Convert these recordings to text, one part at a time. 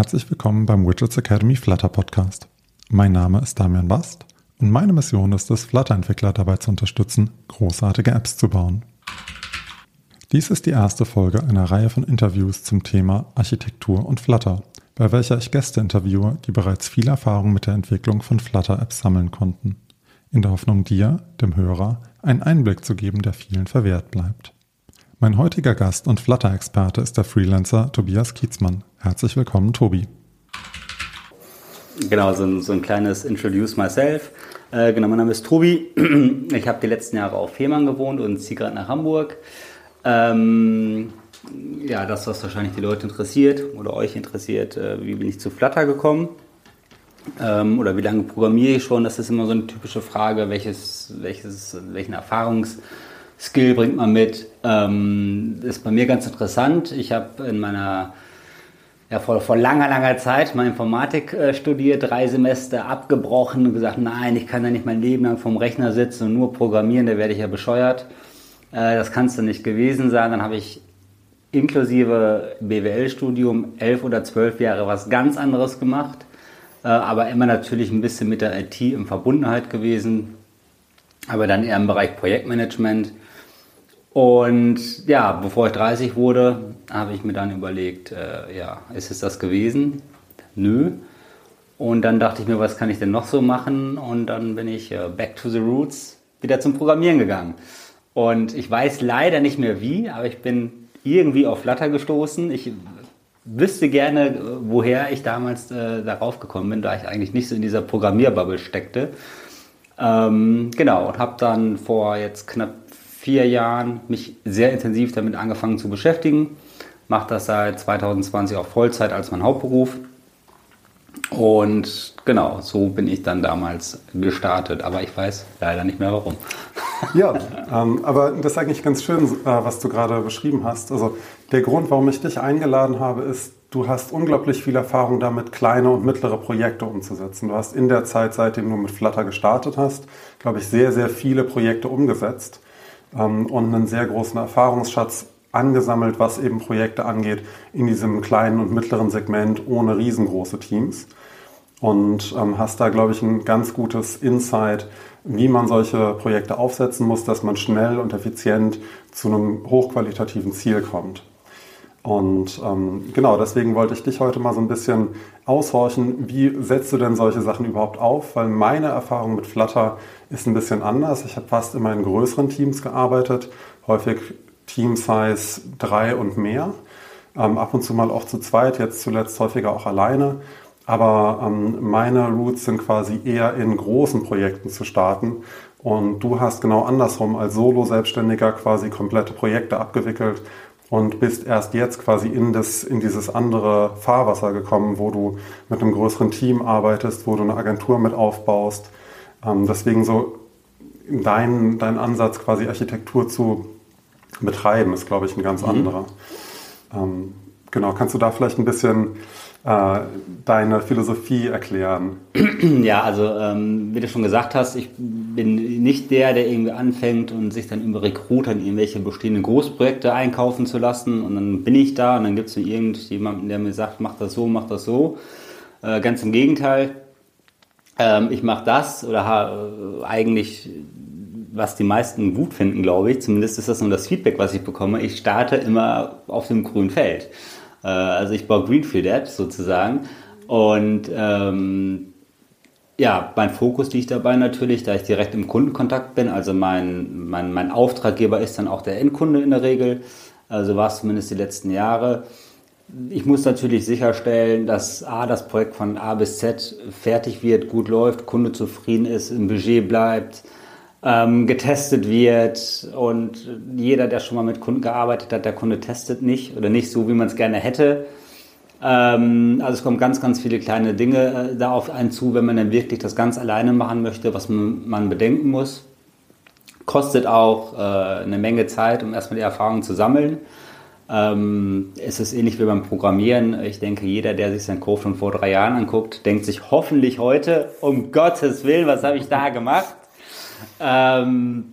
Herzlich willkommen beim Widgets Academy Flutter Podcast. Mein Name ist Damian Bast und meine Mission ist es, Flutter-Entwickler dabei zu unterstützen, großartige Apps zu bauen. Dies ist die erste Folge einer Reihe von Interviews zum Thema Architektur und Flutter, bei welcher ich Gäste interviewe, die bereits viel Erfahrung mit der Entwicklung von Flutter-Apps sammeln konnten, in der Hoffnung dir, dem Hörer, einen Einblick zu geben, der vielen verwehrt bleibt. Mein heutiger Gast und Flutter-Experte ist der Freelancer Tobias Kietzmann. Herzlich willkommen, Tobi. Genau, so ein, so ein kleines Introduce Myself. Äh, genau, mein Name ist Tobi. Ich habe die letzten Jahre auf Fehmarn gewohnt und ziehe gerade nach Hamburg. Ähm, ja, das, was wahrscheinlich die Leute interessiert oder euch interessiert, äh, wie bin ich zu Flutter gekommen? Ähm, oder wie lange programmiere ich schon? Das ist immer so eine typische Frage, welches, welches, welchen Erfahrungs- Skill bringt man mit. Ähm, ist bei mir ganz interessant. Ich habe in meiner, ja, vor, vor langer, langer Zeit mal Informatik äh, studiert, drei Semester abgebrochen und gesagt, nein, ich kann ja nicht mein Leben lang vom Rechner sitzen und nur programmieren, da werde ich ja bescheuert. Äh, das kann es dann nicht gewesen sein. Dann habe ich inklusive BWL-Studium elf oder zwölf Jahre was ganz anderes gemacht, äh, aber immer natürlich ein bisschen mit der IT in Verbundenheit gewesen, aber dann eher im Bereich Projektmanagement und ja, bevor ich 30 wurde, habe ich mir dann überlegt, äh, ja, ist es das gewesen? Nö. Und dann dachte ich mir, was kann ich denn noch so machen? Und dann bin ich äh, back to the roots wieder zum Programmieren gegangen. Und ich weiß leider nicht mehr wie, aber ich bin irgendwie auf Flutter gestoßen. Ich wüsste gerne, äh, woher ich damals äh, darauf gekommen bin, da ich eigentlich nicht so in dieser Programmierbubble steckte. Ähm, genau, und habe dann vor jetzt knapp vier Jahren mich sehr intensiv damit angefangen zu beschäftigen. Mache das seit 2020 auch Vollzeit als mein Hauptberuf. Und genau, so bin ich dann damals gestartet. Aber ich weiß leider nicht mehr warum. Ja, ähm, aber das ist eigentlich ganz schön, äh, was du gerade beschrieben hast. Also der Grund, warum ich dich eingeladen habe, ist, du hast unglaublich viel Erfahrung damit, kleine und mittlere Projekte umzusetzen. Du hast in der Zeit, seitdem du mit Flutter gestartet hast, glaube ich, sehr, sehr viele Projekte umgesetzt ähm, und einen sehr großen Erfahrungsschatz angesammelt, was eben Projekte angeht, in diesem kleinen und mittleren Segment ohne riesengroße Teams. Und ähm, hast da, glaube ich, ein ganz gutes Insight, wie man solche Projekte aufsetzen muss, dass man schnell und effizient zu einem hochqualitativen Ziel kommt. Und ähm, genau, deswegen wollte ich dich heute mal so ein bisschen aushorchen, wie setzt du denn solche Sachen überhaupt auf? Weil meine Erfahrung mit Flutter ist ein bisschen anders. Ich habe fast immer in größeren Teams gearbeitet, häufig Team Size drei und mehr. Ähm, ab und zu mal auch zu zweit, jetzt zuletzt häufiger auch alleine. Aber ähm, meine Roots sind quasi eher in großen Projekten zu starten. Und du hast genau andersrum als Solo-Selbstständiger quasi komplette Projekte abgewickelt und bist erst jetzt quasi in, das, in dieses andere Fahrwasser gekommen, wo du mit einem größeren Team arbeitest, wo du eine Agentur mit aufbaust. Ähm, deswegen so dein, dein Ansatz, quasi Architektur zu betreiben, ist, glaube ich, ein ganz mhm. anderer. Ähm, genau, kannst du da vielleicht ein bisschen äh, deine Philosophie erklären? Ja, also ähm, wie du schon gesagt hast, ich bin nicht der, der irgendwie anfängt und sich dann über Recruitern irgendwelche bestehenden Großprojekte einkaufen zu lassen und dann bin ich da und dann gibt es irgendjemanden, der mir sagt, mach das so, mach das so. Äh, ganz im Gegenteil, ähm, ich mache das oder äh, eigentlich was die meisten gut finden, glaube ich, zumindest ist das nur das Feedback, was ich bekomme, ich starte immer auf dem grünen Feld. Äh, also ich baue Greenfield Apps sozusagen. Und ähm, ja, mein Fokus liegt dabei natürlich, da ich direkt im Kundenkontakt bin. Also mein, mein, mein Auftraggeber ist dann auch der Endkunde in der Regel. Also war es zumindest die letzten Jahre. Ich muss natürlich sicherstellen, dass A, das Projekt von A bis Z fertig wird, gut läuft, Kunde zufrieden ist, im Budget bleibt, ähm, getestet wird und jeder, der schon mal mit Kunden gearbeitet hat, der Kunde testet nicht oder nicht so, wie man es gerne hätte. Ähm, also es kommen ganz, ganz viele kleine Dinge äh, da auf einen zu, wenn man dann wirklich das ganz alleine machen möchte, was man, bedenken muss. Kostet auch äh, eine Menge Zeit, um erstmal die Erfahrung zu sammeln. Ähm, es ist ähnlich wie beim Programmieren. Ich denke, jeder, der sich sein Code von vor drei Jahren anguckt, denkt sich hoffentlich heute, um Gottes Willen, was habe ich da gemacht? Ähm,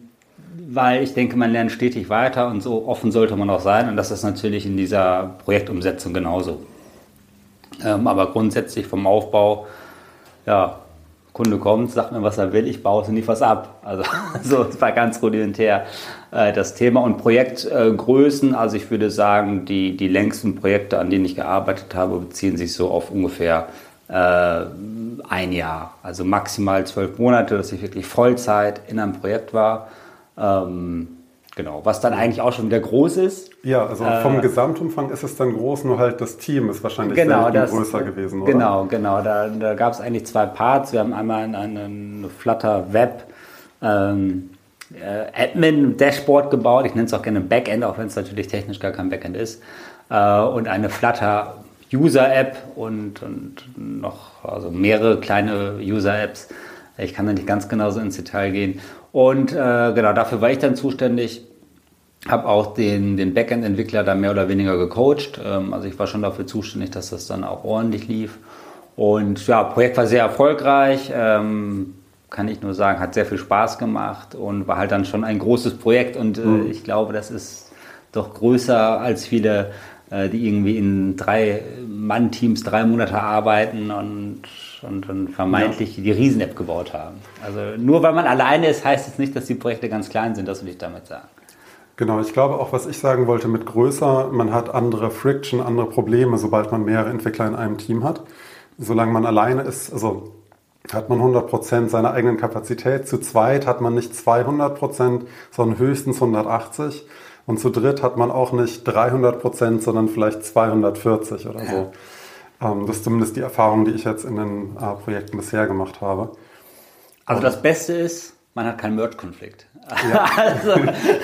weil ich denke, man lernt stetig weiter und so offen sollte man auch sein. Und das ist natürlich in dieser Projektumsetzung genauso. Ähm, aber grundsätzlich vom Aufbau, ja, Kunde kommt, sagt mir, was er will, ich baue es nie was ab. Also so, das war ganz rudimentär das Thema. Und Projektgrößen, äh, also ich würde sagen, die, die längsten Projekte, an denen ich gearbeitet habe, beziehen sich so auf ungefähr äh, ein Jahr. Also maximal zwölf Monate, dass ich wirklich Vollzeit in einem Projekt war. Ähm, Genau, was dann eigentlich auch schon wieder groß ist. Ja, also vom äh, Gesamtumfang ist es dann groß, nur halt das Team ist wahrscheinlich genau, das, größer gewesen, oder? Genau, genau. Da, da gab es eigentlich zwei Parts. Wir haben einmal einen Flutter Web ähm, äh, Admin Dashboard gebaut. Ich nenne es auch gerne Backend, auch wenn es natürlich technisch gar kein Backend ist. Äh, und eine Flutter User App und, und noch also mehrere kleine User Apps. Ich kann da nicht ganz genau so ins Detail gehen. Und äh, genau dafür war ich dann zuständig. Habe auch den, den Backend-Entwickler da mehr oder weniger gecoacht. Ähm, also ich war schon dafür zuständig, dass das dann auch ordentlich lief. Und ja, Projekt war sehr erfolgreich. Ähm, kann ich nur sagen, hat sehr viel Spaß gemacht und war halt dann schon ein großes Projekt. Und äh, mhm. ich glaube, das ist doch größer als viele, äh, die irgendwie in drei Mann-Teams drei Monate arbeiten und und dann vermeintlich ja. die Riesen-App gebaut haben. Also nur weil man alleine ist, heißt es nicht, dass die Projekte ganz klein sind, das will ich damit sagen. Genau, ich glaube auch, was ich sagen wollte mit größer, man hat andere Friction, andere Probleme, sobald man mehrere Entwickler in einem Team hat. Solange man alleine ist, also hat man 100% seiner eigenen Kapazität. Zu zweit hat man nicht 200%, sondern höchstens 180. Und zu dritt hat man auch nicht 300%, sondern vielleicht 240 oder so. Ähm, das ist zumindest die Erfahrung, die ich jetzt in den äh, Projekten bisher gemacht habe. Also das Beste ist, man hat keinen Merge-Konflikt. Ja. also,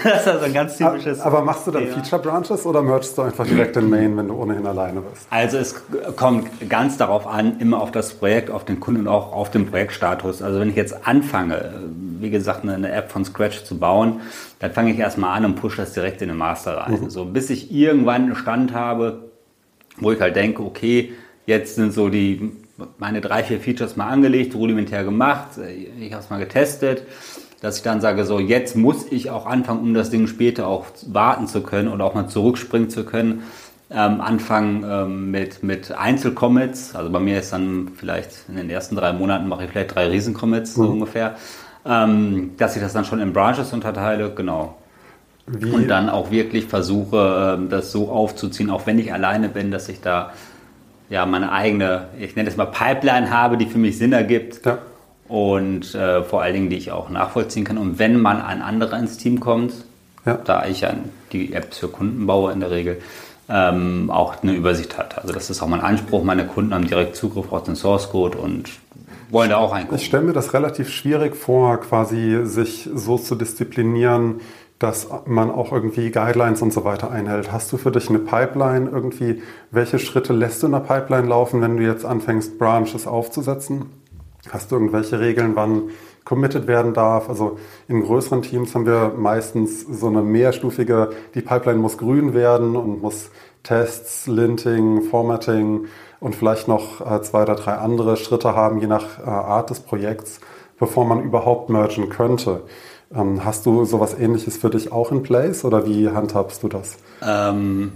das ist also ein ganz typisches. Aber machst du dann Feature Branches oder mergest du einfach direkt in Main, wenn du ohnehin alleine bist? Also es kommt ganz darauf an, immer auf das Projekt, auf den Kunden und auch auf den Projektstatus. Also wenn ich jetzt anfange, wie gesagt, eine App von Scratch zu bauen, dann fange ich erstmal an und pushe das direkt in den Master rein. Mhm. So bis ich irgendwann einen Stand habe, wo ich halt denke, okay, Jetzt sind so die meine drei, vier Features mal angelegt, rudimentär gemacht, ich habe es mal getestet, dass ich dann sage, so jetzt muss ich auch anfangen, um das Ding später auch warten zu können oder auch mal zurückspringen zu können, ähm, anfangen ähm, mit, mit Einzelcommits. Also bei mir ist dann vielleicht in den ersten drei Monaten mache ich vielleicht drei Riesencommits mhm. so ungefähr, ähm, dass ich das dann schon in Branches unterteile, genau. Wie? Und dann auch wirklich versuche, ähm, das so aufzuziehen, auch wenn ich alleine bin, dass ich da ja, meine eigene, ich nenne es mal Pipeline habe, die für mich Sinn ergibt. Ja. Und äh, vor allen Dingen, die ich auch nachvollziehen kann. Und wenn man ein anderer ins Team kommt, ja. da ich ja die Apps für Kunden baue in der Regel, ähm, auch eine Übersicht hat. Also das ist auch mein Anspruch. Meine Kunden haben direkt Zugriff auf den Source Code und wollen da auch eingucken. Ich stelle mir das relativ schwierig vor, quasi sich so zu disziplinieren, dass man auch irgendwie Guidelines und so weiter einhält. Hast du für dich eine Pipeline irgendwie? Welche Schritte lässt du in der Pipeline laufen, wenn du jetzt anfängst, Branches aufzusetzen? Hast du irgendwelche Regeln, wann committed werden darf? Also in größeren Teams haben wir meistens so eine mehrstufige, die Pipeline muss grün werden und muss Tests, Linting, Formatting und vielleicht noch äh, zwei oder drei andere Schritte haben, je nach äh, Art des Projekts, bevor man überhaupt mergen könnte. Ähm, hast du sowas ähnliches für dich auch in place oder wie handhabst du das? Ähm,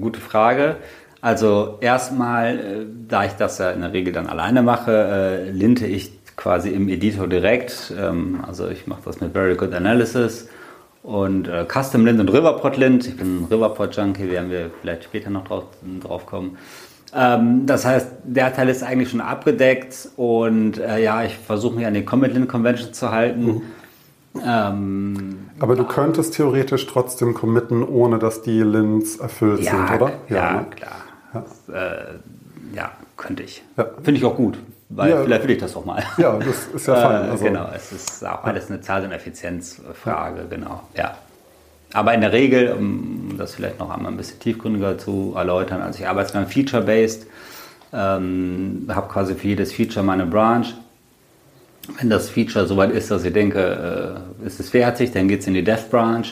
gute Frage. Also erstmal, äh, da ich das ja in der Regel dann alleine mache, äh, linte ich quasi im Editor direkt. Ähm, also ich mache das mit Very Good Analysis und äh, Custom Lint und Riverport Lint. Ich bin ein Riverport Junkie, werden wir vielleicht später noch drauf, drauf kommen. Ähm, das heißt, der Teil ist eigentlich schon abgedeckt und ja, ich versuche mich an die Commit Lint Convention zu halten. Mhm. Ähm, Aber du könntest theoretisch trotzdem committen, ohne dass die Lints erfüllt ja, sind, oder? Ja, ja ne? klar. Ja. Äh, ja. könnte ich. Finde ich auch gut, weil vielleicht will ich das auch mal. Ja, das ist ja fein. Äh, also, genau, es ist auch alles eine Zahl- und Effizienzfrage, genau. Ja. Aber in der Regel, um das vielleicht noch einmal ein bisschen tiefgründiger zu erläutern, also ich arbeite dann Feature-Based, ähm, habe quasi für jedes Feature meine Branch. Wenn das Feature soweit ist, dass ich denke, äh, ist es fertig, dann geht es in die Dev Branch.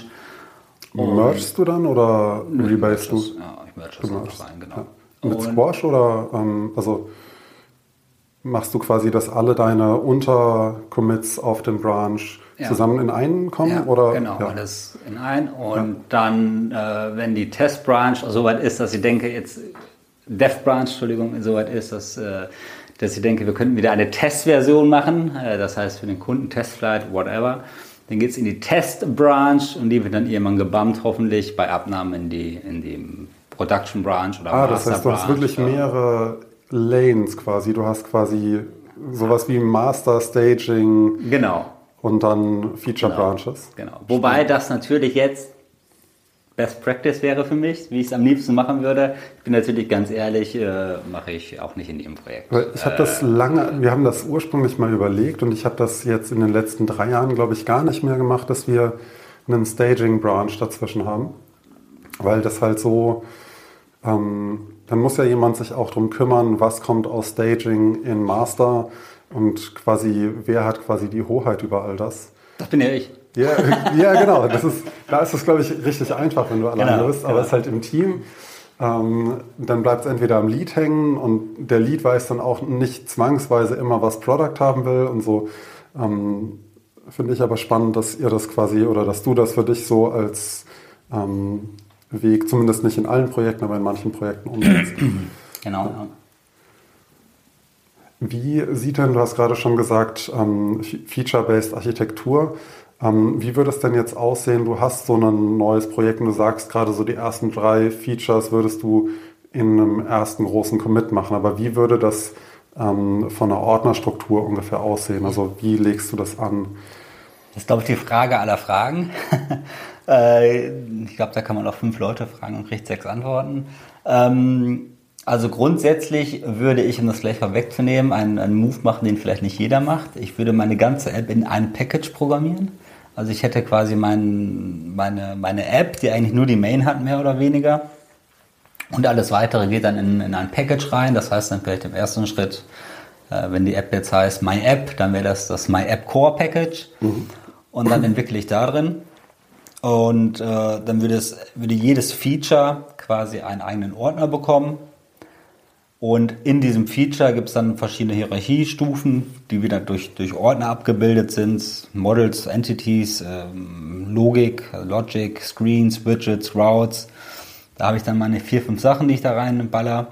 Mergst du dann oder rebasest du? Ja, ich merge das einfach rein, genau. Ja. Mit Squash oder, ähm, also machst du quasi, dass alle deine Untercommits auf dem Branch ja. zusammen in einen kommen? Ja, oder? Genau, ja. alles in einen. Und dann, äh, wenn die Testbranch so weit ist, dass ich denke, jetzt Dev Branch, Entschuldigung, soweit ist, dass, äh, dass ich denke, wir könnten wieder eine Testversion machen. Äh, das heißt für den Kunden Testflight, whatever. Dann geht es in die Test Branch und die wird dann irgendwann gebammt, hoffentlich bei Abnahme in die, in die Production Branch oder Ah, das heißt, du hast wirklich mehrere Lanes quasi. Du hast quasi sowas wie Master Staging. Genau. Und dann Feature genau. Branches. Genau. Wobei das natürlich jetzt Best Practice wäre für mich, wie ich es am liebsten machen würde. Ich bin natürlich ganz ehrlich, äh, mache ich auch nicht in dem Projekt. Ich habe das lange, wir haben das ursprünglich mal überlegt und ich habe das jetzt in den letzten drei Jahren, glaube ich, gar nicht mehr gemacht, dass wir einen Staging Branch dazwischen haben, weil das halt so, ähm, dann muss ja jemand sich auch darum kümmern, was kommt aus Staging in Master und quasi, wer hat quasi die Hoheit über all das. Das bin ja ich. Ja, ja genau. Das ist, da ist es, glaube ich, richtig einfach, wenn du alleine genau, bist. Aber genau. es ist halt im Team. Ähm, dann bleibt es entweder am Lead hängen und der Lead weiß dann auch nicht zwangsweise immer, was Product haben will und so. Ähm, Finde ich aber spannend, dass ihr das quasi oder dass du das für dich so als ähm, Weg, zumindest nicht in allen Projekten, aber in manchen Projekten umsetzt. Genau. Ja. Wie sieht denn, du hast gerade schon gesagt, ähm, Feature-Based Architektur. Ähm, wie würde es denn jetzt aussehen? Du hast so ein neues Projekt und du sagst gerade so die ersten drei Features würdest du in einem ersten großen Commit machen. Aber wie würde das ähm, von der Ordnerstruktur ungefähr aussehen? Also wie legst du das an? Das ist, glaube ich, die Frage aller Fragen. Äh, ich glaube, da kann man auch fünf Leute fragen und kriegt sechs Antworten. Ähm, also grundsätzlich würde ich, um das gleich vorwegzunehmen, einen, einen Move machen, den vielleicht nicht jeder macht. Ich würde meine ganze App in ein Package programmieren. Also ich hätte quasi mein, meine, meine App, die eigentlich nur die Main hat, mehr oder weniger. Und alles weitere geht dann in, in ein Package rein. Das heißt dann vielleicht im ersten Schritt, äh, wenn die App jetzt heißt My App, dann wäre das das My App Core Package. Mhm. Und dann entwickle ich da drin. Und äh, dann würde, es, würde jedes Feature quasi einen eigenen Ordner bekommen. Und in diesem Feature gibt es dann verschiedene Hierarchiestufen, die wieder durch, durch Ordner abgebildet sind. Models, Entities, ähm, Logik, Logic, Screens, Widgets, Routes. Da habe ich dann meine vier, fünf Sachen, die ich da reinballer.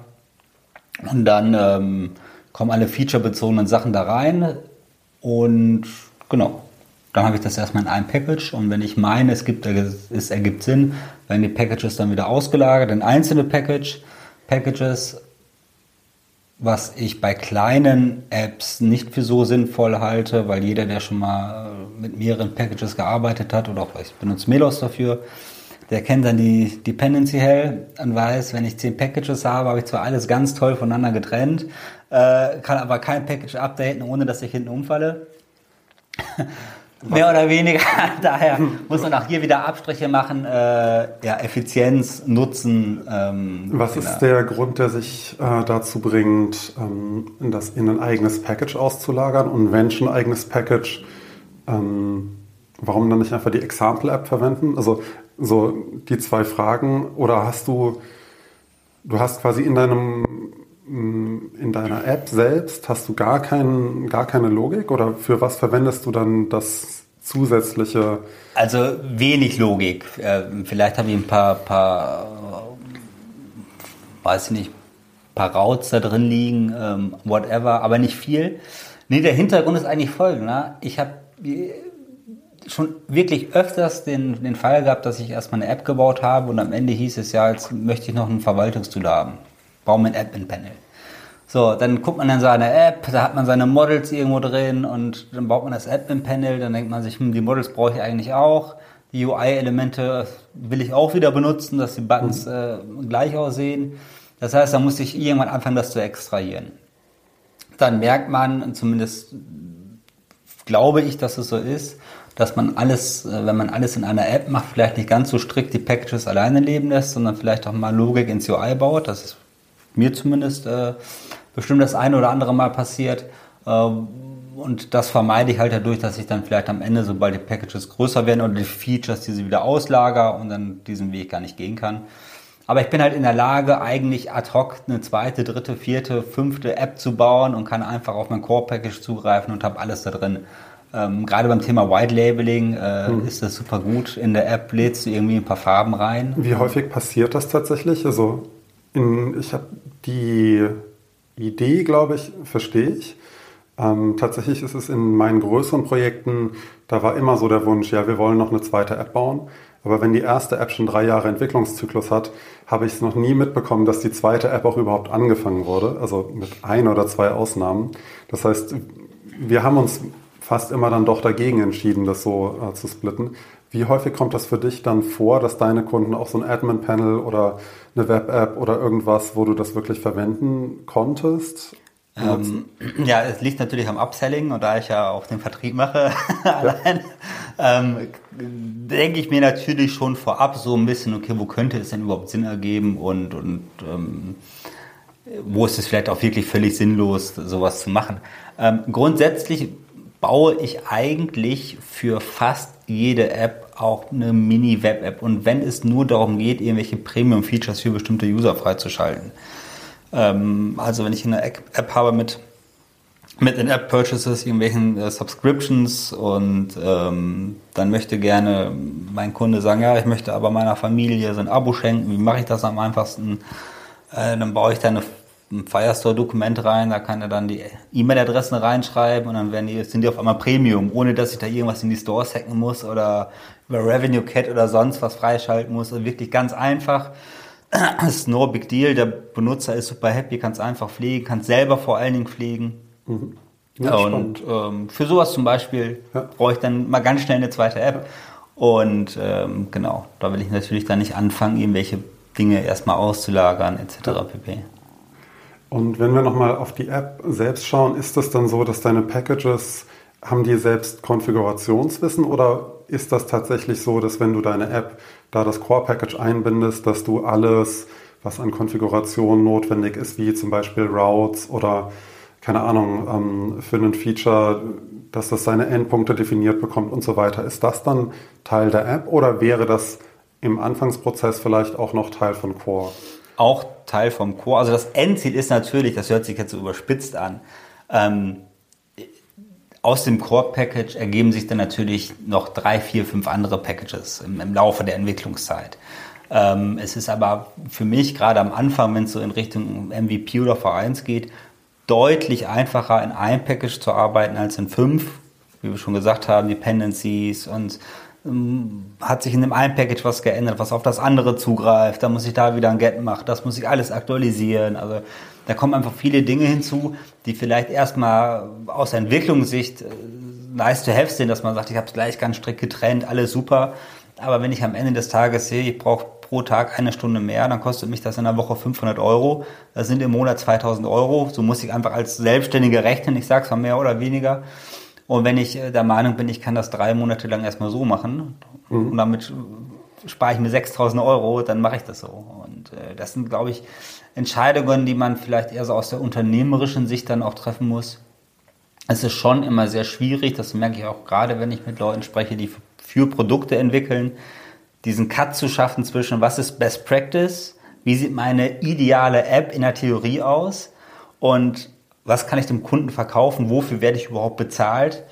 Und dann ähm, kommen alle featurebezogenen Sachen da rein. Und genau, dann habe ich das erstmal in einem Package. Und wenn ich meine, es, gibt, es ergibt Sinn, werden die Packages dann wieder ausgelagert in einzelne Package, Packages was ich bei kleinen Apps nicht für so sinnvoll halte, weil jeder, der schon mal mit mehreren Packages gearbeitet hat oder auch ich benutze Melos dafür, der kennt dann die Dependency Hell und weiß, wenn ich zehn Packages habe, habe ich zwar alles ganz toll voneinander getrennt, äh, kann aber kein Package updaten, ohne dass ich hinten umfalle. Mehr oder weniger. Daher muss man auch hier wieder Abstriche machen. Äh, ja, Effizienz, Nutzen. Ähm, Was ist der Grund, der sich äh, dazu bringt, ähm, das in ein eigenes Package auszulagern? Und wenn schon ein eigenes Package, ähm, warum dann nicht einfach die Example-App verwenden? Also so die zwei Fragen. Oder hast du, du hast quasi in deinem in deiner App selbst hast du gar, kein, gar keine Logik oder für was verwendest du dann das zusätzliche? Also wenig Logik. Äh, vielleicht habe ich ein paar, paar weiß ich nicht, paar Routes da drin liegen, ähm, whatever, aber nicht viel. Nee, der Hintergrund ist eigentlich folgender. Ich habe schon wirklich öfters den, den Fall gehabt, dass ich erstmal eine App gebaut habe und am Ende hieß es ja, jetzt möchte ich noch ein Verwaltungstool haben wir ein App-in-Panel. So, dann guckt man dann seine App, da hat man seine Models irgendwo drin und dann baut man das App-in-Panel, dann denkt man sich, hm, die Models brauche ich eigentlich auch. Die UI-Elemente will ich auch wieder benutzen, dass die Buttons mhm. äh, gleich aussehen. Das heißt, da muss ich irgendwann anfangen, das zu extrahieren. Dann merkt man, zumindest glaube ich, dass es so ist, dass man alles, äh, wenn man alles in einer App macht, vielleicht nicht ganz so strikt die Packages alleine leben lässt, sondern vielleicht auch mal Logik ins UI baut. Das ist mir zumindest äh, bestimmt das eine oder andere Mal passiert. Äh, und das vermeide ich halt dadurch, dass ich dann vielleicht am Ende, sobald die Packages größer werden oder die Features, diese wieder auslager und dann diesen Weg gar nicht gehen kann. Aber ich bin halt in der Lage, eigentlich ad hoc eine zweite, dritte, vierte, fünfte App zu bauen und kann einfach auf mein Core-Package zugreifen und habe alles da drin. Ähm, gerade beim Thema White Labeling äh, hm. ist das super gut. In der App lädst du irgendwie ein paar Farben rein. Wie häufig passiert das tatsächlich? Also in, ich habe die Idee, glaube ich, verstehe ich. Ähm, tatsächlich ist es in meinen größeren Projekten, da war immer so der Wunsch, ja, wir wollen noch eine zweite App bauen. Aber wenn die erste App schon drei Jahre Entwicklungszyklus hat, habe ich es noch nie mitbekommen, dass die zweite App auch überhaupt angefangen wurde. Also mit ein oder zwei Ausnahmen. Das heißt, wir haben uns fast immer dann doch dagegen entschieden, das so äh, zu splitten. Wie häufig kommt das für dich dann vor, dass deine Kunden auch so ein Admin-Panel oder eine Web-App oder irgendwas, wo du das wirklich verwenden konntest? Ähm, ja, es liegt natürlich am Upselling und da ich ja auch den Vertrieb mache allein, ähm, denke ich mir natürlich schon vorab so ein bisschen, okay, wo könnte es denn überhaupt Sinn ergeben und, und ähm, wo ist es vielleicht auch wirklich völlig sinnlos, sowas zu machen. Ähm, grundsätzlich baue ich eigentlich für fast jede App auch eine Mini-Web-App und wenn es nur darum geht, irgendwelche Premium-Features für bestimmte User freizuschalten. Ähm, also wenn ich eine App habe mit, mit den App-Purchases, irgendwelchen äh, Subscriptions und ähm, dann möchte gerne mein Kunde sagen, ja, ich möchte aber meiner Familie so ein Abo schenken, wie mache ich das am einfachsten? Äh, dann baue ich da eine ein Firestore-Dokument rein, da kann er dann die E-Mail-Adressen reinschreiben und dann werden die, sind die auf einmal Premium, ohne dass ich da irgendwas in die Stores hacken muss oder über Revenue Cat oder sonst was freischalten muss. Also wirklich ganz einfach. Das ist no big deal. Der Benutzer ist super happy, kann es einfach pflegen, kann es selber vor allen Dingen pflegen. Mhm. Ja, und ähm, für sowas zum Beispiel ja. brauche ich dann mal ganz schnell eine zweite App. Und ähm, genau, da will ich natürlich dann nicht anfangen, irgendwelche Dinge erstmal auszulagern etc. Pp. Und wenn wir nochmal auf die App selbst schauen, ist das dann so, dass deine Packages, haben die selbst Konfigurationswissen oder ist das tatsächlich so, dass wenn du deine App da das Core-Package einbindest, dass du alles, was an Konfiguration notwendig ist, wie zum Beispiel Routes oder keine Ahnung, ähm, für ein Feature, dass das seine Endpunkte definiert bekommt und so weiter. Ist das dann Teil der App oder wäre das im Anfangsprozess vielleicht auch noch Teil von Core? Auch Teil vom Core. Also das Endziel ist natürlich, das hört sich jetzt so überspitzt an, ähm, aus dem Core-Package ergeben sich dann natürlich noch drei, vier, fünf andere Packages im, im Laufe der Entwicklungszeit. Ähm, es ist aber für mich gerade am Anfang, wenn es so in Richtung MVP oder V1 geht, deutlich einfacher in einem Package zu arbeiten als in fünf. Wie wir schon gesagt haben, Dependencies und hat sich in dem einen Package was geändert, was auf das andere zugreift. Da muss ich da wieder ein Get machen. Das muss ich alles aktualisieren. Also da kommen einfach viele Dinge hinzu, die vielleicht erstmal aus Entwicklungssicht äh, nice to have sind, dass man sagt, ich habe es gleich ganz strikt getrennt, alles super. Aber wenn ich am Ende des Tages sehe, ich brauche pro Tag eine Stunde mehr, dann kostet mich das in der Woche 500 Euro. Das sind im Monat 2000 Euro. So muss ich einfach als Selbstständiger rechnen. Ich sage es mal mehr oder weniger. Und wenn ich äh, der Meinung bin, ich kann das drei Monate lang erstmal so machen mhm. und damit spare ich mir 6000 Euro, dann mache ich das so. Und äh, das sind, glaube ich, Entscheidungen, die man vielleicht eher so aus der unternehmerischen Sicht dann auch treffen muss. Es ist schon immer sehr schwierig, das merke ich auch gerade, wenn ich mit Leuten spreche, die für Produkte entwickeln, diesen Cut zu schaffen zwischen, was ist Best Practice, wie sieht meine ideale App in der Theorie aus und was kann ich dem Kunden verkaufen, wofür werde ich überhaupt bezahlt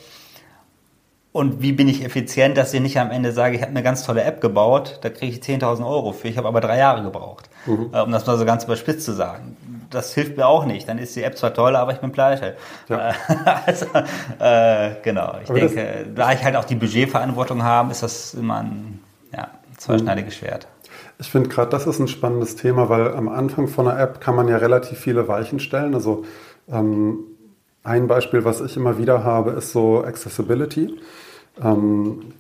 und wie bin ich effizient, dass ich nicht am Ende sage, ich habe eine ganz tolle App gebaut, da kriege ich 10.000 Euro für, ich habe aber drei Jahre gebraucht, mhm. Äh, um das mal so ganz überspitzt zu sagen. Das hilft mir auch nicht. Dann ist die App zwar toll, aber ich bin pleite. Ja. also, äh, genau. Ich aber denke, da ich halt auch die Budgetverantwortung habe, ist das immer ein ja, zweischneidiges mhm. Schwert. Ich finde gerade, das ist ein spannendes Thema, weil am Anfang von einer App kann man ja relativ viele Weichen stellen. Also ähm, ein Beispiel, was ich immer wieder habe, ist so Accessibility. Ähm,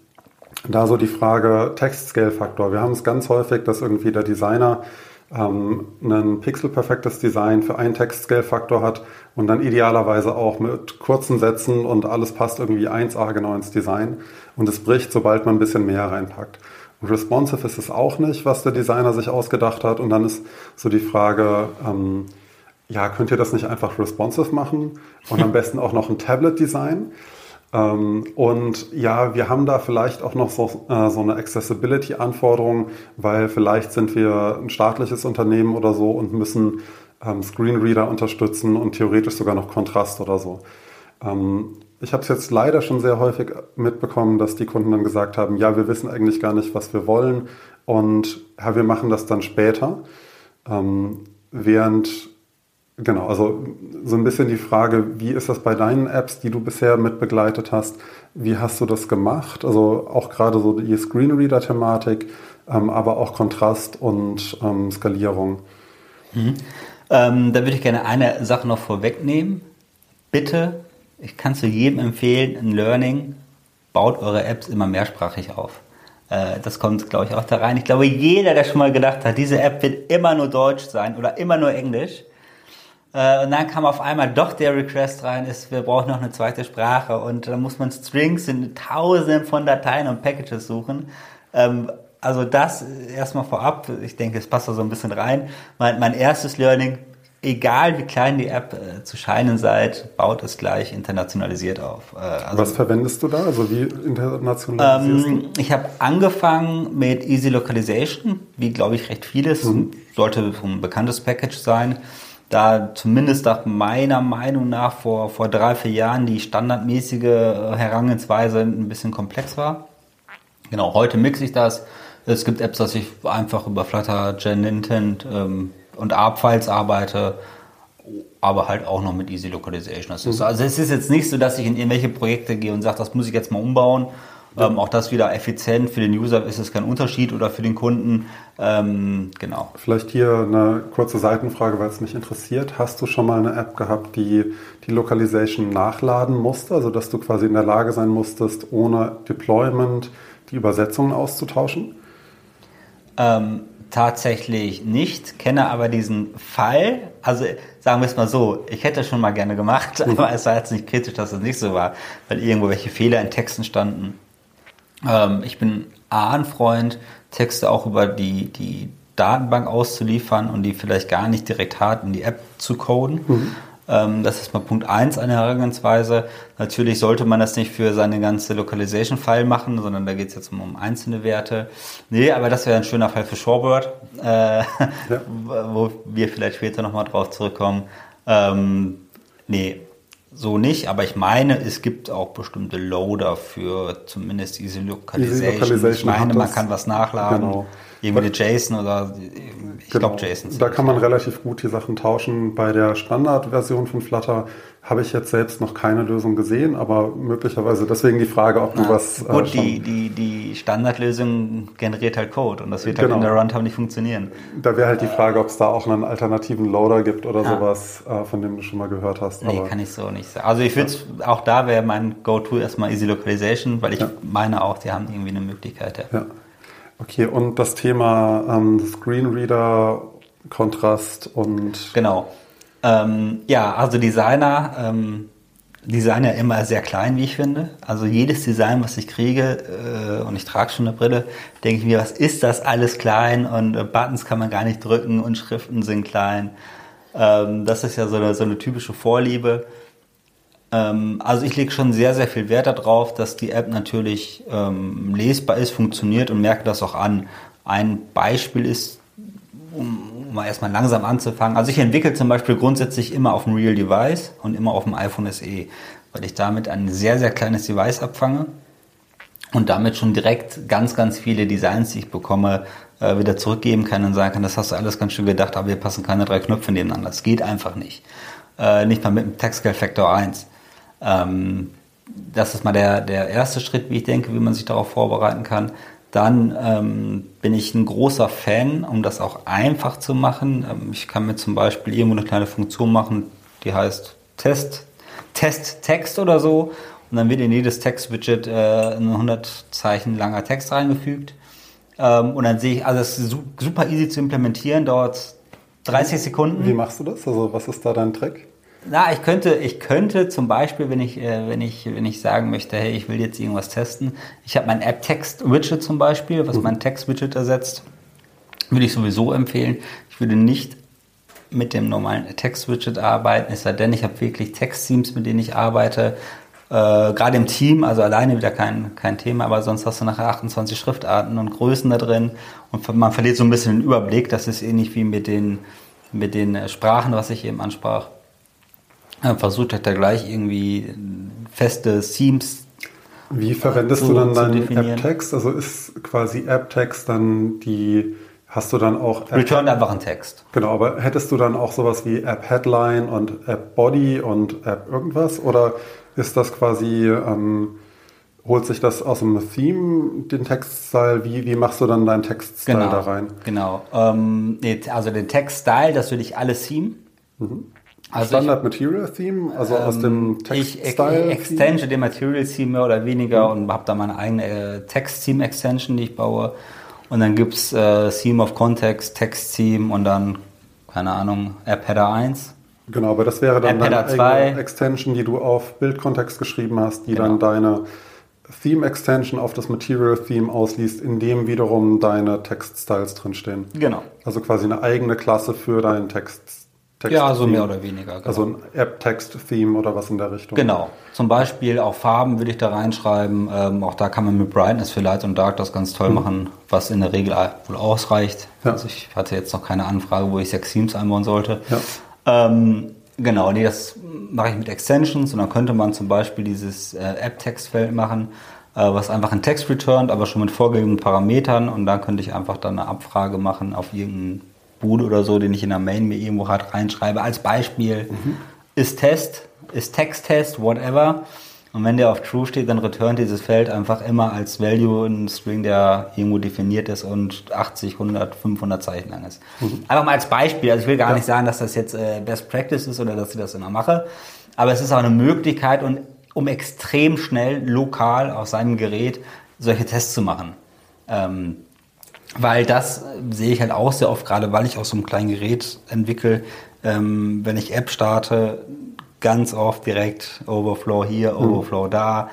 da so die Frage Text-Scale-Faktor. Wir haben es ganz häufig, dass irgendwie der Designer ähm, ein pixelperfektes Design für einen Text-Scale-Faktor hat und dann idealerweise auch mit kurzen Sätzen und alles passt irgendwie 1A genau ins Design und es bricht, sobald man ein bisschen mehr reinpackt. Und responsive ist es auch nicht, was der Designer sich ausgedacht hat. Und dann ist so die Frage, ähm, ja, könnt ihr das nicht einfach responsive machen und am besten auch noch ein Tablet-Design? Ähm, und ja, wir haben da vielleicht auch noch so, äh, so eine Accessibility-Anforderung, weil vielleicht sind wir ein staatliches Unternehmen oder so und müssen ähm, Screenreader unterstützen und theoretisch sogar noch Kontrast oder so. Ähm, ich habe es jetzt leider schon sehr häufig mitbekommen, dass die Kunden dann gesagt haben, ja, wir wissen eigentlich gar nicht, was wir wollen und ja, wir machen das dann später. Ähm, während Genau, also so ein bisschen die Frage, wie ist das bei deinen Apps, die du bisher mit begleitet hast? Wie hast du das gemacht? Also auch gerade so die Screenreader-Thematik, ähm, aber auch Kontrast und ähm, Skalierung. Mhm. Ähm, da würde ich gerne eine Sache noch vorwegnehmen. Bitte, ich kann zu jedem empfehlen, ein Learning, baut eure Apps immer mehrsprachig auf. Äh, das kommt, glaube ich, auch da rein. Ich glaube, jeder, der schon mal gedacht hat, diese App wird immer nur Deutsch sein oder immer nur Englisch, äh, und dann kam auf einmal doch der Request rein, ist, wir brauchen noch eine zweite Sprache. Und dann muss man Strings in tausenden von Dateien und Packages suchen. Ähm, also das erstmal vorab, ich denke, es passt da so ein bisschen rein. Mein, mein erstes Learning, egal wie klein die App äh, zu scheinen seid, baut es gleich internationalisiert auf. Äh, also, Was verwendest du da? Also wie internationalisierst ähm, du? Ich habe angefangen mit Easy Localization, wie glaube ich recht vieles. Mhm. Sollte ein bekanntes Package sein da zumindest nach meiner Meinung nach vor, vor drei, vier Jahren die standardmäßige äh, Herangehensweise ein bisschen komplex war. Genau, heute mixe ich das. Es gibt Apps, dass ich einfach über Flutter, Gen Intent ähm, und ARP-Files arbeite, aber halt auch noch mit Easy Localization. Mhm. also es ist jetzt nicht so, dass ich in irgendwelche Projekte gehe und sage, das muss ich jetzt mal umbauen ähm, auch das wieder effizient. Für den User ist es kein Unterschied oder für den Kunden. Ähm, genau. Vielleicht hier eine kurze Seitenfrage, weil es mich interessiert. Hast du schon mal eine App gehabt, die die Localization nachladen musste? Also dass du quasi in der Lage sein musstest, ohne Deployment die Übersetzungen auszutauschen? Ähm, tatsächlich nicht, kenne aber diesen Fall. Also sagen wir es mal so, ich hätte es schon mal gerne gemacht, aber es war jetzt nicht kritisch, dass es nicht so war, weil irgendwo welche Fehler in Texten standen. Ähm, ich bin A, ein Freund, Texte auch über die, die Datenbank auszuliefern und die vielleicht gar nicht direkt hart in die App zu coden. Mhm. Ähm, das ist mal Punkt 1 einer Herangehensweise. Natürlich sollte man das nicht für seine ganze Localization-File machen, sondern da geht es jetzt um, um, einzelne Werte. Nee, aber das wäre ein schöner Fall für Shorebird, äh, ja. wo wir vielleicht später nochmal drauf zurückkommen. Ähm, nee, so nicht, aber ich meine, es gibt auch bestimmte Loader für zumindest diese Localization. Easy Localization ich meine, man kann was nachladen. Genau. Irgendwie JSON oder ich genau. glaube JSON. Da kann man relativ gut die Sachen tauschen. Bei der Standardversion von Flutter habe ich jetzt selbst noch keine Lösung gesehen, aber möglicherweise deswegen die Frage, ob du Na, was. Gut, äh, die, die, die Standardlösung generiert halt Code und das wird halt genau. in der Runtime nicht funktionieren. Da wäre halt die Frage, ob es da auch einen alternativen Loader gibt oder ja. sowas, äh, von dem du schon mal gehört hast. Nee, aber kann ich so nicht sagen. Also ich würde ja. auch da wäre mein Go-To erstmal Easy Localization, weil ich ja. meine auch, die haben irgendwie eine Möglichkeit. Ja. Okay, und das Thema ähm, Screenreader, Kontrast und. Genau. Ähm, ja, also Designer, ähm, Designer immer sehr klein, wie ich finde. Also jedes Design, was ich kriege, äh, und ich trage schon eine Brille, denke ich mir, was ist das alles klein und äh, Buttons kann man gar nicht drücken und Schriften sind klein. Ähm, das ist ja so eine, so eine typische Vorliebe. Ähm, also ich lege schon sehr, sehr viel Wert darauf, dass die App natürlich ähm, lesbar ist, funktioniert und merke das auch an. Ein Beispiel ist, um, um mal erstmal langsam anzufangen. Also ich entwickle zum Beispiel grundsätzlich immer auf dem Real Device und immer auf dem iPhone SE, weil ich damit ein sehr, sehr kleines Device abfange und damit schon direkt ganz, ganz viele Designs, die ich bekomme, äh, wieder zurückgeben kann und sagen kann, das hast du alles ganz schön gedacht, aber hier passen keine drei Knöpfe nebeneinander. Das geht einfach nicht. Äh, nicht mal mit dem Textcale Factor 1. Ähm, das ist mal der, der erste Schritt, wie ich denke, wie man sich darauf vorbereiten kann. Dann ähm, bin ich ein großer Fan, um das auch einfach zu machen. Ähm, ich kann mir zum Beispiel irgendwo eine kleine Funktion machen, die heißt Test, Test Text oder so. Und dann wird in jedes Text-Widget äh, ein 100 Zeichen langer Text reingefügt. Ähm, und dann sehe ich, also es ist super easy zu implementieren, dauert 30 Sekunden. Wie machst du das? Also was ist da dein Trick? Na, ich könnte, ich könnte zum Beispiel, wenn ich, äh, wenn ich, wenn ich sagen möchte, hey, ich will jetzt irgendwas testen, ich habe mein App-Text-Widget zum Beispiel, was mhm. mein Text-Widget ersetzt, würde ich sowieso empfehlen. Ich würde nicht mit dem normalen Text-Widget arbeiten, es sei denn, ich habe wirklich Text-Themes, mit denen ich arbeite. Äh, Gerade im Team, also alleine wieder kein, kein Thema, aber sonst hast du nachher 28 Schriftarten und Größen da drin und man verliert so ein bisschen den Überblick. Das ist ähnlich wie mit den, mit den Sprachen, was ich eben ansprach versucht hat, da gleich irgendwie feste Themes. Wie verwendest du dann deinen App-Text? Also ist quasi App-Text dann die Hast du dann auch... Return einfach einen Text. Genau, aber hättest du dann auch sowas wie App Headline und App Body und App irgendwas? Oder ist das quasi... Ähm, holt sich das aus dem Theme, den Textstyle? Wie, wie machst du dann deinen Textstyle genau, da rein? Genau. Ähm, also den Textstyle, das würde ich alles Theme. Mhm. Also Standard ich, Material Theme, also ähm, aus dem Textstyle? Ich, ich extende den Material Theme mehr oder weniger mhm. und habe da meine eigene äh, Text-Theme-Extension, die ich baue. Und dann gibt es äh, Theme of Context, Text-Theme und dann, keine Ahnung, App-Header 1. Genau, aber das wäre dann deine Extension, die du auf Bildkontext geschrieben hast, die genau. dann deine Theme Extension auf das Material Theme ausliest, in dem wiederum deine Textstyles drinstehen. Genau. Also quasi eine eigene Klasse für deinen Text. Text ja, so mehr oder weniger. Genau. Also ein App-Text-Theme oder was in der Richtung. Genau. Zum Beispiel auch Farben würde ich da reinschreiben. Ähm, auch da kann man mit Brightness für Light und Dark das ganz toll mhm. machen, was in der Regel wohl ausreicht. Ja. Also ich hatte jetzt noch keine Anfrage, wo ich sechs Themes einbauen sollte. Ja. Ähm, Genau, nee, das mache ich mit Extensions und dann könnte man zum Beispiel dieses äh, App-Textfeld machen, äh, was einfach einen Text returnt, aber schon mit vorgegebenen Parametern und da könnte ich einfach dann eine Abfrage machen auf irgendeinen Boot oder so, den ich in der Main mir irgendwo halt reinschreibe. Als Beispiel mhm. ist Test, ist Text-Test, whatever. Und wenn der auf True steht, dann returnt dieses Feld einfach immer als Value ein String, der irgendwo definiert ist und 80, 100, 500 Zeichen lang ist. Mhm. Einfach mal als Beispiel. Also ich will gar ja. nicht sagen, dass das jetzt äh, Best Practice ist oder dass ich das immer mache. Aber es ist auch eine Möglichkeit, und, um extrem schnell lokal auf seinem Gerät solche Tests zu machen. Ähm, weil das sehe ich halt auch sehr oft, gerade weil ich aus so einem kleinen Gerät entwickle. Ähm, wenn ich App starte, ganz oft direkt Overflow hier, hm. Overflow hm. da.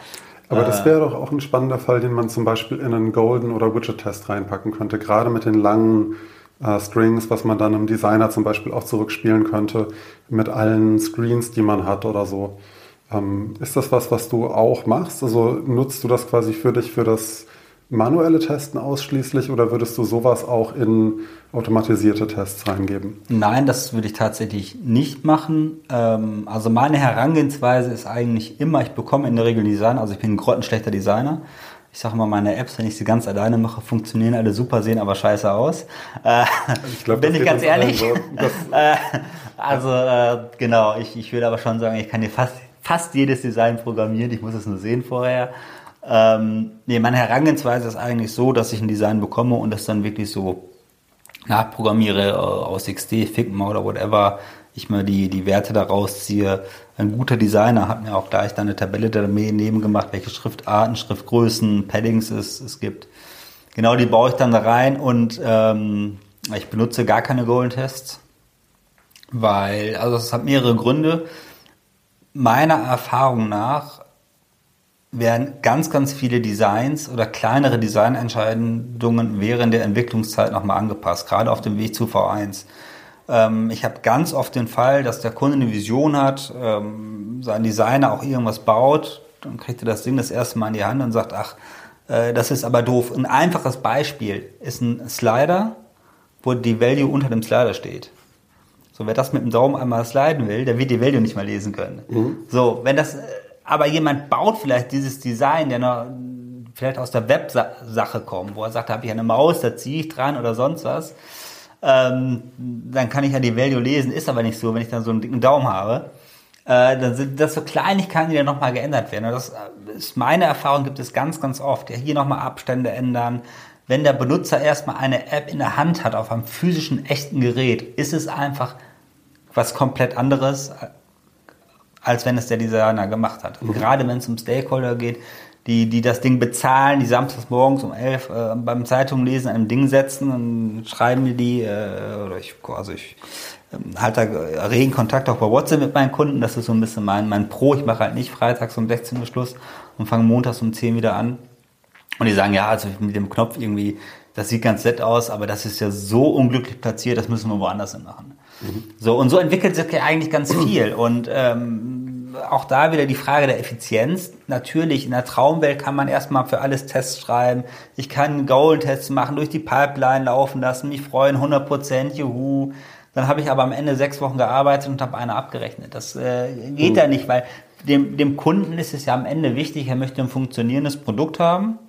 Aber das äh, wäre doch auch ein spannender Fall, den man zum Beispiel in einen Golden- oder Widget-Test reinpacken könnte. Gerade mit den langen äh, Strings, was man dann im Designer zum Beispiel auch zurückspielen könnte, mit allen Screens, die man hat oder so. Ähm, ist das was, was du auch machst? Also nutzt du das quasi für dich für das manuelle Testen ausschließlich oder würdest du sowas auch in automatisierte Tests reingeben? Nein, das würde ich tatsächlich nicht machen. Ähm, also meine Herangehensweise ist eigentlich immer, ich bekomme in der Regel Design, also ich bin ein grottenschlechter Designer. Ich sage mal, meine Apps, wenn ich sie ganz alleine mache, funktionieren alle super, sehen aber scheiße aus. Äh, ich glaub, bin ich ganz ehrlich. So. Äh, also äh, genau, ich, ich würde aber schon sagen, ich kann dir fast, fast jedes Design programmieren, ich muss es nur sehen vorher. Ähm, nee, meine Herangehensweise ist eigentlich so, dass ich ein Design bekomme und das dann wirklich so nachprogrammiere äh, aus XD, Figma oder whatever, ich mir die, die Werte daraus ziehe. Ein guter Designer hat mir auch gleich dann eine Tabelle daneben gemacht, welche Schriftarten, Schriftgrößen, Paddings es, es gibt. Genau die baue ich dann da rein und ähm, ich benutze gar keine Golden Tests, weil, also es hat mehrere Gründe. Meiner Erfahrung nach werden ganz, ganz viele Designs oder kleinere Designentscheidungen während der Entwicklungszeit nochmal angepasst, gerade auf dem Weg zu V1. Ähm, ich habe ganz oft den Fall, dass der Kunde eine Vision hat, ähm, sein Designer auch irgendwas baut, dann kriegt er das Ding das erste Mal in die Hand und sagt, ach, äh, das ist aber doof. Ein einfaches Beispiel ist ein Slider, wo die Value unter dem Slider steht. So, wer das mit dem Daumen einmal sliden will, der wird die Value nicht mehr lesen können. Mhm. So, wenn das aber jemand baut vielleicht dieses Design, der noch vielleicht aus der Websache kommt, wo er sagt, da habe ich eine Maus, da ziehe ich dran oder sonst was, ähm, dann kann ich ja die Value lesen, ist aber nicht so, wenn ich dann so einen dicken Daumen habe. Äh, dann sind das so Kleinigkeiten, die dann nochmal geändert werden. Und das ist meine Erfahrung, gibt es ganz, ganz oft. Ja, hier nochmal Abstände ändern. Wenn der Benutzer erstmal eine App in der Hand hat, auf einem physischen, echten Gerät, ist es einfach was komplett anderes, als wenn es der Designer gemacht hat. Mhm. Gerade wenn es um Stakeholder geht, die, die das Ding bezahlen, die samstags morgens um elf äh, beim Zeitunglesen einem Ding setzen und schreiben mir die, äh, oder ich, also ich äh, halte da regen Kontakt auch bei WhatsApp mit meinen Kunden, das ist so ein bisschen mein, mein Pro, ich mache halt nicht freitags um 16 Uhr Schluss und fange montags um 10 wieder an. Und die sagen, ja, also mit dem Knopf irgendwie, das sieht ganz nett aus, aber das ist ja so unglücklich platziert, das müssen wir woanders hin machen. Mhm. So, und so entwickelt sich ja eigentlich ganz viel. Und ähm, auch da wieder die Frage der Effizienz. Natürlich, in der Traumwelt kann man erstmal für alles Tests schreiben. Ich kann Goal-Tests machen, durch die Pipeline laufen lassen, mich freuen, 100 Prozent, juhu. Dann habe ich aber am Ende sechs Wochen gearbeitet und habe eine abgerechnet. Das äh, geht mhm. ja nicht, weil dem, dem Kunden ist es ja am Ende wichtig, er möchte ein funktionierendes Produkt haben.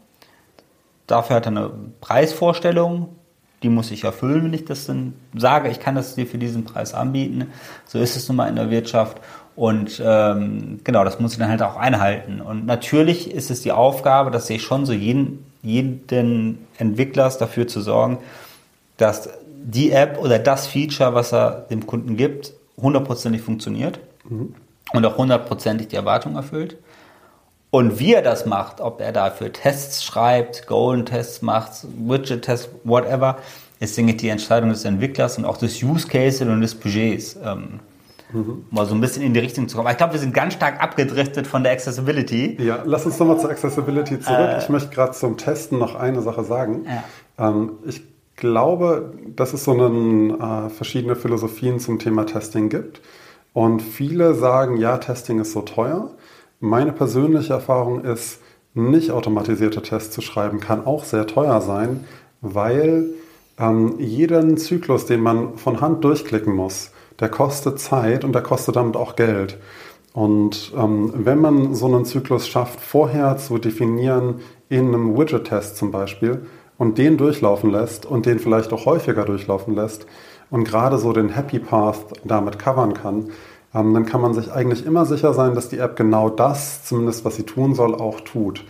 Dafür hat er eine Preisvorstellung, die muss ich erfüllen, wenn ich das dann sage, ich kann das dir für diesen Preis anbieten. So ist es nun mal in der Wirtschaft. Und ähm, genau, das muss ich dann halt auch einhalten. Und natürlich ist es die Aufgabe, das sehe ich schon so, jeden, jeden Entwicklers dafür zu sorgen, dass die App oder das Feature, was er dem Kunden gibt, hundertprozentig funktioniert mhm. und auch hundertprozentig die Erwartung erfüllt. Und wie er das macht, ob er dafür Tests schreibt, Golden-Tests macht, Widget-Tests, whatever, ist, denke ich, die Entscheidung des Entwicklers und auch des Use Cases und des Budgets. Ähm, mhm. Mal so ein bisschen in die Richtung zu kommen. Aber ich glaube, wir sind ganz stark abgedriftet von der Accessibility. Ja, lass uns nochmal zur Accessibility zurück. Äh, ich möchte gerade zum Testen noch eine Sache sagen. Ja. Ähm, ich glaube, dass es so einen, äh, verschiedene Philosophien zum Thema Testing gibt. Und viele sagen, ja, Testing ist so teuer. Meine persönliche Erfahrung ist, nicht automatisierte Tests zu schreiben, kann auch sehr teuer sein, weil ähm, jeden Zyklus, den man von Hand durchklicken muss, der kostet Zeit und der kostet damit auch Geld. Und ähm, wenn man so einen Zyklus schafft, vorher zu definieren, in einem Widget-Test zum Beispiel, und den durchlaufen lässt und den vielleicht auch häufiger durchlaufen lässt und gerade so den Happy Path damit covern kann, ähm, dann kann man sich eigentlich immer sicher sein, dass die App genau das, zumindest was sie tun soll, auch tut.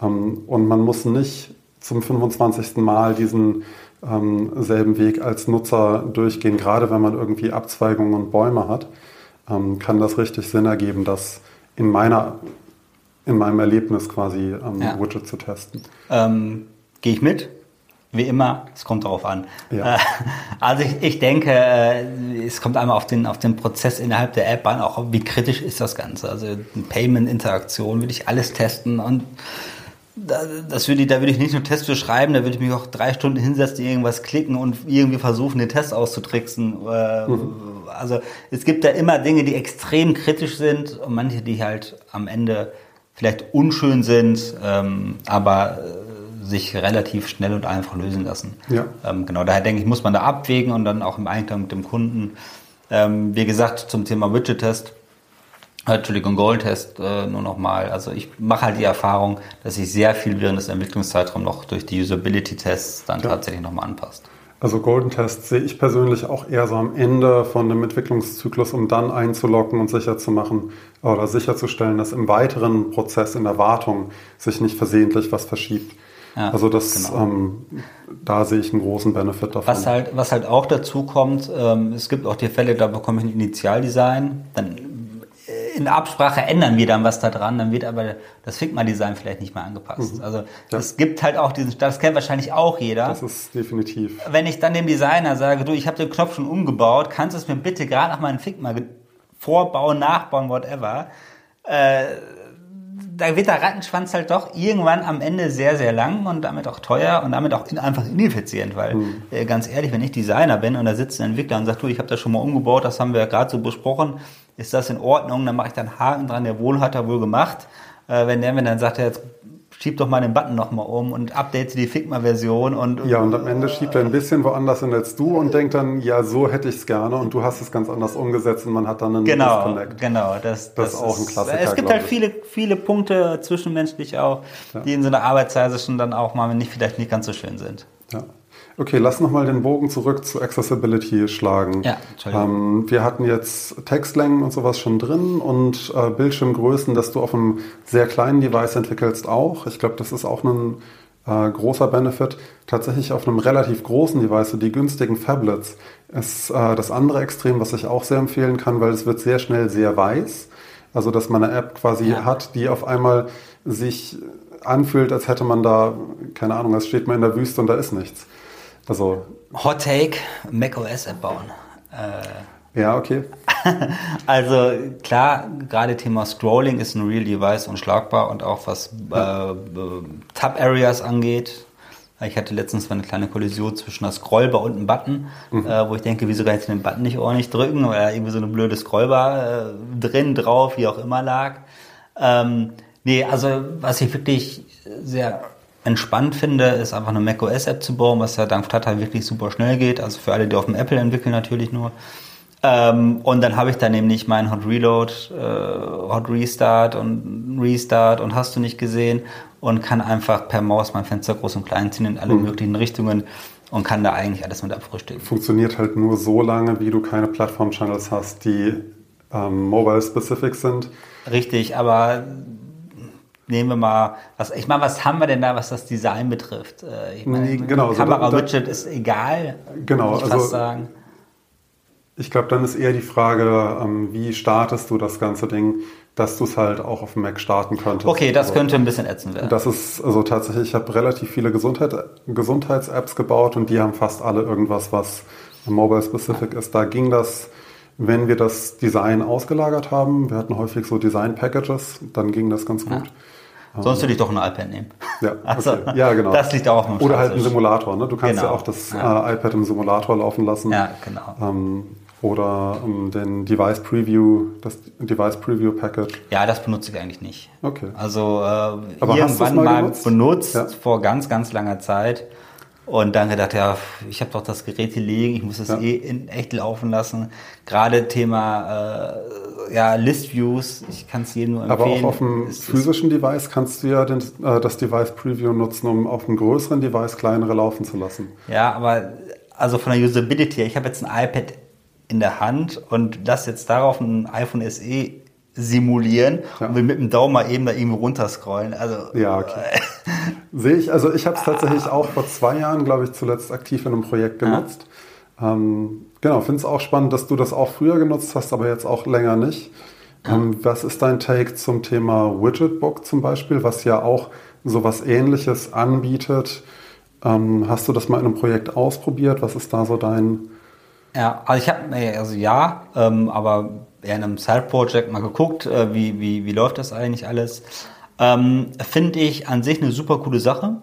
Ähm, und man muss nicht zum 25. Mal diesen ähm, selben Weg als Nutzer durchgehen, gerade wenn man irgendwie Abzweigungen und Bäume hat, ähm, kann das richtig Sinn ergeben, das in meiner in meinem Erlebnis quasi ähm, ja. Widget zu testen. Ähm, Gehe ich mit? Wie immer, es kommt darauf an. Ja. Äh, also ich, ich denke, äh, es kommt einmal auf den, auf den Prozess innerhalb der App an, auch wie kritisch ist das Ganze. Also Payment-Interaktion will ich alles testen und das würde ich, da würde ich nicht nur Tests für schreiben, da würde ich mich auch drei Stunden hinsetzen, irgendwas klicken und irgendwie versuchen, den Test auszutricksen. Äh, mhm. Also es gibt da immer Dinge, die extrem kritisch sind und manche, die halt am Ende vielleicht unschön sind, ähm, aber sich relativ schnell und einfach lösen lassen. Ja. Ähm, genau, daher denke ich, muss man da abwägen und dann auch im Einklang mit dem Kunden. Ähm, wie gesagt, zum Thema Widget-Test, äh, Entschuldigung, Goal-Test äh, nur nochmal. Also ich mache halt die Erfahrung, dass sich sehr viel während des Entwicklungszeitraums noch durch die Usability-Tests dann ja. tatsächlich nochmal anpasst. Also Golden Test sehe ich persönlich auch eher so am Ende von dem Entwicklungszyklus, um dann einzulocken und sicher zu machen oder sicherzustellen, dass im weiteren Prozess in der Wartung sich nicht versehentlich was verschiebt. Ja, also das, genau. ähm, da sehe ich einen großen Benefit davon. Was halt, was halt auch dazu kommt, ähm, es gibt auch die Fälle, da bekomme ich ein Initialdesign, dann in Absprache ändern wir dann was da dran, dann wird aber das Figma-Design vielleicht nicht mehr angepasst. Mhm. Also ja. es gibt halt auch diesen, das kennt wahrscheinlich auch jeder. Das ist definitiv. Wenn ich dann dem Designer sage, du, ich habe den Knopf schon umgebaut, kannst du es mir bitte gerade nach meinem Figma vorbauen, nachbauen, whatever. Äh, da wird der Rattenschwanz halt doch irgendwann am Ende sehr, sehr lang und damit auch teuer und damit auch einfach ineffizient, weil mhm. äh, ganz ehrlich, wenn ich Designer bin und da sitzt ein Entwickler und sagt, du, ich habe das schon mal umgebaut, das haben wir ja gerade so besprochen, ist das in Ordnung, dann mache ich dann Haken dran, der wohl hat er wohl gemacht. Äh, wenn der mir dann sagt, jetzt schieb doch mal den Button nochmal um und update die Figma-Version und, Ja, und am Ende schiebt er ein bisschen woanders hin als du und denkt dann, ja, so hätte ich es gerne und du hast es ganz anders umgesetzt und man hat dann einen genau, Disconnect. Genau, das, das, das ist auch ein Klassiker. Es gibt halt viele, viele Punkte zwischenmenschlich auch, ja. die in so einer Arbeitsweise schon dann auch mal nicht, vielleicht nicht ganz so schön sind. Ja. Okay, lass nochmal den Bogen zurück zu Accessibility schlagen. Ja, ähm, wir hatten jetzt Textlängen und sowas schon drin und äh, Bildschirmgrößen, dass du auf einem sehr kleinen Device entwickelst auch. Ich glaube, das ist auch ein äh, großer Benefit. Tatsächlich auf einem relativ großen Device, so die günstigen Phablets, ist äh, das andere Extrem, was ich auch sehr empfehlen kann, weil es wird sehr schnell sehr weiß. Also, dass man eine App quasi ja. hat, die auf einmal sich anfühlt, als hätte man da, keine Ahnung, als steht man in der Wüste und da ist nichts. Also Hot Take, macOS App bauen. Äh, ja, okay. also klar, gerade Thema Scrolling ist ein Real Device unschlagbar und auch was äh, Tab Areas angeht. Ich hatte letztens mal eine kleine Kollision zwischen einer Scrollbar und einem Button, mhm. äh, wo ich denke, wieso kann ich den Button nicht ordentlich drücken, weil da irgendwie so eine blöde Scrollbar äh, drin, drauf, wie auch immer lag. Ähm, nee, also was ich wirklich sehr entspannt finde, ist einfach eine macOS-App zu bauen, was ja dank Flutter wirklich super schnell geht. Also für alle, die auf dem Apple entwickeln, natürlich nur. Ähm, und dann habe ich da nämlich meinen Hot Reload, äh, Hot Restart und Restart und hast du nicht gesehen und kann einfach per Maus mein Fenster groß und klein ziehen in alle mhm. möglichen Richtungen und kann da eigentlich alles mit abfrühstücken. Funktioniert halt nur so lange, wie du keine Plattform-Channels hast, die ähm, mobile-specific sind. Richtig, aber nehmen wir mal, was, ich meine, was haben wir denn da, was das Design betrifft? Äh, ich meine, genau, Kamera-Widget ist egal, genau, ich also, sagen. Ich glaube, dann ist eher die Frage, ähm, wie startest du das ganze Ding, dass du es halt auch auf dem Mac starten könntest. Okay, das also, könnte ein bisschen ätzend werden. Das ist, also tatsächlich, ich habe relativ viele Gesundheit, Gesundheits-Apps gebaut und die haben fast alle irgendwas, was mobile-specific ist. Da ging das, wenn wir das Design ausgelagert haben, wir hatten häufig so Design-Packages, dann ging das ganz gut. Ja. Sonst würde ich doch ein iPad nehmen. Ja, also, okay. ja genau. Das liegt auch auf Oder halt ein Simulator. Ne? Du kannst genau. ja auch das ja. Äh, iPad im Simulator laufen lassen. Ja, genau. Ähm, oder um, den Device Preview, das Device Preview Package. Ja, das benutze ich eigentlich nicht. Okay. Also äh, irgendwann mal, mal benutzt, benutzt ja. vor ganz, ganz langer Zeit. Und dann gedacht, ja, ich habe doch das Gerät hier liegen, ich muss es ja. eh in echt laufen lassen. Gerade Thema äh, ja, List Views, ich kann es jedem nur empfehlen. Aber auch auf dem es, physischen Device kannst du ja den, äh, das Device Preview nutzen, um auf einem größeren Device kleinere laufen zu lassen. Ja, aber also von der Usability, ich habe jetzt ein iPad in der Hand und das jetzt darauf ein iPhone SE simulieren ja. und will mit dem Daumen mal eben da irgendwo runterscrollen. Also, ja, okay. Sehe ich, also ich habe es tatsächlich auch vor zwei Jahren, glaube ich, zuletzt aktiv in einem Projekt genutzt. Ja. Ähm, genau, finde es auch spannend, dass du das auch früher genutzt hast, aber jetzt auch länger nicht. Ja. Ähm, was ist dein Take zum Thema Widgetbook zum Beispiel, was ja auch sowas ähnliches anbietet? Ähm, hast du das mal in einem Projekt ausprobiert? Was ist da so dein ja, also ich habe, also ja, ähm, aber eher in einem Side-Project mal geguckt, äh, wie, wie, wie läuft das eigentlich alles. Ähm, Finde ich an sich eine super coole Sache.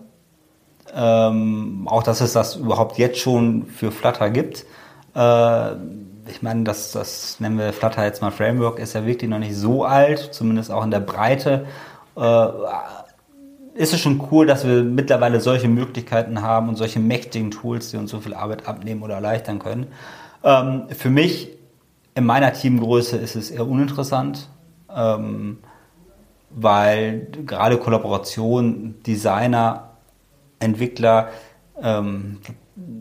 Ähm, auch, dass es das überhaupt jetzt schon für Flutter gibt. Äh, ich meine, das, das nennen wir Flutter jetzt mal Framework, ist ja wirklich noch nicht so alt, zumindest auch in der Breite. Äh, ist es schon cool, dass wir mittlerweile solche Möglichkeiten haben und solche mächtigen Tools, die uns so viel Arbeit abnehmen oder erleichtern können. Ähm, für mich in meiner Teamgröße ist es eher uninteressant, ähm, weil gerade Kollaboration, Designer, Entwickler, ähm,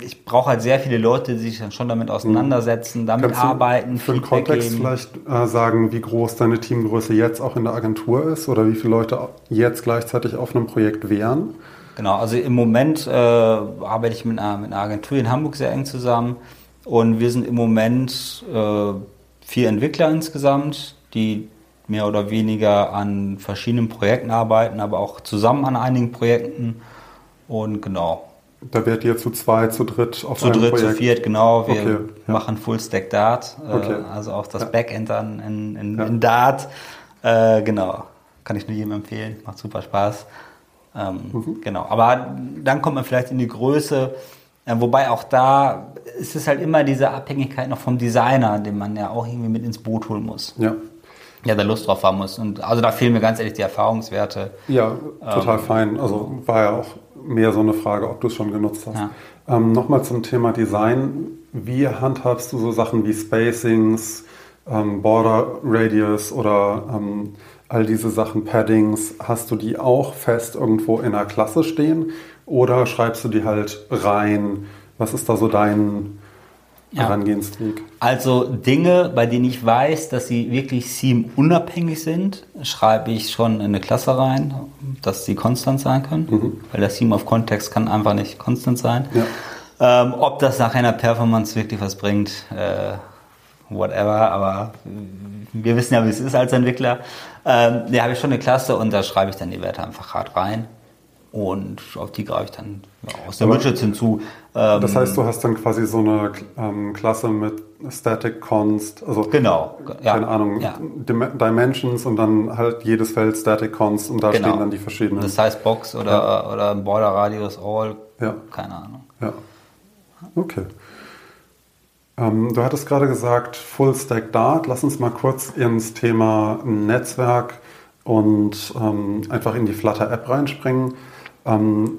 ich brauche halt sehr viele Leute, die sich dann schon damit auseinandersetzen, damit Kannst arbeiten. Für den Kontext geben. vielleicht äh, sagen, wie groß deine Teamgröße jetzt auch in der Agentur ist oder wie viele Leute jetzt gleichzeitig auf einem Projekt wären? Genau, also im Moment äh, arbeite ich mit einer, mit einer Agentur in Hamburg sehr eng zusammen und wir sind im Moment äh, vier Entwickler insgesamt, die mehr oder weniger an verschiedenen Projekten arbeiten, aber auch zusammen an einigen Projekten. Und genau. Da werdet ihr zu zwei, zu dritt auf zu einem dritt, Projekt? Zu dritt, zu viert, genau. Wir okay, ja. machen Full Stack Dart, äh, okay. also auch das ja. Backend dann in, in, ja. in Dart. Äh, genau, kann ich nur jedem empfehlen, macht super Spaß. Ähm, mhm. Genau, aber dann kommt man vielleicht in die Größe, äh, wobei auch da ist es halt immer diese Abhängigkeit noch vom Designer, den man ja auch irgendwie mit ins Boot holen muss. Ja. Ja, da Lust drauf haben muss. Und also da fehlen mir ganz ehrlich die Erfahrungswerte. Ja, total ähm, fein. Also war ja auch mehr so eine Frage, ob du es schon genutzt hast. Ja. Ähm, Nochmal zum Thema Design. Wie handhabst du so Sachen wie Spacings, ähm, Border Radius oder ähm, all diese Sachen, Paddings? Hast du die auch fest irgendwo in der Klasse stehen? Oder schreibst du die halt rein? Was ist da so dein ja. Herangehensweg? Also Dinge, bei denen ich weiß, dass sie wirklich Theme-unabhängig sind, schreibe ich schon in eine Klasse rein, dass sie konstant sein können. Mhm. Weil das Theme of Context kann einfach nicht konstant sein. Ja. Ähm, ob das nach einer Performance wirklich was bringt, äh, whatever, aber wir wissen ja, wie es ist als Entwickler. Ähm, da habe ich schon eine Klasse und da schreibe ich dann die Werte einfach hart rein. Und auf die greife ich dann aus der Widgets hinzu. Ähm, das heißt, du hast dann quasi so eine ähm, Klasse mit Static Const, also genau, ja, keine Ahnung, ja. Dimensions und dann halt jedes Feld Static Const und da genau. stehen dann die verschiedenen. Das heißt Box oder, ja. oder Border Radius All, ja. keine Ahnung. Ja. Okay. Ähm, du hattest gerade gesagt Full Stack Dart. Lass uns mal kurz ins Thema Netzwerk und ähm, einfach in die Flutter App reinspringen. Ähm,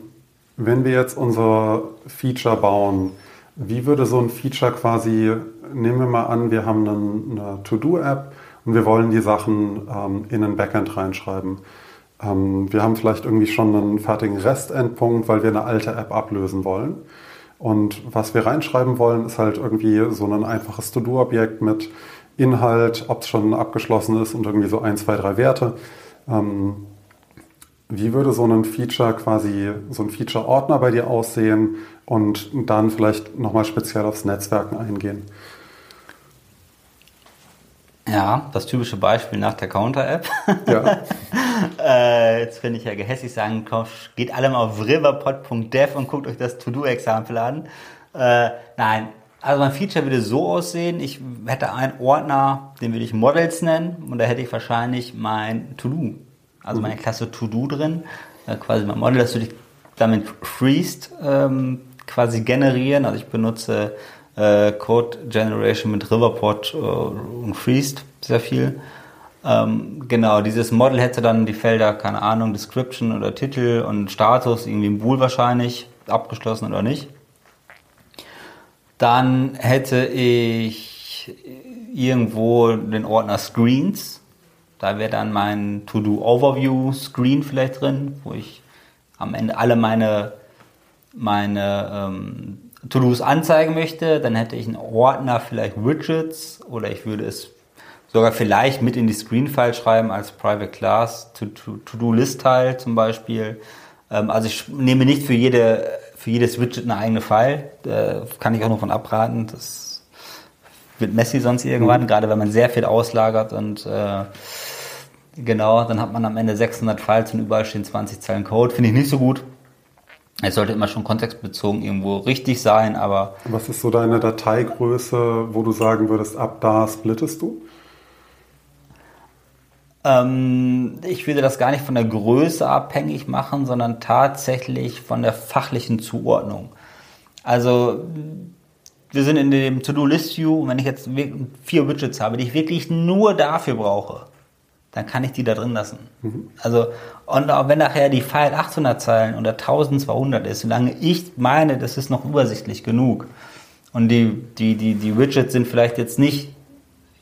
wenn wir jetzt unser Feature bauen, wie würde so ein Feature quasi, nehmen wir mal an, wir haben eine, eine To-Do-App und wir wollen die Sachen ähm, in ein Backend reinschreiben. Ähm, wir haben vielleicht irgendwie schon einen fertigen REST-Endpunkt, weil wir eine alte App ablösen wollen. Und was wir reinschreiben wollen, ist halt irgendwie so ein einfaches To-Do-Objekt mit Inhalt, ob es schon abgeschlossen ist und irgendwie so ein, zwei, drei Werte. Ähm, wie würde so ein Feature quasi, so ein Feature-Ordner bei dir aussehen und dann vielleicht nochmal speziell aufs Netzwerken eingehen? Ja, das typische Beispiel nach der Counter-App. Ja. äh, jetzt finde ich ja gehässig sagen, geht alle mal auf riverpod.dev und guckt euch das To-Do-Example an. Äh, nein, also mein Feature würde so aussehen, ich hätte einen Ordner, den würde ich Models nennen und da hätte ich wahrscheinlich mein To-Do, also meine Klasse To-Do drin. Äh, quasi mein Model, das würde ich damit Freezed ähm, quasi generieren. Also ich benutze äh, Code Generation mit Riverpod äh, und Freezed sehr viel. Ähm, genau, dieses Model hätte dann die Felder, keine Ahnung, Description oder Titel und Status, irgendwie im Bool wahrscheinlich, abgeschlossen oder nicht. Dann hätte ich irgendwo den Ordner Screens. Da wäre dann mein To-Do Overview Screen vielleicht drin, wo ich am Ende alle meine, meine ähm, To-Dos anzeigen möchte, dann hätte ich einen Ordner vielleicht Widgets oder ich würde es sogar vielleicht mit in die Screen-File schreiben als Private Class, To-Do-List-Teil zum Beispiel. Ähm, also ich nehme nicht für, jede, für jedes Widget eine eigene File, da kann ich auch nur von abraten. Das wird messy sonst irgendwann, mhm. gerade wenn man sehr viel auslagert und äh, genau, dann hat man am Ende 600 Files und überall stehen 20 Zeilen Code. Finde ich nicht so gut. Es sollte immer schon kontextbezogen irgendwo richtig sein, aber. Was ist so deine Dateigröße, wo du sagen würdest, ab da splittest du? Ähm, ich würde das gar nicht von der Größe abhängig machen, sondern tatsächlich von der fachlichen Zuordnung. Also, wir sind in dem To-Do-List-View und wenn ich jetzt vier Widgets habe, die ich wirklich nur dafür brauche, dann kann ich die da drin lassen. Mhm. Also, und auch wenn nachher die File 800 Zeilen oder 1200 ist, solange ich meine, das ist noch übersichtlich genug und die, die, die, die Widgets sind vielleicht jetzt nicht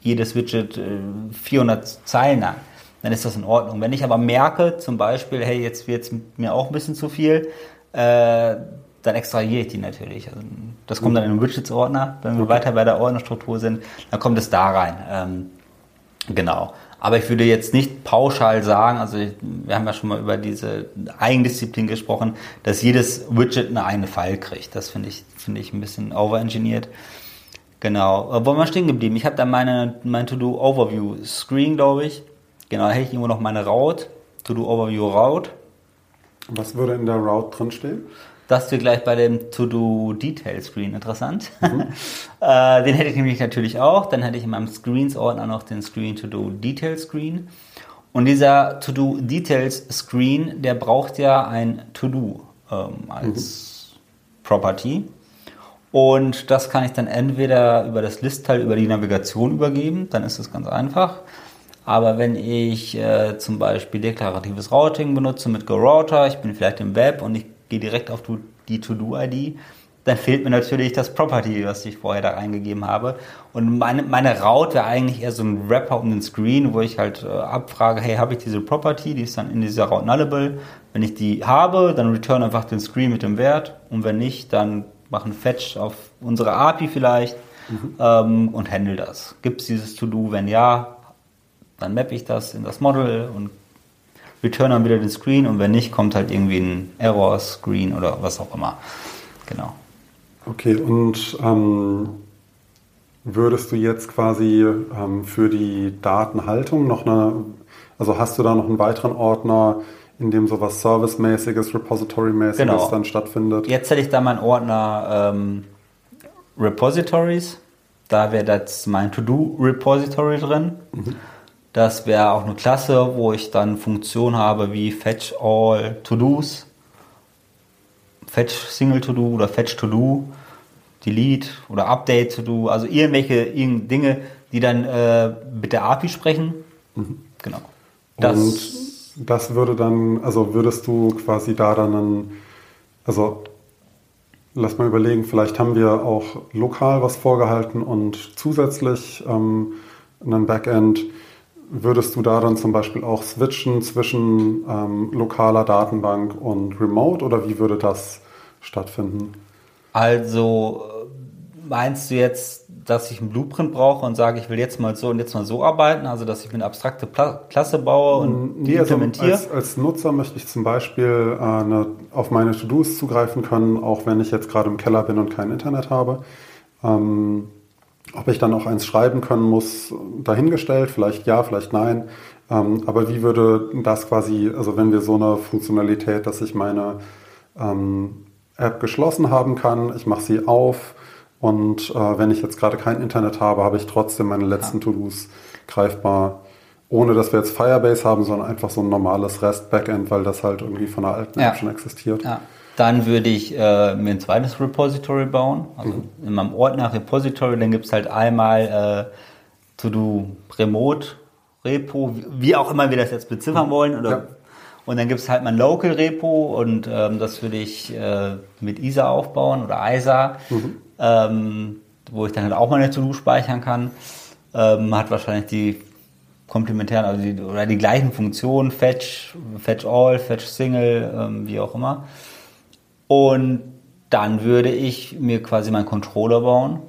jedes Widget 400 äh, Zeilen lang, dann ist das in Ordnung. Wenn ich aber merke, zum Beispiel, hey, jetzt wird es mir auch ein bisschen zu viel, äh, dann extrahiere ich die natürlich. Also das kommt dann in den Widgets-Ordner. Wenn wir okay. weiter bei der Ordnerstruktur sind, dann kommt es da rein. Ähm, genau. Aber ich würde jetzt nicht pauschal sagen, also wir haben ja schon mal über diese Eigendisziplin gesprochen, dass jedes Widget eine eigene File kriegt. Das finde ich, finde ich ein bisschen overengineert. Genau. Wo waren wir stehen geblieben? Ich habe da meine, mein To-Do-Overview-Screen, glaube ich. Genau, da hätte ich irgendwo noch meine Route, To-Do-Overview-Route. Was würde in der Route drin stehen? Das wird gleich bei dem To-Do-Detail-Screen interessant. Mhm. äh, den hätte ich nämlich natürlich auch. Dann hätte ich in meinem Screens-Ordner noch den Screen To-Do-Detail-Screen. Und dieser To-Do-Details-Screen, der braucht ja ein To-Do ähm, als mhm. Property. Und das kann ich dann entweder über das List-Teil, über die Navigation übergeben, dann ist das ganz einfach. Aber wenn ich äh, zum Beispiel deklaratives Routing benutze mit GoRouter, ich bin vielleicht im Web und ich gehe direkt auf die To-Do-ID, dann fehlt mir natürlich das Property, was ich vorher da eingegeben habe. Und meine, meine Route wäre eigentlich eher so ein Wrapper um den Screen, wo ich halt äh, abfrage, hey, habe ich diese Property, die ist dann in dieser Route nullable. Wenn ich die habe, dann return einfach den Screen mit dem Wert. Und wenn nicht, dann machen Fetch auf unsere API vielleicht mhm. ähm, und handle das. Gibt es dieses To-Do? Wenn ja, dann mappe ich das in das Model und return dann wieder den Screen und wenn nicht, kommt halt irgendwie ein Error-Screen oder was auch immer. Genau. Okay, und ähm, würdest du jetzt quasi ähm, für die Datenhaltung noch eine, also hast du da noch einen weiteren Ordner, in dem sowas Service-mäßiges, Repository-mäßiges genau. dann stattfindet? Jetzt hätte ich da meinen Ordner ähm, Repositories. Da wäre das mein To-Do-Repository drin. Mhm. Das wäre auch eine Klasse, wo ich dann Funktionen habe wie Fetch All To-Dos, Fetch Single To-Do oder Fetch To-Do, Delete oder Update To-Do, also irgendwelche Dinge, die dann äh, mit der API sprechen. Mhm. Genau. Das Und das würde dann, also würdest du quasi da dann, einen, also lass mal überlegen, vielleicht haben wir auch lokal was vorgehalten und zusätzlich ähm, einen Backend Würdest du da dann zum Beispiel auch switchen zwischen ähm, lokaler Datenbank und Remote oder wie würde das stattfinden? Also meinst du jetzt, dass ich einen Blueprint brauche und sage, ich will jetzt mal so und jetzt mal so arbeiten, also dass ich mir eine abstrakte Pla Klasse baue und die also implementiere? Als, als, Nutzer möchte ich zum Beispiel äh, eine, auf meine To-Dos zugreifen können, auch wenn ich jetzt gerade im Keller bin und kein Internet habe. Ähm, ob ich dann auch eins schreiben können muss, dahingestellt, vielleicht ja, vielleicht nein. Ähm, aber wie würde das quasi, also wenn wir so eine Funktionalität, dass ich meine ähm, App geschlossen haben kann, ich mache sie auf, und äh, wenn ich jetzt gerade kein Internet habe, habe ich trotzdem meine letzten. To-Dos greifbar. Ohne dass wir jetzt Firebase haben, sondern einfach so ein normales REST-Backend, weil das halt irgendwie von der alten ja. App schon existiert. Ja. Dann würde ich äh, mir ein zweites Repository bauen. Also mhm. in meinem Ordner Repository, dann gibt es halt einmal äh, To-Do Remote Repo, wie auch immer wir das jetzt beziffern mhm. wollen. Oder, ja. Und dann gibt es halt mein Local Repo und ähm, das würde ich äh, mit ISA aufbauen oder ISA. Mhm ähm, wo ich dann halt auch meine To-Do speichern kann. Ähm, hat wahrscheinlich die komplementären also die, oder die gleichen Funktionen, Fetch, Fetch All, Fetch Single, ähm, wie auch immer. Und dann würde ich mir quasi meinen Controller bauen,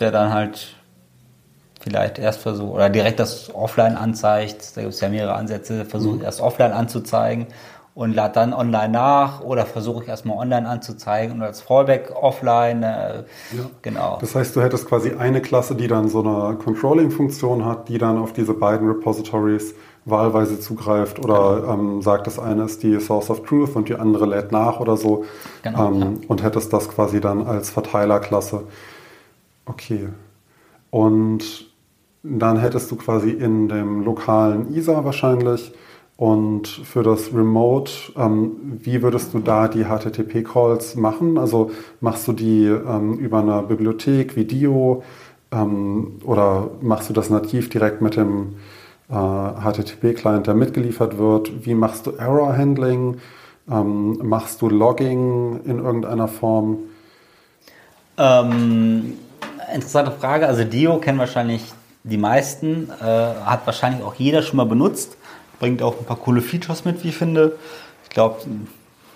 der dann halt vielleicht erst versucht oder direkt das Offline anzeigt. Da gibt es ja mehrere Ansätze, versucht mhm. erst offline anzuzeigen und lade dann online nach oder versuche ich erstmal online anzuzeigen und als Fallback offline. Äh, ja. Genau. Das heißt, du hättest quasi eine Klasse, die dann so eine Controlling-Funktion hat, die dann auf diese beiden Repositories wahlweise zugreift oder genau. ähm, sagt, das eine ist die Source of Truth und die andere lädt nach oder so. Genau, ähm, ja. Und hättest das quasi dann als Verteilerklasse. Okay. Und dann hättest du quasi in dem lokalen ISA wahrscheinlich und für das Remote, ähm, wie würdest du da die HTTP-Calls machen? Also machst du die ähm, über eine Bibliothek wie Dio ähm, oder machst du das nativ direkt mit dem HTTP-Client, der mitgeliefert wird? Wie machst du Error-Handling? Ähm, machst du Logging in irgendeiner Form? Ähm, interessante Frage. Also Dio kennen wahrscheinlich die meisten, äh, hat wahrscheinlich auch jeder schon mal benutzt bringt auch ein paar coole Features mit, wie ich finde. Ich glaube,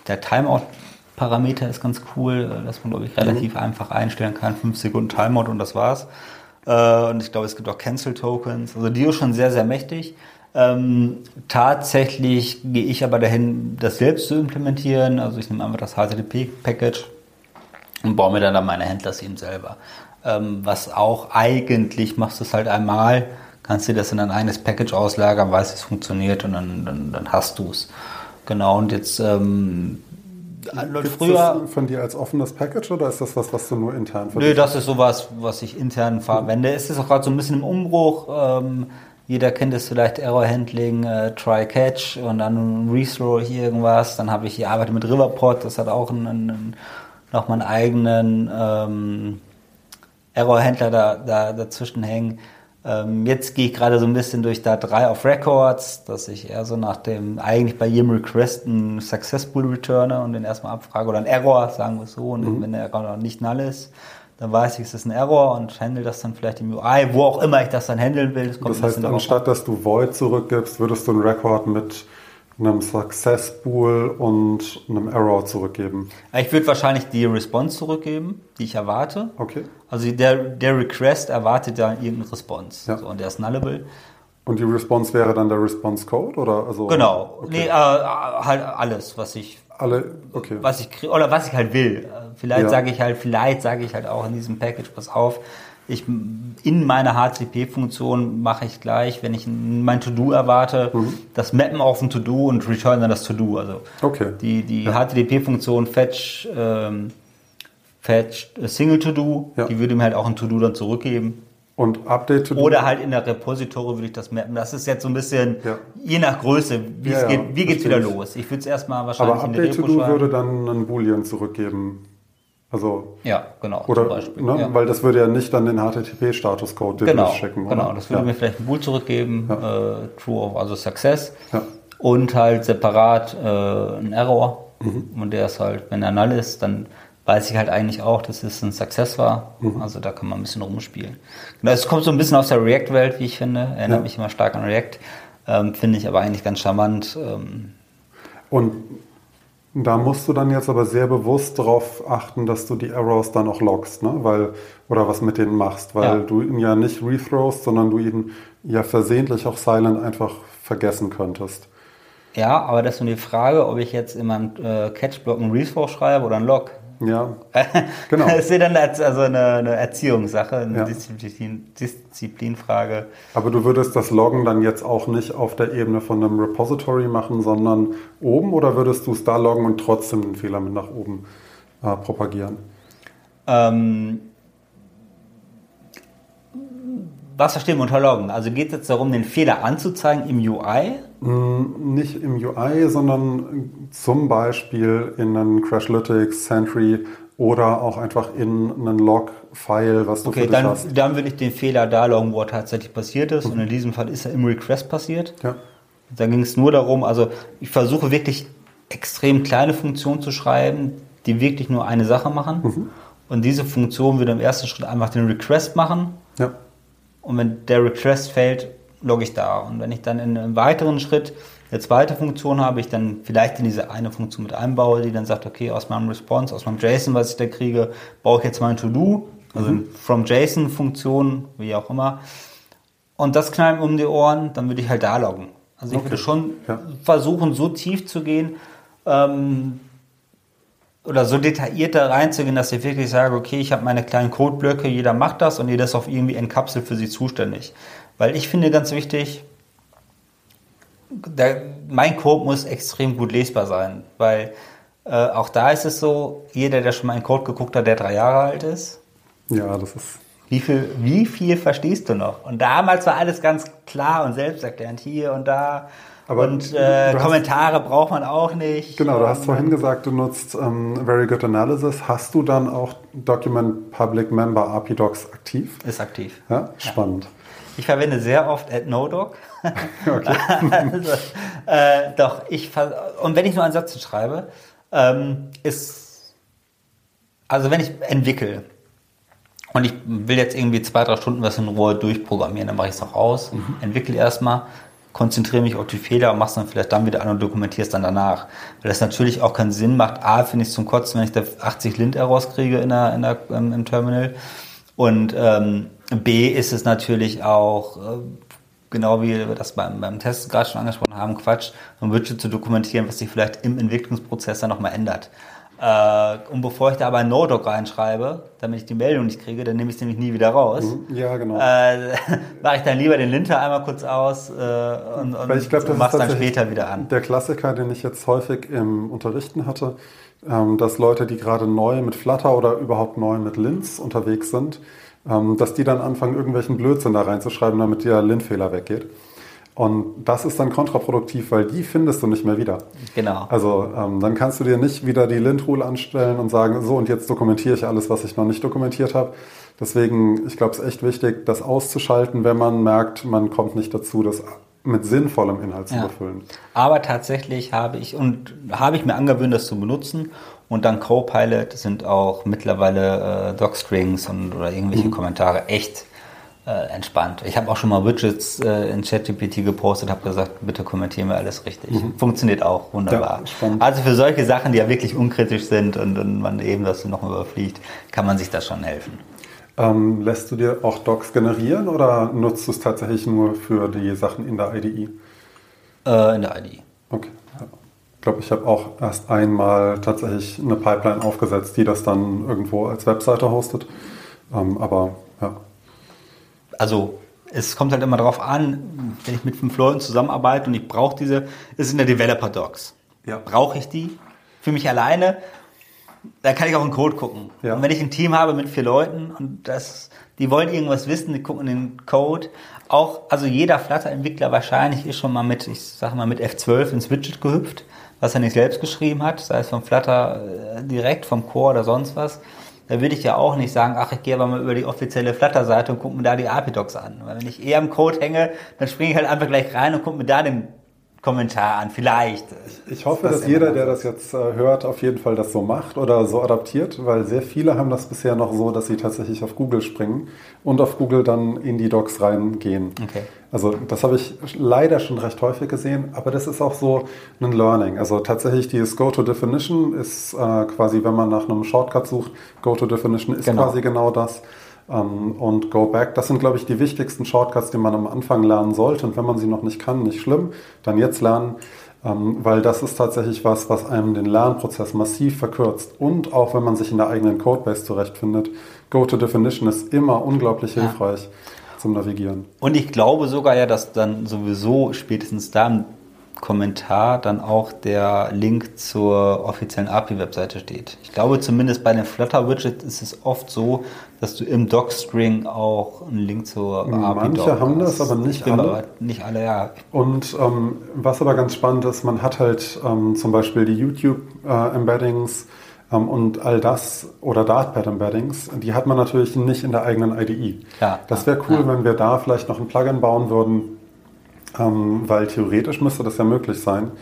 der Timeout-Parameter ist ganz cool, äh, dass man, glaube ich, relativ mhm. einfach einstellen kann. 5 Sekunden Timeout und das war's. Äh, und ich glaube, es gibt auch Cancel-Tokens. Also die ist schon sehr, sehr mächtig. Ähm, tatsächlich gehe ich aber dahin, das selbst zu implementieren. Also ich nehme einfach das HTTP-Package und baue mir dann, dann meine Händlers eben selber. Ähm, was auch eigentlich machst du es halt einmal kannst du das in ein eigenes Package auslagern, weißt, es funktioniert und dann, dann, dann hast du es. Genau, und jetzt ähm, Gibt's früher. Das von dir als offenes Package oder ist das was, was du nur intern verwendest? Nö, das ist sowas, was ich intern verwende. Es ist auch gerade so ein bisschen im Umbruch. Ähm, jeder kennt es vielleicht Error Handling, äh, Try Catch und dann Rethrow hier irgendwas. Dann habe ich hier arbeitet mit Riverpod, das hat auch einen, einen, nochmal einen eigenen ähm, Error Händler da, da dazwischen hängen. Ähm, jetzt gehe ich gerade so ein bisschen durch da drei auf Records, dass ich eher so nach dem, eigentlich bei jedem Request einen Successful returne und den erstmal abfrage oder ein Error, sagen wir es so. Und mhm. wenn der Error noch nicht null ist, dann weiß ich, es ist ein Error und handle das dann vielleicht im UI, wo auch immer ich das dann handeln will. Das, das heißt, anstatt dass du Void zurückgibst, würdest du einen Record mit einem Success Pool und einem Error zurückgeben? Ich würde wahrscheinlich die Response zurückgeben, die ich erwarte. Okay. Also der, der Request erwartet ja irgendeine Response. Ja. So, und der ist nullable. Und die Response wäre dann der Response Code oder also? Genau. Okay. Nee, äh, halt alles, was ich alle, okay. Was ich oder was ich halt will. Vielleicht ja. sage ich halt, vielleicht sage ich halt auch in diesem Package, pass auf, ich, in meiner HTTP-Funktion mache ich gleich, wenn ich mein To-Do erwarte, mhm. das Mappen auf ein To-Do und return dann das To-Do. Also okay. die, die ja. HTTP-Funktion fetch, ähm, fetch Single To-Do, ja. die würde mir halt auch ein To-Do dann zurückgeben. Und Update to do? Oder halt in der Repository würde ich das mappen. Das ist jetzt so ein bisschen, ja. je nach Größe, wie es geht, wie geht's wieder los. Ich würde es erstmal wahrscheinlich Aber Update in der Repo to do würde dann einen Boolean zurückgeben. Also, ja, genau. Oder, Beispiel, ne, ja. Weil das würde ja nicht dann den HTTP-Status-Code genau, durchchecken. Genau, oder? das würde ja. mir vielleicht ein Bool zurückgeben, ja. äh, True, also Success. Und halt separat äh, ein Error. Mhm. Und der ist halt, wenn er null ist, dann weiß ich halt eigentlich auch, dass es ein Success war. Mhm. Also da kann man ein bisschen rumspielen. Genau, es kommt so ein bisschen aus der React-Welt, wie ich finde. Erinnert mich immer stark an React. Ähm, finde ich aber eigentlich ganz charmant. Ähm, und Da musst du dann jetzt aber sehr bewusst darauf achten, dass du die Errors dann auch loggst, ne? Weil, oder was mit denen machst, weil ja. du ihn ja nicht rethrowst, sondern du ihn ja versehentlich auch silent einfach vergessen könntest. Ja, aber das ist nur die Frage, ob ich jetzt in meinem äh, Catchblock einen Rethrow schreibe oder einen Log. Ja, genau. das ist ja dann also eine, eine Erziehungssache, eine ja. Disziplin, Disziplinfrage. Aber du würdest das Loggen dann jetzt auch nicht auf der Ebene von einem Repository machen, sondern oben oder würdest du es da loggen und trotzdem den Fehler mit nach oben äh, propagieren? Ähm, was verstehen wir unter Loggen? Also geht es jetzt darum, den Fehler anzuzeigen im UI? Mm, nicht im UI, sondern zum Beispiel in einen Crashlytics, Sentry oder auch einfach in einen Log-File, was du okay, für dann, hast. dann würde ich den Fehler da loggen, wo er tatsächlich passiert ist. Mhm. Und in diesem Fall ist er im Request passiert. Ja. Da ging es nur darum, also ich versuche wirklich extrem kleine Funktionen zu schreiben, die wirklich nur eine Sache machen. Mhm. Und diese Funktion würde im ersten Schritt einfach den Request machen. Ja. Und wenn der Request fällt, logge ich da. Und wenn ich dann in einem weiteren Schritt eine zweite Funktion habe, ich dann vielleicht in diese eine Funktion mit einbaue, die dann sagt, okay, aus meinem Response, aus meinem JSON, was ich da kriege, baue ich jetzt mal ein To-Do, also mhm. from JSON-Funktion, wie auch immer. Und das knallt um die Ohren, dann würde ich halt da loggen. Also ich würde schon ja. versuchen, so tief zu gehen, ähm, oder so detailliert da reinzugehen, dass ich wirklich sage, okay, ich habe meine kleinen Codeblöcke, jeder macht das und jeder ist auf irgendwie entkapselt für sich zuständig. Weil ich finde ganz wichtig, der, mein Code muss extrem gut lesbar sein, weil äh, auch da ist es so, jeder, der schon mal einen Code geguckt hat, der drei Jahre alt ist. Ja, das ist. Wie viel, wie viel verstehst du noch? Und damals war alles ganz klar und selbsterklärend hier und da. Aber und äh, Kommentare hast, braucht man auch nicht. Genau, du hast vorhin gesagt, du nutzt ähm, Very Good Analysis. Hast du dann auch Document Public Member API Docs aktiv? Ist aktiv. Ja, spannend. Ja. Ich verwende sehr oft AdNodoc. okay. also, äh, doch, ich und wenn ich nur einen Satz schreibe, ähm, ist also wenn ich entwickle und ich will jetzt irgendwie zwei, drei Stunden was in Ruhe durchprogrammieren, dann mache ich es auch aus, mhm. entwickle erstmal konzentriere mich auf die Fehler und mache es dann vielleicht dann wieder an und dokumentiere es dann danach. Weil das natürlich auch keinen Sinn macht. A, finde ich zum Kotzen, wenn ich da 80 Lint-Errors kriege in der, in der, ähm, im Terminal. Und ähm, B ist es natürlich auch, äh, genau wie wir das beim, beim Test gerade schon angesprochen haben, Quatsch, ein Widget zu dokumentieren, was sich vielleicht im Entwicklungsprozess dann nochmal ändert. Äh, und bevor ich da aber ein No-Doc reinschreibe, damit ich die Meldung nicht kriege, dann nehme ich es nämlich nie wieder raus. Mhm. Ja, genau. Äh, mache ich dann lieber den Linter einmal kurz aus äh, und, und ich glaub, mache es dann später wieder an. Der Klassiker, den ich jetzt häufig im Unterrichten hatte, ähm, dass Leute, die gerade neu mit Flutter oder überhaupt neu mit Linz unterwegs sind, ähm, dass die dann anfangen, irgendwelchen Blödsinn da reinzuschreiben, damit der Lint-Fehler weggeht. Und das ist dann kontraproduktiv, weil die findest du nicht mehr wieder. Genau. Also ähm, dann kannst du dir nicht wieder die Lint-Rule anstellen und sagen, so und jetzt dokumentiere ich alles, was ich noch nicht dokumentiert habe. Deswegen, ich glaube, es ist echt wichtig, das auszuschalten, wenn man merkt, man kommt nicht dazu, das mit sinnvollem Inhalt zu ja. befüllen. Aber tatsächlich habe ich und habe ich mir angewöhnt, das zu benutzen. Und dann Copilot sind auch mittlerweile äh, Docstrings und oder irgendwelche mhm. Kommentare echt äh, entspannt. Ich habe auch schon mal Widgets äh, in ChatGPT gepostet, habe gesagt, bitte kommentieren wir alles richtig. Mhm. Funktioniert auch wunderbar. Ja, also für solche Sachen, die ja wirklich unkritisch sind und, und man eben das noch überfliegt, kann man sich da schon helfen. Ähm, lässt du dir auch Docs generieren oder nutzt du es tatsächlich nur für die Sachen in der IDE? Äh, in der IDE. Okay. Ja. Ich glaube, ich habe auch erst einmal tatsächlich eine Pipeline aufgesetzt, die das dann irgendwo als Webseite hostet. Ähm, aber ja, also es kommt halt immer darauf an, wenn ich mit fünf Leuten zusammenarbeite und ich brauche diese, es sind ja Developer Docs. Ja. Brauche ich die für mich alleine? Da kann ich auch in Code gucken. Ja. Und wenn ich ein Team habe mit vier Leuten und das, die wollen irgendwas wissen, die gucken in den Code. Auch, also jeder Flutter-Entwickler wahrscheinlich ist schon mal mit, ich sag mal, mit F12 ins Widget gehüpft, was er nicht selbst geschrieben hat, sei es vom Flutter äh, direkt, vom Core oder sonst was da würde ich ja auch nicht sagen, ach, ich gehe aber mal über die offizielle Flutter-Seite und gucke mir da die API-Docs an. Weil wenn ich eher im Code hänge, dann springe ich halt einfach gleich rein und gucke mir da den Kommentar an, vielleicht. Ich hoffe, das dass jeder, der das jetzt äh, hört, auf jeden Fall das so macht oder so adaptiert, weil sehr viele haben das bisher noch so, dass sie tatsächlich auf Google springen und auf Google dann in die Docs reingehen. Okay. Also das habe ich leider schon recht häufig gesehen, aber das ist auch so ein Learning. Also tatsächlich dieses Go-to-Definition ist äh, quasi, wenn man nach einem Shortcut sucht, Go-to-Definition ist genau. quasi genau das. Ähm, und Go Back. Das sind, glaube ich, die wichtigsten Shortcuts, die man am Anfang lernen sollte. Und wenn man sie noch nicht kann, nicht schlimm, dann jetzt lernen, ähm, weil das ist tatsächlich was, was einem den Lernprozess massiv verkürzt. Und auch wenn man sich in der eigenen Codebase zurechtfindet, Go-to-Definition ist immer unglaublich hilfreich. Ja. Zum Navigieren. Und ich glaube sogar ja, dass dann sowieso spätestens da Kommentar dann auch der Link zur offiziellen API-Webseite steht. Ich glaube zumindest bei den Flutter-Widgets ist es oft so, dass du im Docstring auch einen Link zur API Manche haben das, aber nicht alle. Aber nicht alle, ja. Und ähm, was aber ganz spannend ist, man hat halt ähm, zum Beispiel die YouTube-Embeddings äh, und all das oder Dartpad-Embeddings, die hat man natürlich nicht in der eigenen IDE. Ja, das wäre cool, ja. wenn wir da vielleicht noch ein Plugin bauen würden, ähm, weil theoretisch müsste das ja möglich sein,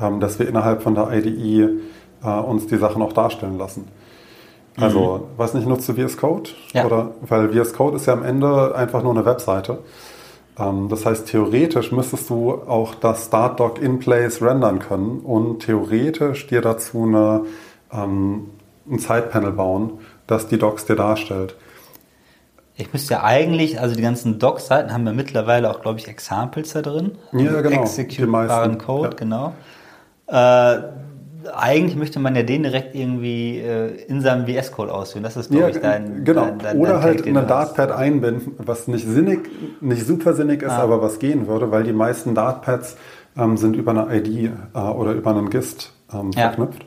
ähm, dass wir innerhalb von der IDE äh, uns die Sachen auch darstellen lassen. Also, mhm. was nicht nutzt du VS Code? Ja. Oder, weil VS Code ist ja am Ende einfach nur eine Webseite. Ähm, das heißt, theoretisch müsstest du auch das Start-Doc in Place rendern können und theoretisch dir dazu eine, ähm, ein Side-Panel bauen, das die Docs dir darstellt. Ich müsste ja eigentlich, also die ganzen Doc-Seiten haben ja mittlerweile auch, glaube ich, Examples da drin. Ja, genau. Executebaren Code, ja. genau. Äh, eigentlich möchte man ja den direkt irgendwie äh, in seinem VS-Code ausführen. Das ist, glaube ja, ich, dein. Genau. Dein, dein, Oder dein halt ein Dartpad einbinden, was nicht sinnig, nicht super sinnig ist, ah. aber was gehen würde, weil die meisten Dartpads ähm, sind über eine ID äh, oder über einen GIST ähm, ja. verknüpft.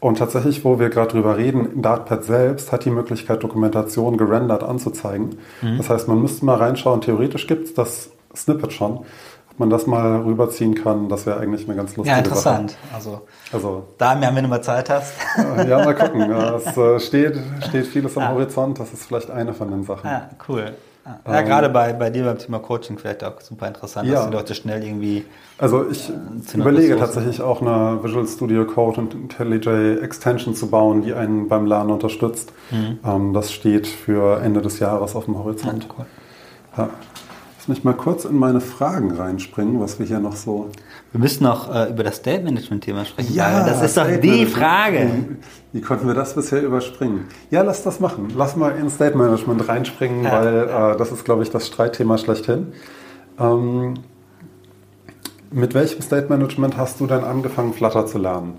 Und tatsächlich, wo wir gerade drüber reden, Dartpad selbst hat die Möglichkeit, Dokumentation gerendert anzuzeigen. Mhm. Das heißt, man müsste mal reinschauen, theoretisch gibt es das Snippet schon. Ob man das mal rüberziehen kann, das wäre eigentlich eine ganz lustige Ja, interessant. Sache. Also, also da, wenn du mal Zeit hast. ja, mal gucken. Es äh, steht, steht vieles am ja. Horizont. Das ist vielleicht eine von den Sachen. Ja, cool. Ja, ähm, gerade bei, bei dir beim Thema Coaching vielleicht auch super interessant, ja. dass die Leute schnell irgendwie. Also ich äh, überlege tatsächlich auch eine Visual Studio Code und IntelliJ Extension zu bauen, die einen beim Lernen unterstützt. Mhm. Ähm, das steht für Ende des Jahres auf dem Horizont. Ja, cool. ja. Lass mich mal kurz in meine Fragen reinspringen, was wir hier noch so. Wir müssen noch äh, über das State Management Thema sprechen. Ja, das ist doch die Frage. Wie konnten wir das bisher überspringen? Ja, lass das machen. Lass mal in State Management reinspringen, ja. weil äh, das ist, glaube ich, das Streitthema schlechthin. Ähm, mit welchem State Management hast du denn angefangen, Flutter zu lernen?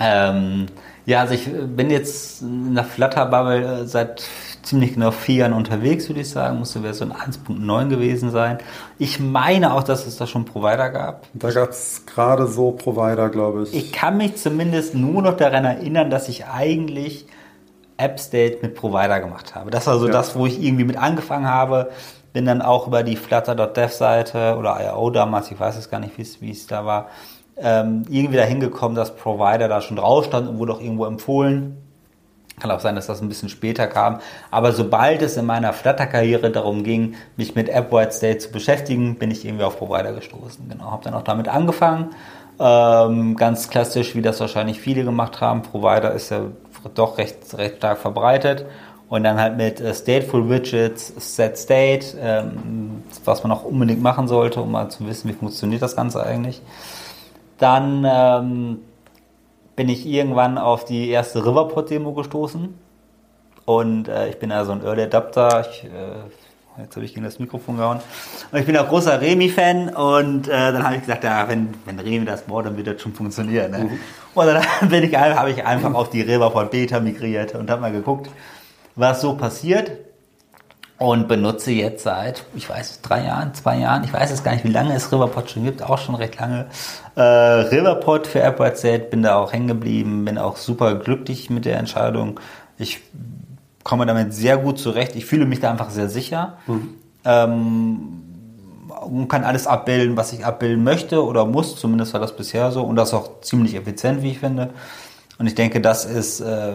Ähm, ja, also ich bin jetzt in der Flutter-Bubble äh, seit ziemlich genau vier Jahren unterwegs, würde ich sagen. Musste Version 1.9 gewesen sein. Ich meine auch, dass es da schon Provider gab. Da gab es gerade so Provider, glaube ich. Ich kann mich zumindest nur noch daran erinnern, dass ich eigentlich AppState mit Provider gemacht habe. Das war so ja. das, wo ich irgendwie mit angefangen habe. Bin dann auch über die Flutter.dev-Seite oder IO damals, ich weiß es gar nicht, wie es da war, ähm, irgendwie dahin gekommen, dass Provider da schon drauf stand und wurde auch irgendwo empfohlen. Kann auch sein, dass das ein bisschen später kam. Aber sobald es in meiner Flutter-Karriere darum ging, mich mit AppWhite State zu beschäftigen, bin ich irgendwie auf Provider gestoßen. Genau, habe dann auch damit angefangen. Ähm, ganz klassisch, wie das wahrscheinlich viele gemacht haben. Provider ist ja doch recht, recht stark verbreitet. Und dann halt mit äh, Stateful Widgets, Set State, ähm, was man auch unbedingt machen sollte, um mal zu wissen, wie funktioniert das Ganze eigentlich. Dann ähm, bin ich irgendwann auf die erste Riverport-Demo gestoßen. Und äh, ich bin ja so ein Early Adapter. Ich, äh, jetzt habe ich gegen das Mikrofon gehauen. Und ich bin auch großer Remi-Fan. Und äh, dann habe ich gesagt, ja, wenn, wenn Remi das baut, dann wird das schon funktionieren. Ne? Mhm. Und dann bin ich, habe ich einfach auf die Riverport Beta migriert und habe mal geguckt, was so passiert und benutze jetzt seit, ich weiß, drei Jahren, zwei Jahren, ich weiß es gar nicht, wie lange es Riverpod schon gibt, auch schon recht lange. Äh, Riverpod für AppWorld bin da auch hängen geblieben, bin auch super glücklich mit der Entscheidung. Ich komme damit sehr gut zurecht. Ich fühle mich da einfach sehr sicher. Mhm. Ähm, und kann alles abbilden, was ich abbilden möchte oder muss. Zumindest war das bisher so. Und das ist auch ziemlich effizient, wie ich finde. Und ich denke, das ist äh,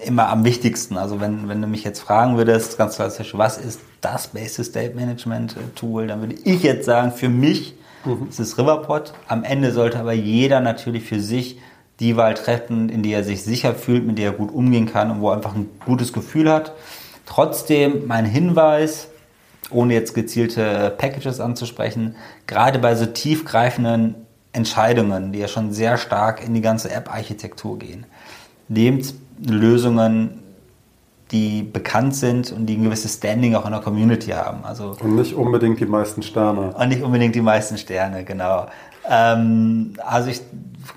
immer am wichtigsten. Also wenn, wenn du mich jetzt fragen würdest, ganz klassisch, was ist das Basis State Management Tool, dann würde ich jetzt sagen, für mich Mhm. Ist Riverpod. Am Ende sollte aber jeder natürlich für sich die Wahl treffen, in der er sich sicher fühlt, mit der er gut umgehen kann und wo er einfach ein gutes Gefühl hat. Trotzdem mein Hinweis, ohne jetzt gezielte Packages anzusprechen, gerade bei so tiefgreifenden Entscheidungen, die ja schon sehr stark in die ganze App-Architektur gehen, nehmt Lösungen, die bekannt sind und die ein gewisses Standing auch in der Community haben. Also und nicht unbedingt die meisten Sterne. Und nicht unbedingt die meisten Sterne, genau. Ähm, also ich,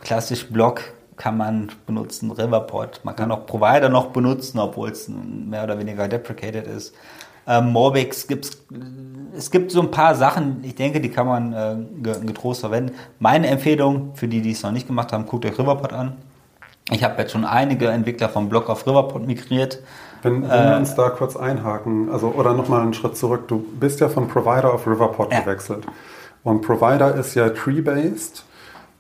klassisch Blog kann man benutzen, Riverpod. Man kann auch Provider noch benutzen, obwohl es mehr oder weniger deprecated ist. Ähm, Morbix gibt's, es gibt so ein paar Sachen, ich denke, die kann man äh, getrost verwenden. Meine Empfehlung für die, die es noch nicht gemacht haben, guckt euch Riverpod an. Ich habe jetzt schon einige Entwickler vom Blog auf Riverpod migriert. Wenn, wenn äh, wir uns da kurz einhaken, also oder nochmal einen Schritt zurück, du bist ja von Provider auf Riverpod ja. gewechselt. Und Provider ist ja tree-based.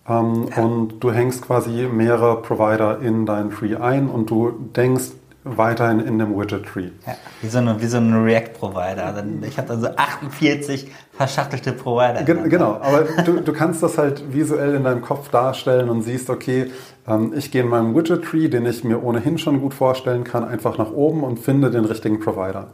Ähm, ja. Und du hängst quasi mehrere Provider in dein Tree ein und du denkst weiterhin in dem Widget-Tree. Ja, wie so, wie so ein React-Provider. Also ich habe dann so 48 verschachtelte Provider. Gen genau, aber du, du kannst das halt visuell in deinem Kopf darstellen und siehst, okay, ähm, ich gehe in meinem Widget-Tree, den ich mir ohnehin schon gut vorstellen kann, einfach nach oben und finde den richtigen Provider.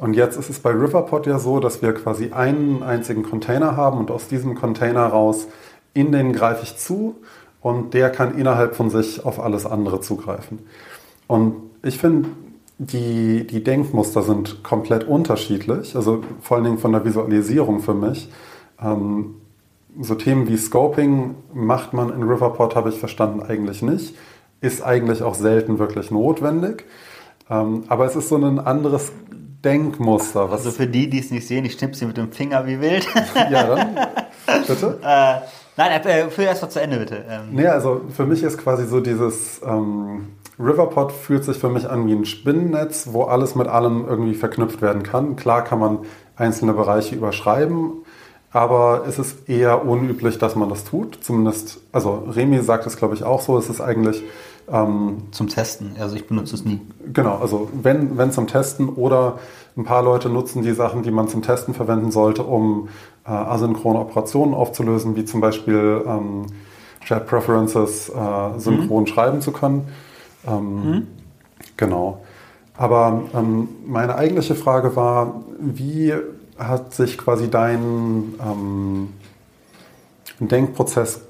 Und jetzt ist es bei Riverpod ja so, dass wir quasi einen einzigen Container haben und aus diesem Container raus in den greife ich zu und der kann innerhalb von sich auf alles andere zugreifen. Und ich finde, die, die Denkmuster sind komplett unterschiedlich, also vor allen Dingen von der Visualisierung für mich. Ähm, so Themen wie Scoping macht man in Riverport, habe ich verstanden, eigentlich nicht. Ist eigentlich auch selten wirklich notwendig. Ähm, aber es ist so ein anderes Denkmuster. also für die, die es nicht sehen, ich schnipp sie mit dem Finger wie wild. ja, dann. Bitte? Äh, nein, äh, führ erst mal zu Ende, bitte. Ähm. Nee, also für mich ist quasi so dieses ähm, Riverpod fühlt sich für mich an wie ein Spinnennetz, wo alles mit allem irgendwie verknüpft werden kann. Klar kann man einzelne Bereiche überschreiben, aber es ist eher unüblich, dass man das tut. Zumindest, also Remy sagt es, glaube ich, auch so. Es ist eigentlich ähm, zum Testen. Also ich benutze es nie. Genau, also wenn, wenn zum Testen oder ein paar Leute nutzen die Sachen, die man zum Testen verwenden sollte, um äh, asynchrone Operationen aufzulösen, wie zum Beispiel ähm, Shared Preferences äh, synchron mhm. schreiben zu können. Ähm, mhm. Genau. Aber ähm, meine eigentliche Frage war, wie hat sich quasi dein ähm, Denkprozess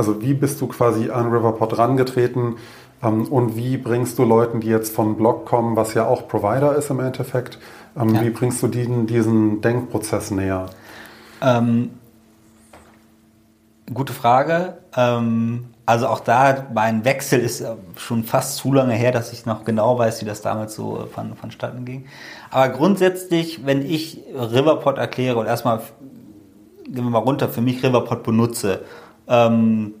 also wie bist du quasi an Riverpod rangetreten ähm, und wie bringst du Leuten, die jetzt von Blog kommen, was ja auch Provider ist im Endeffekt, ähm, ja. wie bringst du diesen, diesen Denkprozess näher? Ähm, gute Frage. Ähm, also auch da, mein Wechsel ist äh, schon fast zu lange her, dass ich noch genau weiß, wie das damals so von, vonstatten ging. Aber grundsätzlich, wenn ich Riverpod erkläre und erstmal gehen wir mal runter, für mich Riverpod benutze ähm,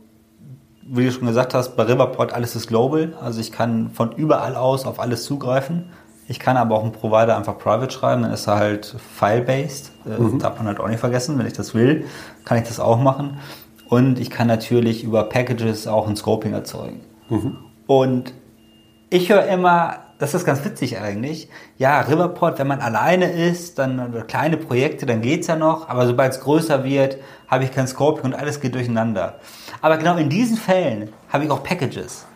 wie du schon gesagt hast, bei Riverport alles ist global. Also ich kann von überall aus auf alles zugreifen. Ich kann aber auch einen Provider einfach private schreiben, dann ist er halt file-based. Äh, mhm. Darf man halt auch nicht vergessen. Wenn ich das will, kann ich das auch machen. Und ich kann natürlich über Packages auch ein Scoping erzeugen. Mhm. Und ich höre immer, das ist ganz witzig eigentlich. Ja, Riverport, wenn man alleine ist, dann kleine Projekte, dann geht's ja noch. Aber sobald es größer wird, habe ich kein Scoping und alles geht durcheinander. Aber genau in diesen Fällen habe ich auch Packages.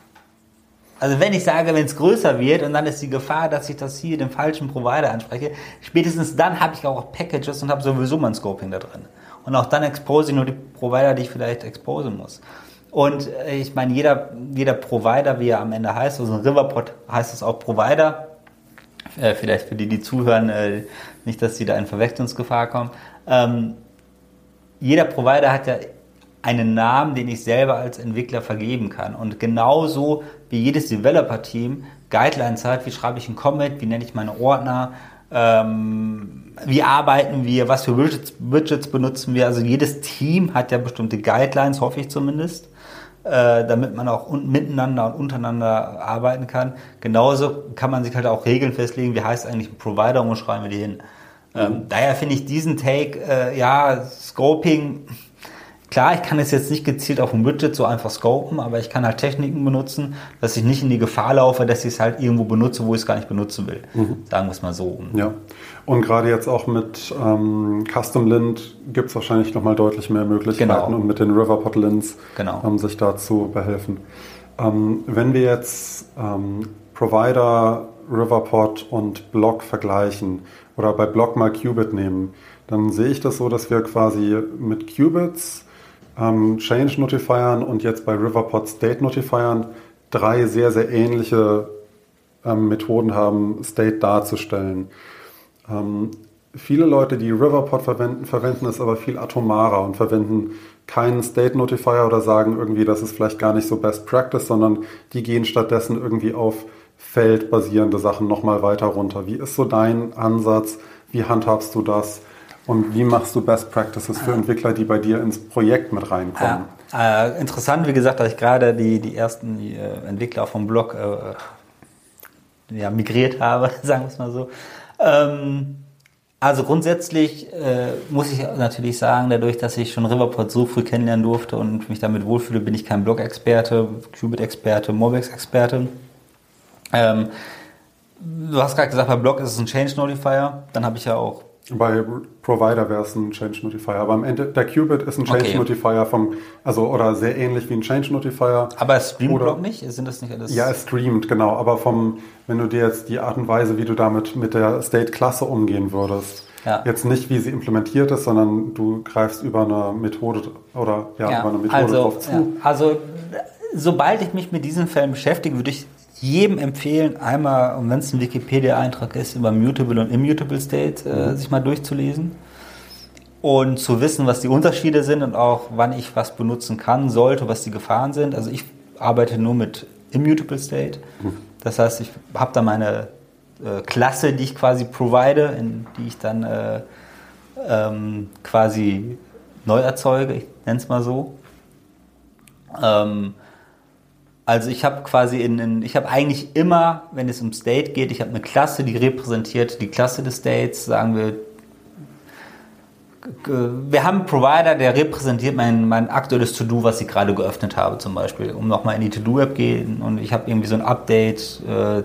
Also wenn ich sage, wenn es größer wird und dann ist die Gefahr, dass ich das hier dem falschen Provider anspreche, spätestens dann habe ich auch Packages und habe sowieso mein Scoping da drin. Und auch dann expose ich nur die Provider, die ich vielleicht exposen muss. Und äh, ich meine, jeder, jeder Provider, wie er am Ende heißt, also ein Riverpod heißt es auch Provider. Äh, vielleicht für die, die zuhören, äh, nicht, dass sie da in Verwechslungsgefahr kommen. Ähm, jeder Provider hat ja einen Namen, den ich selber als Entwickler vergeben kann. Und genauso wie jedes Developer-Team Guidelines hat, wie schreibe ich einen Commit, wie nenne ich meine Ordner, ähm, wie arbeiten wir, was für Widgets, Widgets, benutzen wir. Also jedes Team hat ja bestimmte Guidelines, hoffe ich zumindest äh, damit man auch miteinander und untereinander arbeiten kann. Genauso kann man sich halt auch Regeln festlegen, wie heißt eigentlich ein Provider und wo schreiben wir die hin. Ähm, daher finde ich diesen Take, äh, ja, Scoping, klar, ich kann es jetzt nicht gezielt auf dem Widget so einfach scopen, aber ich kann halt Techniken benutzen, dass ich nicht in die Gefahr laufe, dass ich es halt irgendwo benutze, wo ich es gar nicht benutzen will. Mhm. Sagen wir es mal so. Ja. Und gerade jetzt auch mit ähm, Custom Lint gibt es wahrscheinlich nochmal deutlich mehr Möglichkeiten genau. und mit den Riverpod Lints genau. ähm, sich dazu behelfen. Ähm, wenn wir jetzt ähm, Provider, Riverpod und Block vergleichen oder bei Block mal Qubit nehmen, dann sehe ich das so, dass wir quasi mit Qubits, ähm, Change Notifiern und jetzt bei Riverpod State Notifiern drei sehr, sehr ähnliche ähm, Methoden haben, State darzustellen. Ähm, viele Leute, die Riverpod verwenden, verwenden es aber viel atomarer und verwenden keinen State Notifier oder sagen irgendwie, das ist vielleicht gar nicht so Best Practice, sondern die gehen stattdessen irgendwie auf feldbasierende Sachen nochmal weiter runter. Wie ist so dein Ansatz? Wie handhabst du das? Und wie machst du Best Practices für Entwickler, die bei dir ins Projekt mit reinkommen? Ja, äh, interessant, wie gesagt, dass ich gerade die, die ersten die, äh, Entwickler vom Blog äh, ja, migriert habe, sagen wir es mal so. Ähm, also grundsätzlich äh, muss ich natürlich sagen, dadurch, dass ich schon Riverport so früh kennenlernen durfte und mich damit wohlfühle, bin ich kein Blog-Experte, Qubit-Experte, Mobex-Experte. Ähm, du hast gerade gesagt, bei Blog ist es ein Change Notifier. Dann habe ich ja auch bei Provider wäre es ein Change Notifier, aber am Ende der Qubit ist ein Change okay. Notifier vom, also oder sehr ähnlich wie ein Change Notifier. Aber es streamt Block nicht? Sind das nicht alles? Ja, es streamt, genau. Aber vom, wenn du dir jetzt die Art und Weise, wie du damit mit der State-Klasse umgehen würdest, ja. jetzt nicht wie sie implementiert ist, sondern du greifst über eine Methode oder ja, ja. über eine Methode also, drauf zu. Also sobald ich mich mit diesen Fällen beschäftige, würde ich jedem empfehlen, einmal, wenn es ein Wikipedia-Eintrag ist, über Mutable und Immutable State äh, mhm. sich mal durchzulesen und zu wissen, was die Unterschiede sind und auch wann ich was benutzen kann, sollte, was die Gefahren sind. Also ich arbeite nur mit Immutable State. Mhm. Das heißt, ich habe da meine äh, Klasse, die ich quasi provide, in die ich dann äh, ähm, quasi neu erzeuge, ich nenne es mal so. Ähm, also ich habe quasi in, in ich habe eigentlich immer, wenn es um State geht, ich habe eine Klasse, die repräsentiert die Klasse des States, sagen wir. Wir haben einen Provider, der repräsentiert mein, mein aktuelles To-Do, was ich gerade geöffnet habe, zum Beispiel, um nochmal in die To-Do-App gehen und ich habe irgendwie so ein Update äh.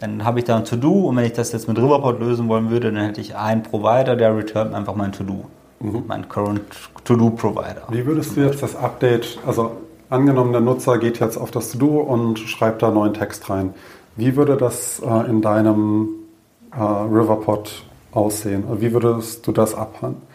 Dann habe ich da ein To-Do und wenn ich das jetzt mit Riverport lösen wollen würde, dann hätte ich einen Provider, der returnt einfach mein To-Do. Mhm. Mein Current To-Do-Provider. Wie würdest du jetzt das Update, also angenommen, der Nutzer geht jetzt auf das To-Do und schreibt da neuen Text rein. Wie würde das äh, in deinem äh, Riverpod aussehen? Wie würdest du das abhandeln?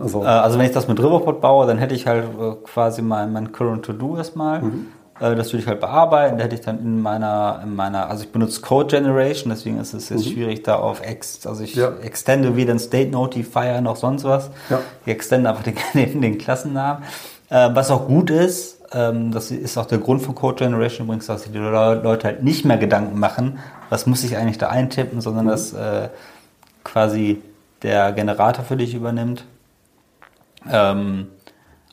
Also, äh, also wenn ich das mit Riverpod baue, dann hätte ich halt äh, quasi mein, mein Current To-Do erstmal. Mhm. Äh, das würde ich halt bearbeiten. Da hätte ich dann in meiner, in meiner, also ich benutze Code Generation, deswegen ist es jetzt mhm. schwierig da auf Ex, also ich ja. extende weder ein State Notifier noch sonst was. Ja. Ich extende einfach den, den, Klassennamen. Was auch gut ist, das ist auch der Grund von Code Generation übrigens, dass sich die Leute halt nicht mehr Gedanken machen, was muss ich eigentlich da eintippen, sondern mhm. dass äh, quasi der Generator für dich übernimmt. Ähm,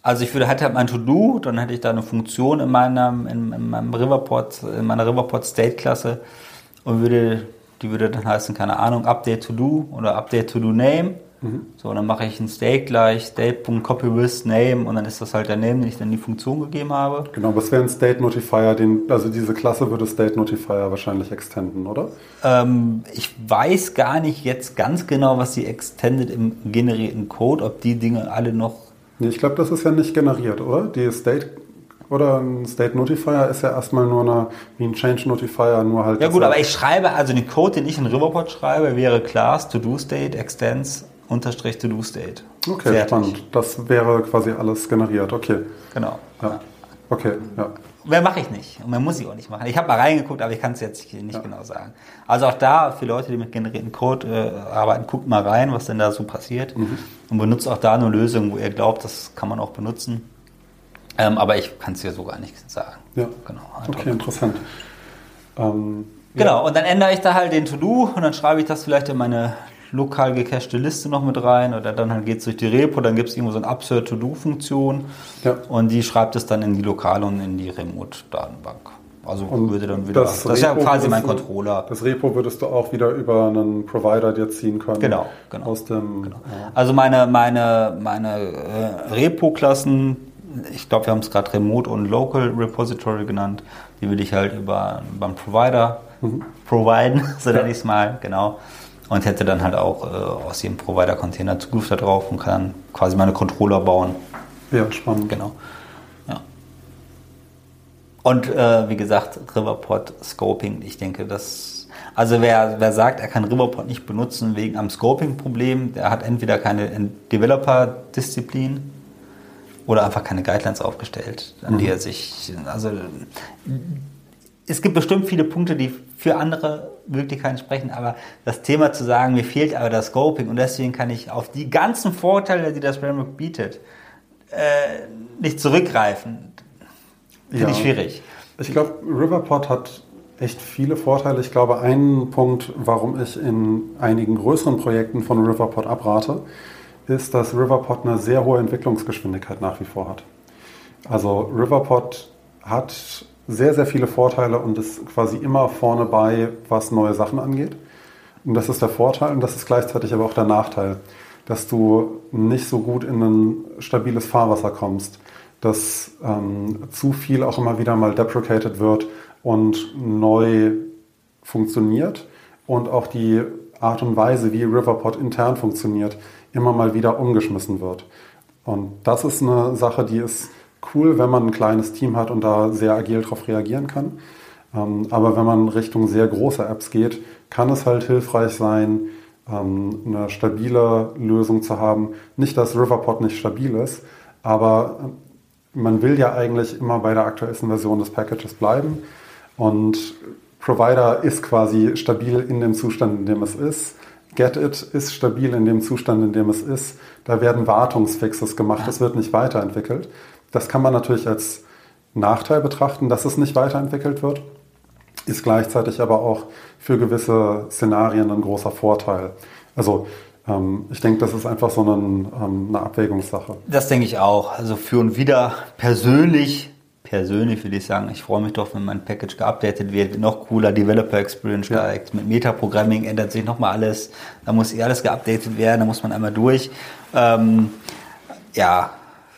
also ich würde halt, halt mein To-Do, dann hätte ich da eine Funktion in meinem, in, in meinem Riverport, in meiner Riverport State Klasse und würde, die würde dann heißen, keine Ahnung, Update To-Do oder Update To-Do Name. Mhm. So, dann mache ich ein State gleich, state.copywith name und dann ist das halt der Name, den ich dann die Funktion gegeben habe. Genau, was wäre ein State Notifier? Den, also diese Klasse würde State Notifier wahrscheinlich extenden, oder? Ähm, ich weiß gar nicht jetzt ganz genau, was sie extended im generierten Code, ob die Dinge alle noch. Nee, ich glaube, das ist ja nicht generiert, oder? Die State oder ein State Notifier ist ja erstmal nur eine, wie ein Change Notifier, nur halt. Ja gut, aber ich schreibe, also den Code, den ich in Riverpod schreibe, wäre Class, To-Do State, Extends unterstrich to do state. Okay, Fertig. spannend. Das wäre quasi alles generiert. Okay. Genau. Ja. Okay, ja. Mehr mache ich nicht und mehr muss ich auch nicht machen. Ich habe mal reingeguckt, aber ich kann es jetzt nicht ja. genau sagen. Also auch da, für Leute, die mit generierten Code äh, arbeiten, guckt mal rein, was denn da so passiert mhm. und benutzt auch da eine Lösung, wo ihr glaubt, das kann man auch benutzen. Ähm, aber ich kann es hier so gar nicht sagen. Ja, genau. Okay, interessant. Ähm, genau, ja. und dann ändere ich da halt den To-Do und dann schreibe ich das vielleicht in meine lokal gecachte Liste noch mit rein oder dann halt geht es durch die Repo, dann gibt es irgendwo so eine Upsert-To-Do-Funktion ja. und die schreibt es dann in die lokale und in die Remote-Datenbank. Also Und würde dann wieder. das Das, ist ja quasi mein Controller. Das Repo würdest du auch wieder über einen Provider dir ziehen können. Genau, genau. Aus dem. Ja. Also meine, meine, meine äh, Repo-Klassen, ich glaube, wir haben es gerade Remote und Local Repository genannt, die will ich halt über, einen Provider providen, so nenne ich es mal, genau. Und hätte dann halt auch äh, aus jedem Provider-Container Zugriff darauf und kann dann quasi meine Controller bauen. ja, spannend. Genau. Ja. Und äh, wie gesagt, Riverpod Scoping, ich denke, das. Also wer, wer sagt, er kann Riverpod nicht benutzen wegen einem Scoping-Problem, der hat entweder keine Developer-Disziplin oder einfach keine Guidelines aufgestellt, an die er sich. Also es gibt bestimmt viele Punkte, die für andere Möglichkeiten sprechen, aber das Thema zu sagen, mir fehlt aber das Scoping und deswegen kann ich auf die ganzen Vorteile, die das Framework bietet, äh, nicht zurückgreifen, finde Ja. ich schwierig. Ich glaube, Riverpod hat echt viele Vorteile. Ich glaube, ein Punkt, warum ich in einigen größeren Projekten von Riverpod abrate, ist, dass Riverpod eine sehr hohe Entwicklungsgeschwindigkeit nach wie vor hat. Also Riverpod hat sehr, sehr viele Vorteile und ist quasi immer vorne bei, was neue Sachen angeht. Und das ist der Vorteil und das ist gleichzeitig aber auch der Nachteil, dass du nicht so gut in ein stabiles Fahrwasser kommst, dass ähm, zu viel auch immer wieder mal deprecated wird und neu funktioniert und auch die Art und Weise, wie Riverpod intern funktioniert, immer mal wieder umgeschmissen wird. Und das ist eine Sache, die ist cool, wenn man ein kleines Team hat und da sehr agil darauf reagieren kann. Ähm, aber wenn man Richtung sehr große Apps geht, kann es halt hilfreich sein, ähm, eine stabile Lösung zu haben. Nicht, dass Riverpod nicht stabil ist, aber äh, man will ja eigentlich immer bei der aktuellsten Version des Packages bleiben. Und Provider ist quasi stabil in dem Zustand, in dem es ist. GetIt ist stabil in dem Zustand, in dem es ist. Da werden Wartungsfixes gemacht, es wird nicht weiterentwickelt. Das kann man natürlich als Nachteil betrachten, dass es nicht weiterentwickelt wird, ist gleichzeitig aber auch für gewisse Szenarien ein großer Vorteil. Also ähm, ich denke, das ist einfach so ein, ähm, eine Abwägungssache. Das denke ich auch. Also für und wieder persönlich, persönlich würde ich sagen, ich freue mich doch, wenn mein Package geupdatet wird, wird noch cooler, Developer Experience Ja. steigt. Mit Metaprogramming ändert sich nochmal alles. Da muss eh alles geupdatet werden, da muss man einmal durch. Ähm, ja,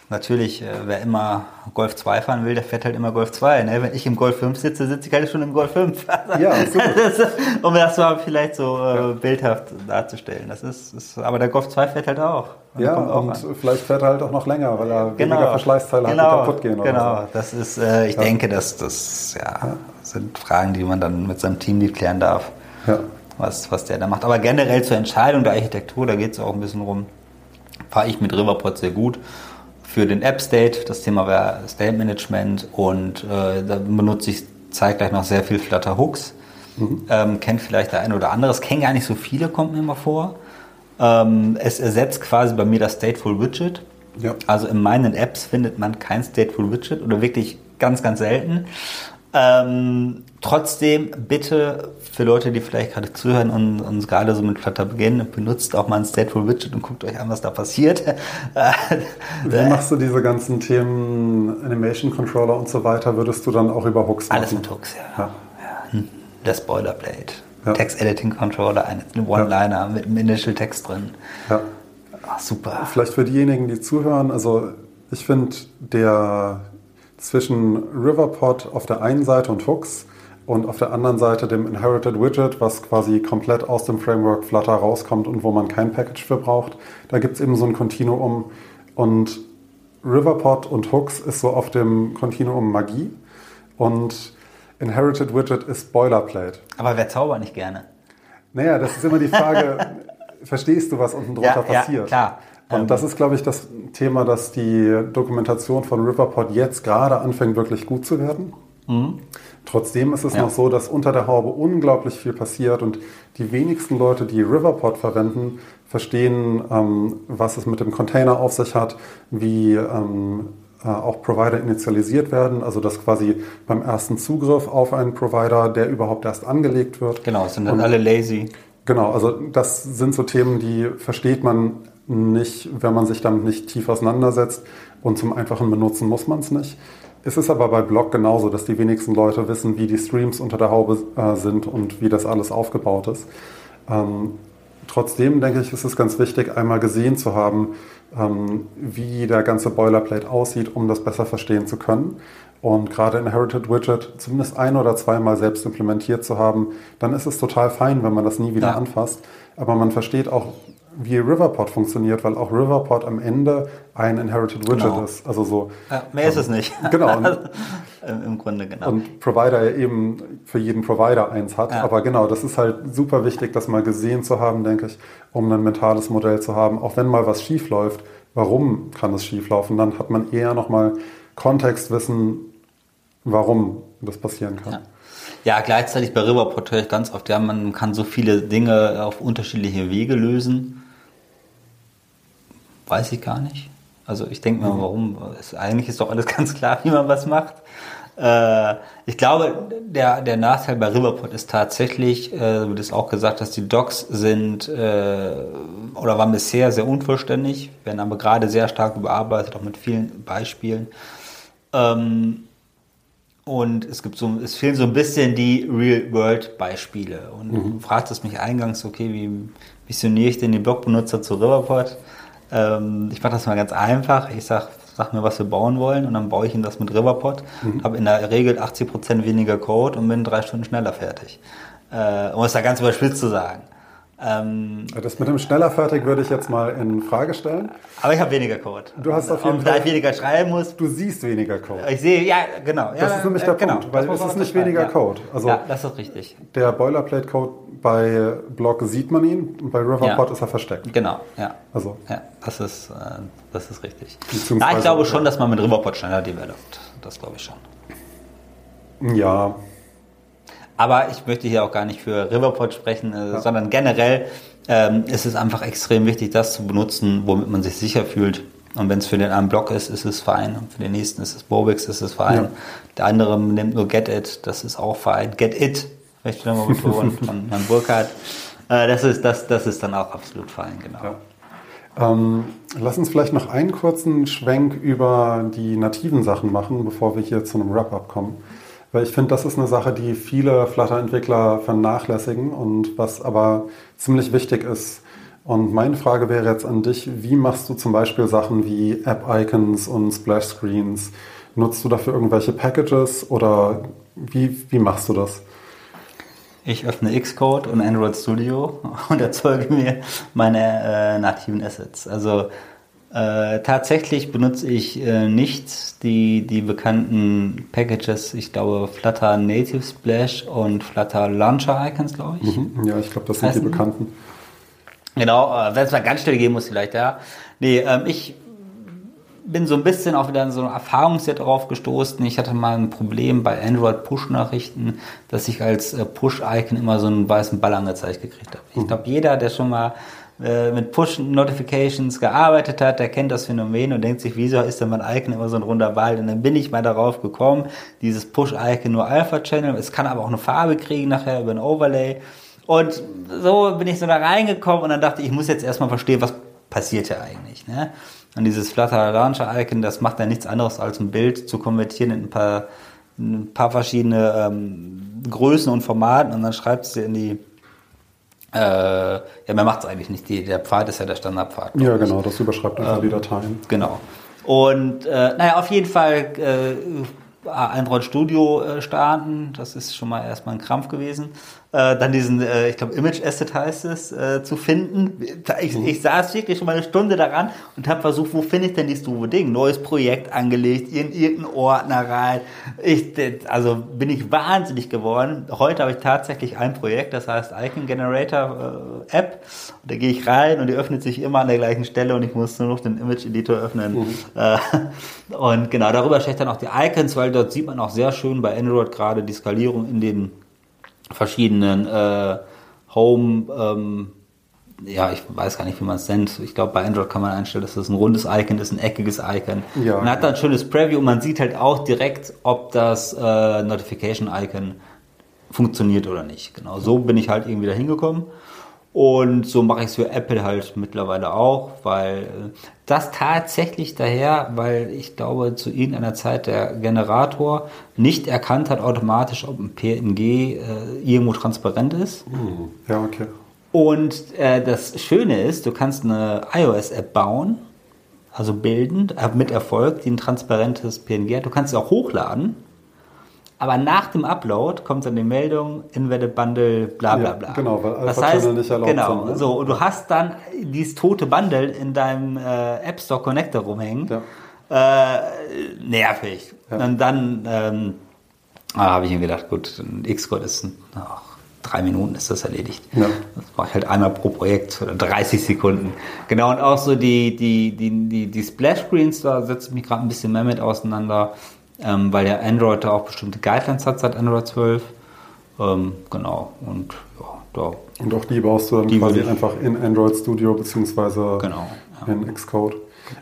natürlich, äh, wer immer Golf 2 fahren will, der fährt halt immer Golf 2. Ne? Wenn ich im Golf 5 sitze, sitze ich halt schon im Golf 5. Ja, absolut. Um das mal vielleicht so äh, bildhaft darzustellen. Das ist, ist, aber der Golf 2 fährt halt auch. Ja, auch und an. vielleicht fährt er halt auch noch länger, weil er weniger Verschleißteile genau, hat, die kaputt gehen oder Genau, so. das ist, äh, ich Ja. denke, dass das ja, sind Fragen, die man dann mit seinem Teamlead klären darf, Ja. was, was der da macht. Aber generell zur Entscheidung der Architektur, da geht es auch ein bisschen rum, fahre ich mit Riverpod sehr gut. Für den App State, das Thema war State Management und äh, da benutze ich zeitgleich noch sehr viel Flutter Hooks. Ähm, kennt vielleicht der eine oder andere. Es kennen gar nicht so viele, kommt mir immer vor. Ähm, es ersetzt quasi bei mir das Stateful Widget. Ja. Also in meinen Apps findet man kein Stateful Widget oder wirklich ganz, ganz selten. Ähm, trotzdem bitte für Leute, die vielleicht gerade zuhören und uns gerade so mit Flutter beginnen, benutzt auch mal ein Stateful Widget und guckt euch an, was da passiert. Wie machst du diese ganzen Themen, Animation Controller und so weiter, würdest du dann auch über Hooks machen? Alles mit Hooks, ja. Ja. ja. Das Boilerplate. Ja. Text Editing Controller, ein One-Liner mit einem Initial Text drin. Ja. Ah, super. Vielleicht für diejenigen, die zuhören, also ich finde der zwischen Riverpod auf der einen Seite und Hooks und auf der anderen Seite dem Inherited Widget, was quasi komplett aus dem Framework Flutter rauskommt und wo man kein Package für braucht, da gibt es eben so ein Kontinuum und Riverpod und Hooks ist so auf dem Kontinuum Magie und Inherited Widget ist Boilerplate. Aber wer zaubert nicht gerne? Naja, das ist immer die Frage, verstehst du, was unten drunter Ja, ja, passiert? klar. Und Ähm, das ist, glaube ich, das Thema, dass die Dokumentation von Riverpod jetzt gerade anfängt, wirklich gut zu werden. Trotzdem ist es. Ja. noch so, dass unter der Haube unglaublich viel passiert und die wenigsten Leute, die Riverpod verwenden, verstehen, ähm, was es mit dem Container auf sich hat, wie ähm, äh, auch Provider initialisiert werden, also dass quasi beim ersten Zugriff auf einen Provider, der überhaupt erst angelegt wird, Genau, es sind dann Und- alle lazy. Genau, also das sind so Themen, die versteht man nicht, wenn man sich damit nicht tief auseinandersetzt. Und zum einfachen Benutzen muss man es nicht. Es ist aber bei Blog genauso, dass die wenigsten Leute wissen, wie die Streams unter der Haube äh, sind und wie das alles aufgebaut ist. Ähm, trotzdem denke ich, ist es ganz wichtig, einmal gesehen zu haben, ähm, wie der ganze Boilerplate aussieht, um das besser verstehen zu können. Und gerade Inherited Widget zumindest ein oder zweimal selbst implementiert zu haben, dann ist es total fein, wenn man das nie wieder ja. anfasst. Aber man versteht auch, wie Riverpod funktioniert, weil auch Riverpod am Ende ein Inherited Widget genau. ist. Also so. Ja, mehr ähm, ist es nicht. Genau. Im Grunde, genau. Und Provider ja eben für jeden Provider eins hat. Ja. Aber genau, das ist halt super wichtig, das mal gesehen zu haben, denke ich, um ein mentales Modell zu haben. Auch wenn mal was schief läuft, warum kann es schief laufen? Dann hat man eher nochmal Kontextwissen, warum das passieren kann. Ja. Ja, gleichzeitig bei Riverpod höre ich ganz oft, ja, man kann so viele Dinge auf unterschiedliche Wege lösen. Weiß ich gar nicht. Also ich denke mhm. warum? Ist, eigentlich ist doch alles ganz klar, wie man was macht. Äh, ich glaube, der, der Nachteil bei Riverpod ist tatsächlich, äh, wird es auch gesagt, dass die Docs sind äh, oder waren bisher sehr unvollständig, werden aber gerade sehr stark überarbeitet, auch mit vielen Beispielen. Ähm, und es gibt so, es fehlen so ein bisschen die Real-World-Beispiele. Und mhm. du fragtest mich eingangs, okay, wie missioniere ich denn die Blogbenutzer zu Riverpod? Ähm, ich mache das mal ganz einfach. Ich sag, sag mir, was wir bauen wollen und dann baue ich ihnen das mit Riverpod. Mhm. Habe in der Regel 80% weniger Code und bin drei Stunden schneller fertig. Äh, um es da ganz überspitzt zu sagen. Ähm, das mit dem schneller fertig würde ich jetzt mal in Frage stellen. Aber ich habe weniger Code. Du hast auf jeden und Fall. Da ich weniger schreiben muss. Du siehst weniger Code. Ich sehe, ja, genau. Das ja, ist nämlich der genau, Punkt, weil es ist nicht weniger ja. Code. Also ja, das ist richtig. Der Boilerplate-Code bei Block sieht man ihn, bei Riverpod ja. ist er versteckt. Genau, ja. Also. Ja, das ist, äh, das ist richtig. Ja, ich glaube schon, dass man mit Riverpod schneller developt. Das glaube ich schon. Ja, aber ich möchte hier auch gar nicht für Riverpod sprechen, äh, ja. sondern generell ähm, ist es einfach extrem wichtig, das zu benutzen, womit man sich sicher fühlt. Und wenn es für den einen Block ist, ist es fein. Und für den nächsten ist es Bobix, ist es fein. Ja. Der andere nimmt nur Get It, das ist auch fein. Get It, möchte ich nochmal betonen, von Herrn Burkhardt. Äh, das, ist, das, das ist dann auch absolut fein, genau. Ja. Ähm, lass uns vielleicht noch einen kurzen Schwenk über die nativen Sachen machen, bevor wir hier zu einem Wrap-up kommen. Weil ich finde, das ist eine Sache, die viele Flutter-Entwickler vernachlässigen und was aber ziemlich wichtig ist. Und meine Frage wäre jetzt an dich, wie machst du zum Beispiel Sachen wie App-Icons und Splash-Screens? Nutzt du dafür irgendwelche Packages oder wie, wie machst du das? Ich öffne Xcode und Android Studio und erzeuge mir meine äh, nativen Assets. Also äh, tatsächlich benutze ich äh, nicht die, die bekannten Packages, ich glaube Flutter Native Splash und Flutter Launcher Icons, glaube ich. Mhm. Ja, ich glaube, das sind die bekannten. Genau, äh, wenn es mal ganz schnell gehen muss, vielleicht, ja. Nee, ähm, ich bin so ein bisschen auch wieder in so ein Erfahrungsset drauf gestoßen. Ich hatte mal ein Problem bei Android Push-Nachrichten, dass ich als äh, Push-Icon immer so einen weißen Ball angezeigt gekriegt habe. Ich mhm. glaube, jeder, der schon mal äh, mit Push-Notifications gearbeitet hat, der kennt das Phänomen und denkt sich, wieso ist denn mein Icon immer so ein runder Ball? Und dann bin ich mal darauf gekommen, dieses Push-Icon nur Alpha-Channel, es kann aber auch eine Farbe kriegen nachher über ein Overlay. Und so bin ich so da reingekommen und dann dachte ich, ich muss jetzt erstmal verstehen, was passiert hier eigentlich. Ne? Und dieses Flutter Launcher Icon, das macht ja nichts anderes als ein Bild zu konvertieren in ein paar, ein paar verschiedene ähm, Größen und Formaten und dann schreibt es dir in die äh, ja, mehr macht es eigentlich nicht. Die, der Pfad ist ja der Standardpfad. Ja, genau, das überschreibt einfach ähm, die Dateien. Genau. Und äh, naja, auf jeden Fall äh, Android Studio äh, starten, das ist schon mal erstmal ein Krampf gewesen äh, dann diesen, äh, ich glaube, Image Asset heißt es, äh, zu finden. Ich, mhm. ich saß wirklich schon mal eine Stunde daran und habe versucht, wo finde ich denn dieses doofe Ding? Neues Projekt angelegt, in irgendeinen Ordner rein. Ich, also bin ich wahnsinnig geworden. Heute habe ich tatsächlich ein Projekt, das heißt Icon Generator äh, App. Und da gehe ich rein und die öffnet sich immer an der gleichen Stelle und ich muss nur noch den Image Editor öffnen. Mhm. Äh, und genau, darüber steht dann auch die Icons, weil dort sieht man auch sehr schön bei Android gerade die Skalierung in den verschiedenen äh, Home, ähm, ja, ich weiß gar nicht, wie man es nennt. Ich glaube, bei Android kann man einstellen, dass das ein rundes Icon ist, ein eckiges Icon. Ja, man hat da ein schönes Preview und man sieht halt auch direkt, ob das äh, Notification-Icon funktioniert oder nicht. Genau, so bin ich halt irgendwie da hingekommen. Und so mache ich es für Apple halt mittlerweile auch, weil äh, das tatsächlich daher, weil ich glaube, zu irgendeiner Zeit der Generator nicht erkannt hat automatisch, ob ein PNG äh, irgendwo transparent ist. Hm, Ja, okay. Und äh, das Schöne ist, du kannst eine iOS-App bauen, also bildend, äh, mit Erfolg, die ein transparentes PNG hat. Du kannst es auch hochladen. Aber nach dem Upload kommt dann die Meldung, Embedded Bundle, bla bla Ja, bla. genau, weil das Alpha heißt, Channel nicht erlaubt genau, sind, ne? so, und du hast dann dieses tote Bundle in deinem äh, App Store Connector rumhängen. Ja. Äh, nervig. Ja. Und dann ähm, ah, habe ich mir gedacht, gut, ein Xcode ist ein, ach, drei Minuten ist das erledigt. Ja. Das mache ich halt einmal pro Projekt oder 30 Sekunden. Genau, und auch so die, die, die, die, die Splash-Screens, da setze ich mich gerade ein bisschen mehr mit auseinander, ähm, weil der Android da auch bestimmte Guidelines hat seit Android 12. Ähm, genau, und ja, da, Und auch die baust du dann Die quasi einfach in Android Studio beziehungsweise genau. Ja. in Xcode.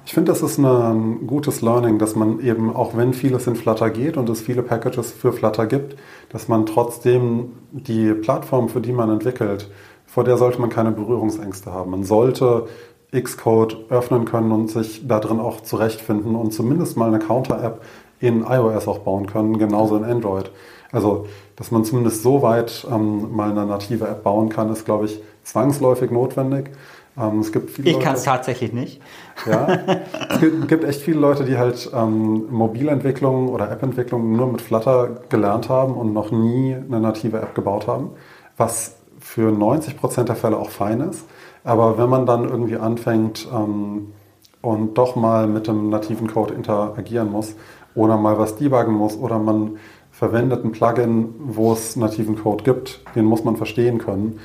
Ich finde, das ist ein gutes Learning, dass man eben, auch wenn vieles in Flutter geht und es viele Packages für Flutter gibt, dass man trotzdem die Plattform, für die man entwickelt, vor der sollte man keine Berührungsängste haben. Man sollte Xcode öffnen können und sich da drin auch zurechtfinden und zumindest mal eine Counter-App in iOS auch bauen können, genauso in Android. Also, dass man zumindest so weit ähm, mal eine native App bauen kann, ist, glaube ich, zwangsläufig notwendig. Ähm, es gibt viele Ich kann es tatsächlich nicht. ja, es gibt, gibt echt viele Leute, die halt ähm, Mobilentwicklung oder App-Entwicklung nur mit Flutter gelernt haben und noch nie eine native App gebaut haben, was für 90% der Fälle auch fein ist. Aber wenn man dann irgendwie anfängt ähm, und doch mal mit dem nativen Code interagieren muss oder mal was debuggen muss oder man verwendet ein Plugin, wo es nativen Code gibt, den muss man verstehen können.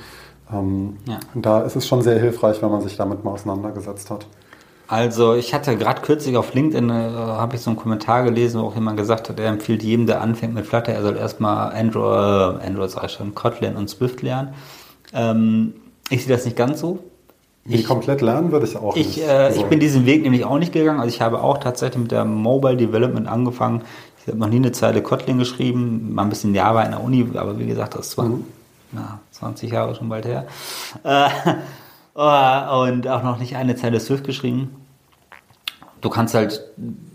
Ähm, Ja. Da ist es schon sehr hilfreich, wenn man sich damit mal auseinandergesetzt hat. Also ich hatte gerade kürzlich auf LinkedIn, äh, habe ich so einen Kommentar gelesen, wo auch jemand gesagt hat, er empfiehlt jedem, der anfängt mit Flutter, er soll erstmal Android, äh, Android sag ich schon, Kotlin und Swift lernen. Ähm, ich sehe das nicht ganz so. Ich- komplett lernen würde ich auch Ich, nicht. äh, Also, ich bin diesen Weg nämlich auch nicht gegangen. Also ich habe auch tatsächlich mit der Mobile Development angefangen. Ich habe noch nie eine Zeile Kotlin geschrieben, mal ein bisschen Java in der Uni, aber wie gesagt, das war Mhm. na, 20 Jahre schon bald her. Äh, oh, und auch noch nicht eine Zeile Swift geschrieben. Du kannst halt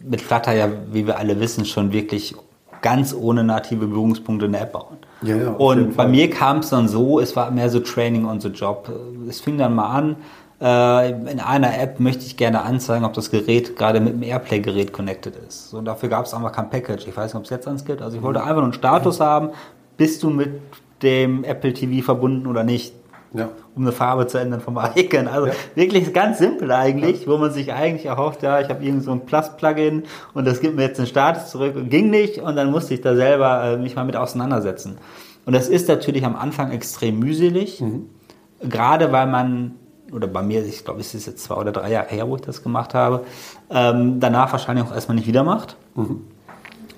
mit Flutter ja, wie wir alle wissen, schon wirklich ganz ohne native Berührungspunkte eine App bauen. Ja, und bei mir kam es dann so, es war mehr so Training on the Job. Es fing dann mal an, äh, in einer App möchte ich gerne anzeigen, ob das Gerät gerade mit dem Airplay-Gerät connected ist. So, dafür gab es einfach kein Package. Ich weiß nicht, ob es jetzt eins gibt. Also ich wollte einfach nur einen Status haben, bist du mit dem Apple TV verbunden oder nicht, ja. um eine Farbe zu ändern vom Icon. Also Ja. wirklich ganz simpel eigentlich, wo man sich eigentlich erhofft, ja, ich habe irgend so ein Plus-Plugin und das gibt mir jetzt einen Status zurück und ging nicht und dann musste ich da selber äh, mich mal mit auseinandersetzen. Und das ist natürlich am Anfang extrem mühselig, gerade weil man, oder bei mir, ich glaube, es ist jetzt zwei oder drei Jahre her, wo ich das gemacht habe, ähm, danach wahrscheinlich auch erstmal nicht wieder macht.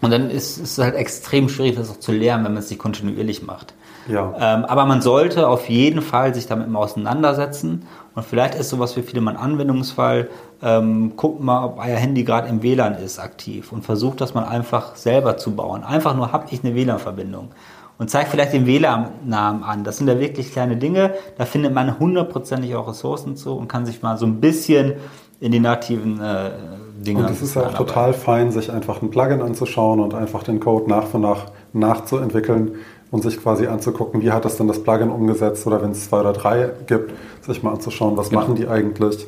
Und dann ist es halt extrem schwierig, das auch zu lernen, wenn man es nicht kontinuierlich macht. Ja. Ähm, aber man sollte auf jeden Fall sich damit mal auseinandersetzen. Und vielleicht ist sowas für viele mal ein Anwendungsfall. Ähm, guckt mal, ob euer Handy gerade im WLAN ist aktiv und versucht das mal einfach selber zu bauen. Einfach nur, habe ich eine WLAN-Verbindung. Und zeigt vielleicht den WLAN-Namen an. Das sind ja wirklich kleine Dinge. Da findet man hundertprozentig auch Ressourcen zu und kann sich mal so ein bisschen in die nativen äh, Dinge Und es ist ja auch total fein, sich einfach ein Plugin anzuschauen und einfach den Code nach und nach nachzuentwickeln und sich quasi anzugucken, wie hat das denn das Plugin umgesetzt oder wenn es zwei oder drei gibt, sich mal anzuschauen, was Genau. machen die eigentlich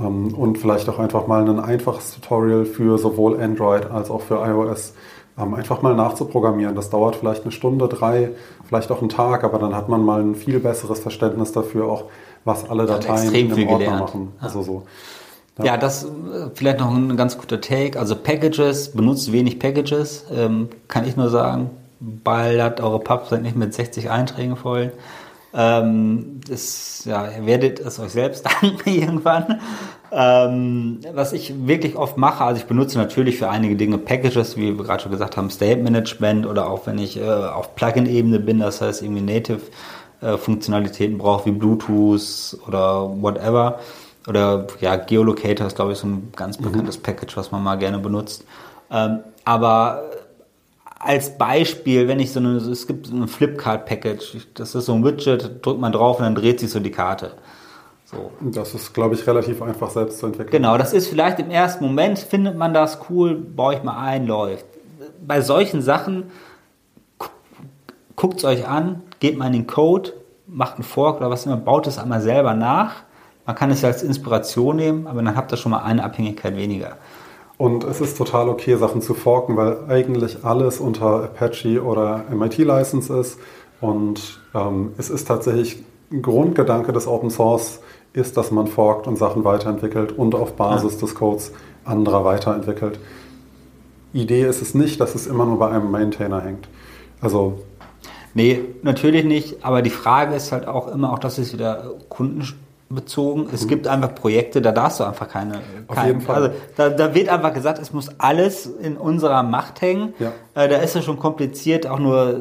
Ähm, und vielleicht auch einfach mal ein einfaches Tutorial für sowohl Android als auch für iOS ähm, einfach mal nachzuprogrammieren. Das dauert vielleicht eine Stunde, drei, vielleicht auch einen Tag, aber dann hat man mal ein viel besseres Verständnis dafür auch, was alle Dateien im Ordner gelernt. machen. Also so. Ja, das äh, vielleicht noch ein ganz guter Take. Also Packages, benutzt wenig Packages, ähm, kann ich nur sagen. Ballert eure Pubs sind nicht mit 60 Einträgen voll. Ähm, das, ja, ihr werdet es euch selbst danken irgendwann. Ähm, was ich wirklich oft mache, also ich benutze natürlich für einige Dinge Packages, wie wir gerade schon gesagt haben, State Management oder auch wenn ich äh, auf Plugin-Ebene bin, das heißt irgendwie Native äh, Funktionalitäten brauche, wie Bluetooth oder whatever. Oder ja, Geolocator ist, glaube ich, so ein ganz bekanntes Package, was man mal gerne benutzt. Ähm, aber als Beispiel, wenn ich so eine, es gibt so ein Flipkart-Package, das ist so ein Widget, drückt man drauf und dann dreht sich so die Karte. So. Das ist, glaube ich, relativ einfach selbst zu entwickeln. Genau, das ist vielleicht im ersten Moment, findet man das cool, baue ich mal ein, läuft. Bei solchen Sachen guckt es euch an, geht mal in den Code, macht einen Fork oder was immer, baut es einmal selber nach. Man kann es ja als Inspiration nehmen, aber dann habt ihr schon mal eine Abhängigkeit weniger. Und es ist total okay, Sachen zu forken, weil eigentlich alles unter Apache oder MIT-License ist. Und ähm, es ist tatsächlich ein Grundgedanke des Open Source, ist, dass man forkt und Sachen weiterentwickelt und auf Basis ja. des Codes anderer weiterentwickelt. Idee ist es nicht, dass es immer nur bei einem Maintainer hängt. Also Nee, natürlich nicht. Aber die Frage ist halt auch immer, auch das ist wieder kundenbezogen. Es mhm. gibt einfach Projekte, da darfst du einfach keine. Auf kein, jeden Fall. Also da, da, wird einfach gesagt, es muss alles in unserer Macht hängen. Ja. Äh, da ist es schon kompliziert, auch nur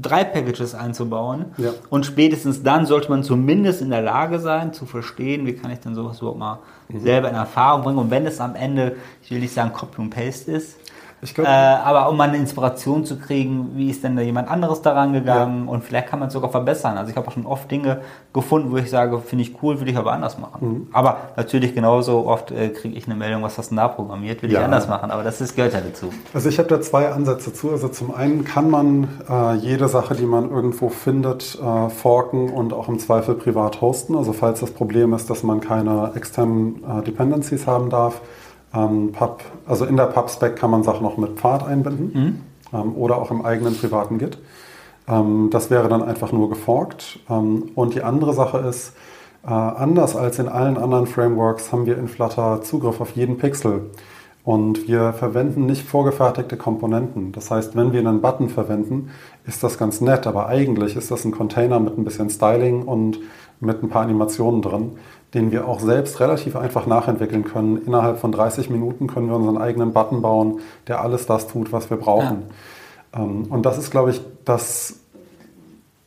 drei Packages einzubauen. Ja. Und spätestens dann sollte man zumindest in der Lage sein, zu verstehen, wie kann ich denn sowas überhaupt mal mhm. selber in Erfahrung bringen. Und wenn es am Ende, ich will nicht sagen Copy und Paste ist, Glaub, äh, aber um mal eine Inspiration zu kriegen, wie ist denn da jemand anderes daran gegangen ja. und vielleicht kann man es sogar verbessern. Also ich habe auch schon oft Dinge gefunden, wo ich sage, finde ich cool, würde ich aber anders machen. Mhm. Aber natürlich genauso oft äh, kriege ich eine Meldung, was hast du da programmiert, will ja. ich anders machen. Aber das ist, gehört ja dazu. Also ich habe da zwei Ansätze zu. Also zum einen kann man äh, jede Sache, die man irgendwo findet, äh, forken und auch im Zweifel privat hosten. Also falls das Problem ist, dass man keine externen äh, Dependencies haben darf, ähm, Pub, also in der PubSpec kann man Sachen noch mit Pfad einbinden mhm. ähm, oder auch im eigenen privaten Git. Ähm, das wäre dann einfach nur geforkt. Ähm, und die andere Sache ist, äh, anders als in allen anderen Frameworks haben wir in Flutter Zugriff auf jeden Pixel. Und wir verwenden nicht vorgefertigte Komponenten. Das heißt, wenn wir einen Button verwenden, ist das ganz nett, aber eigentlich ist das ein Container mit ein bisschen Styling und mit ein paar Animationen drin den wir auch selbst relativ einfach nachentwickeln können. Innerhalb von 30 Minuten können wir unseren eigenen Button bauen, der alles das tut, was wir brauchen. Ja. Ähm, und das ist, glaube ich, das,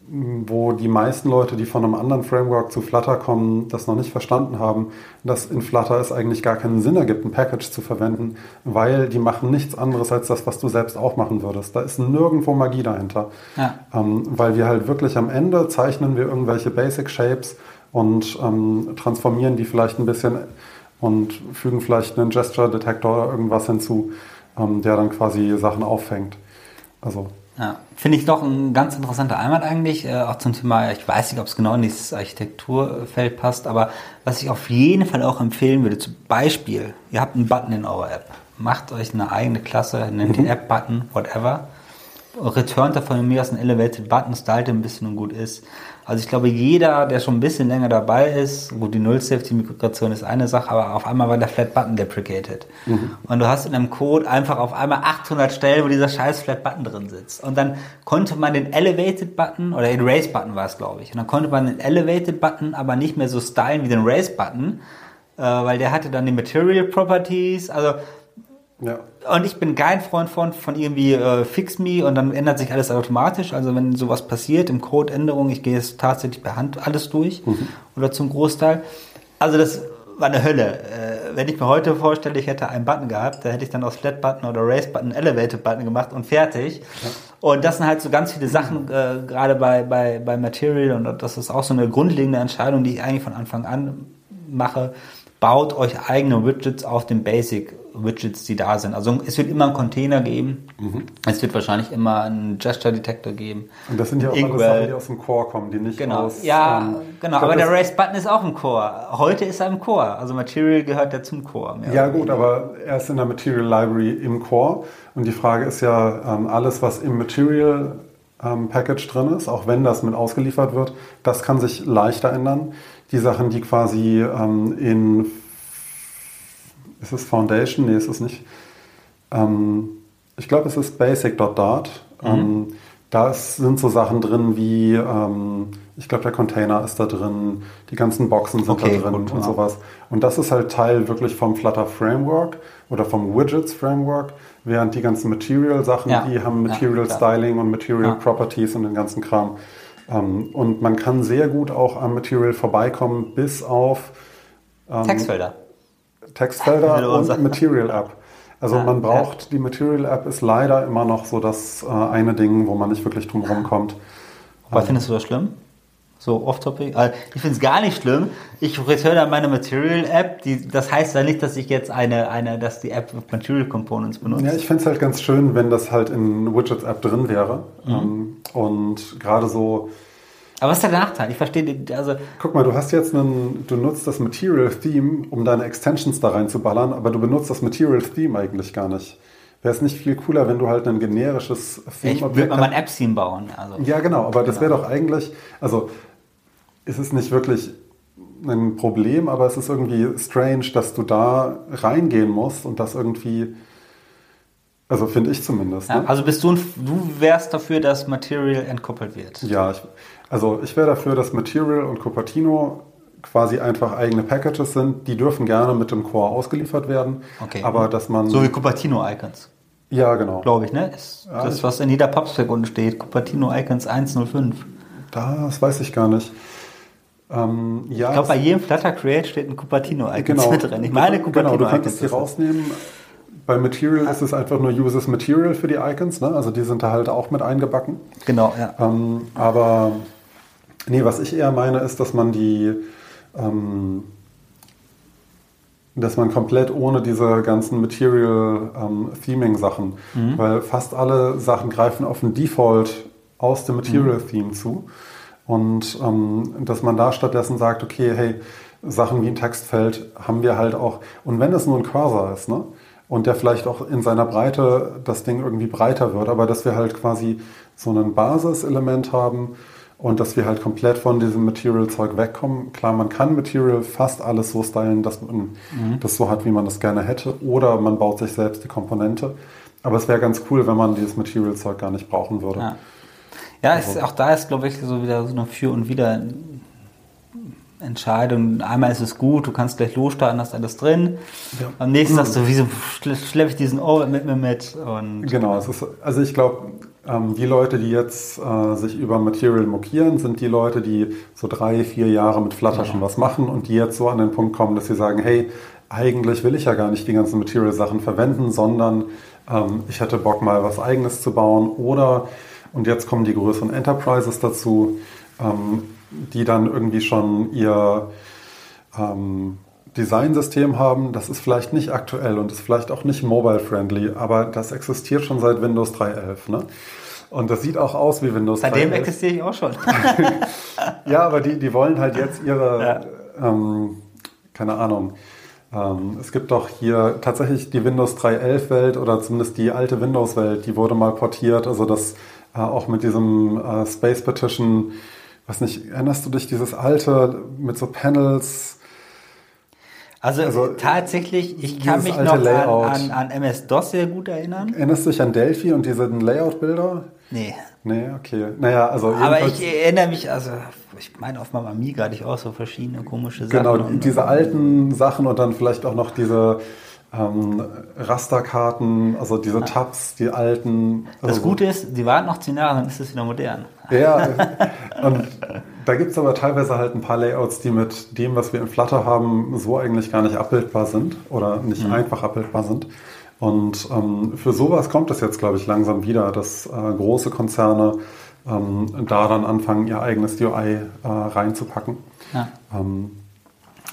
wo die meisten Leute, die von einem anderen Framework zu Flutter kommen, das noch nicht verstanden haben, dass in Flutter es eigentlich gar keinen Sinn ergibt, ein Package zu verwenden, weil die machen nichts anderes als das, was du selbst auch machen würdest. Da ist nirgendwo Magie dahinter. Ja. Ähm, weil wir halt wirklich am Ende zeichnen wir irgendwelche Basic Shapes und ähm, transformieren die vielleicht ein bisschen und fügen vielleicht einen Gesture-Detektor oder irgendwas hinzu, ähm, der dann quasi Sachen auffängt. Also. Ja, finde ich doch ein ganz interessanter Einwand eigentlich, äh, auch zum Thema, ich weiß nicht, ob es genau in dieses Architekturfeld passt, aber was ich auf jeden Fall auch empfehlen würde, zum Beispiel, ihr habt einen Button in eurer App, macht euch eine eigene Klasse, nennt mhm. den App-Button, whatever, returnt davon mir aus einen Elevated Button, stylt ein bisschen und gut ist. Also ich glaube, jeder, der schon ein bisschen länger dabei ist, gut, die Null-Safety-Migration ist eine Sache, aber auf einmal war der Flat-Button deprecated. Mhm. Und du hast in einem Code einfach auf einmal 800 Stellen, wo dieser scheiß Flat-Button drin sitzt. Und dann konnte man den Elevated-Button, oder den Raise-Button war es, glaube ich, und dann konnte man den Elevated-Button aber nicht mehr so stylen wie den Raise-Button, äh, weil der hatte dann die Material Properties, also ja. Und ich bin kein Freund von, von irgendwie äh, Fix Me und dann ändert sich alles automatisch. Also wenn sowas passiert im Code Änderung, ich gehe es tatsächlich per Hand alles durch mhm. oder zum Großteil. Also das war eine Hölle. Äh, wenn ich mir heute vorstelle, ich hätte einen Button gehabt, da hätte ich dann aus Flat Button oder Raise Button Elevated Button gemacht und fertig. Ja. Und das sind halt so ganz viele Sachen, äh, gerade bei, bei, bei Material und das ist auch so eine grundlegende Entscheidung, die ich eigentlich von Anfang an mache baut euch eigene Widgets auf den Basic Widgets, die da sind. Also es wird immer einen Container geben. Mhm. Es wird wahrscheinlich immer einen Gesture Detektor geben. Und das sind ja auch alles Sachen, die aus dem Core kommen, die nicht genau. aus... Ja, ähm, genau. Aber der Race Button ist auch im Core. Heute ist er im Core. Also Material gehört ja zum Core. Ja gut, aber er ist in der Material Library im Core. Und die Frage ist ja, ähm, alles, was im Material ähm, Package drin ist, auch wenn das mit ausgeliefert wird, das kann sich leichter ändern die Sachen, die quasi ähm, in, ist es Foundation? Nee, ist es nicht. Ähm, ich glaube, es ist basic.dart. Mhm. Ähm, da sind so Sachen drin wie, ähm, ich glaube, der Container ist da drin, die ganzen Boxen sind okay, da drin gut, und ja. sowas. Und das ist halt Teil wirklich vom Flutter Framework oder vom Widgets Framework, während die ganzen Material Sachen, ja. die haben Material ja, Styling und Material Properties und den ganzen Kram. Ähm, und man kann sehr gut auch am Material vorbeikommen, bis auf ähm, Textfelder. Textfelder und Material App. Also Ah, man braucht, die Material App ist leider immer noch so das äh, eine Ding, wo man nicht wirklich drum rumkommt. Aber findest du das schlimm? So off-topic? Also ich finde es gar nicht schlimm. Ich returne an meine Material-App. Das heißt ja nicht, dass ich jetzt eine, eine, dass die App Material Components benutzt. Ja, ich finde es halt ganz schön, wenn das halt in Widgets App drin wäre. Mhm. Ähm, und gerade so, Aber was ist der Nachteil? Ich verstehe, also guck mal, du hast jetzt einen, du nutzt das Material Theme, um deine Extensions da reinzuballern, aber du benutzt das Material Theme eigentlich gar nicht. Wäre es nicht viel cooler, wenn du halt ein generisches Theme ich würde mal mein App-Theme bauen. Also. Ja, genau, aber das wäre doch eigentlich, also es ist nicht wirklich ein Problem, aber es ist irgendwie strange, dass du da reingehen musst und das irgendwie, also finde ich zumindest. Ja, Ne? also bist du, ein, du wärst dafür, dass Material entkoppelt wird. Ja, ich, also ich wäre dafür, dass Material und Cupertino quasi einfach eigene Packages sind. Die dürfen gerne mit dem Core ausgeliefert werden, Okay. aber dass man... So wie Cupertino-Icons, ja, genau. glaube ich, ne? Ist Ja, das, was in jeder Pubspec unten steht. Cupertino-Icons 105. Das weiß ich gar nicht. Ähm, ja, Ich glaube, bei es- jedem Flutter Create steht ein Cupertino-Icons genau, drin. Ich meine, genau, du Cupertino-Icons. könntest die ist das. rausnehmen. Bei Material ist es einfach nur Uses Material für die Icons, ne? also die sind da halt auch mit eingebacken. Genau, ja. Ähm, aber nee, was ich eher meine, ist, dass man die, ähm, dass man komplett ohne diese ganzen Material-Theming-Sachen, Mhm. weil fast alle Sachen greifen auf den Default aus dem Mhm. Material-Theme zu. Und ähm, dass man da stattdessen sagt, okay, hey, Sachen wie ein Textfeld haben wir halt auch, und wenn es nur ein Cursor ist, ne? Und der vielleicht auch in seiner Breite das Ding irgendwie breiter wird, aber dass wir halt quasi so ein Basiselement haben und dass wir halt komplett von diesem Material-Zeug wegkommen. Klar, man kann Material fast alles so stylen, dass man das so hat, wie man das gerne hätte, oder man baut sich selbst die Komponente. Aber es wäre ganz cool, wenn man dieses Material-Zeug gar nicht brauchen würde. Ja, ja ist, auch da ist, glaube ich, so wieder so eine Für und Wider Entscheidung. Einmal ist es gut, du kannst gleich losstarten, hast alles drin. Ja. Am nächsten sagst du, wieso schle schleppe ich diesen Over mit mir mit? Und Genau, ist, also ich glaube, ähm, die Leute, die jetzt äh, sich über Material mokieren, sind die Leute, die so drei, vier Jahre mit Flutter schon was machen und die jetzt so an den Punkt kommen, dass sie sagen, hey, eigentlich will ich ja gar nicht die ganzen Material-Sachen verwenden, sondern ähm, ich hätte Bock mal was eigenes zu bauen oder, und jetzt kommen die größeren Enterprises dazu, ähm, die dann irgendwie schon ihr ähm, Designsystem haben, das ist vielleicht nicht aktuell und ist vielleicht auch nicht mobile-friendly, aber das existiert schon seit Windows 3.11. Ne? Und das sieht auch aus wie Windows Seitdem 3.11. existiere ich auch schon. Ja, aber die, die wollen halt jetzt ihre, ähm, keine Ahnung, ähm, es gibt doch hier tatsächlich die Windows 3.11 Welt oder zumindest die alte Windows Welt, die wurde mal portiert, also das äh, auch mit diesem äh, Space Petition, weiß nicht, erinnerst du dich, dieses alte mit so Panels, Also, Also, tatsächlich, ich kann mich noch an, an, an MS-DOS sehr gut erinnern. erinnerst du dich an Delphi und diese Layout-Bilder? Nee. Nee, okay. Naja, also Aber ich erinnere mich, also ich meine, auf meinem Amiga hatte ich auch so verschiedene komische Sachen. Genau, diese alten Sachen und dann vielleicht auch noch diese ähm, Rasterkarten, also diese Tabs, die alten. Das also, Gute ist, die warten noch zehn Jahre, dann ist es wieder modern. Ja, und da gibt es aber teilweise halt ein paar Layouts, die mit dem, was wir in Flutter haben, so eigentlich gar nicht abbildbar sind oder nicht einfach abbildbar sind. Und ähm, für sowas kommt es jetzt, glaube ich, langsam wieder, dass äh, große Konzerne ähm, da dann anfangen, ihr eigenes DOI äh, reinzupacken. Ja. Ähm,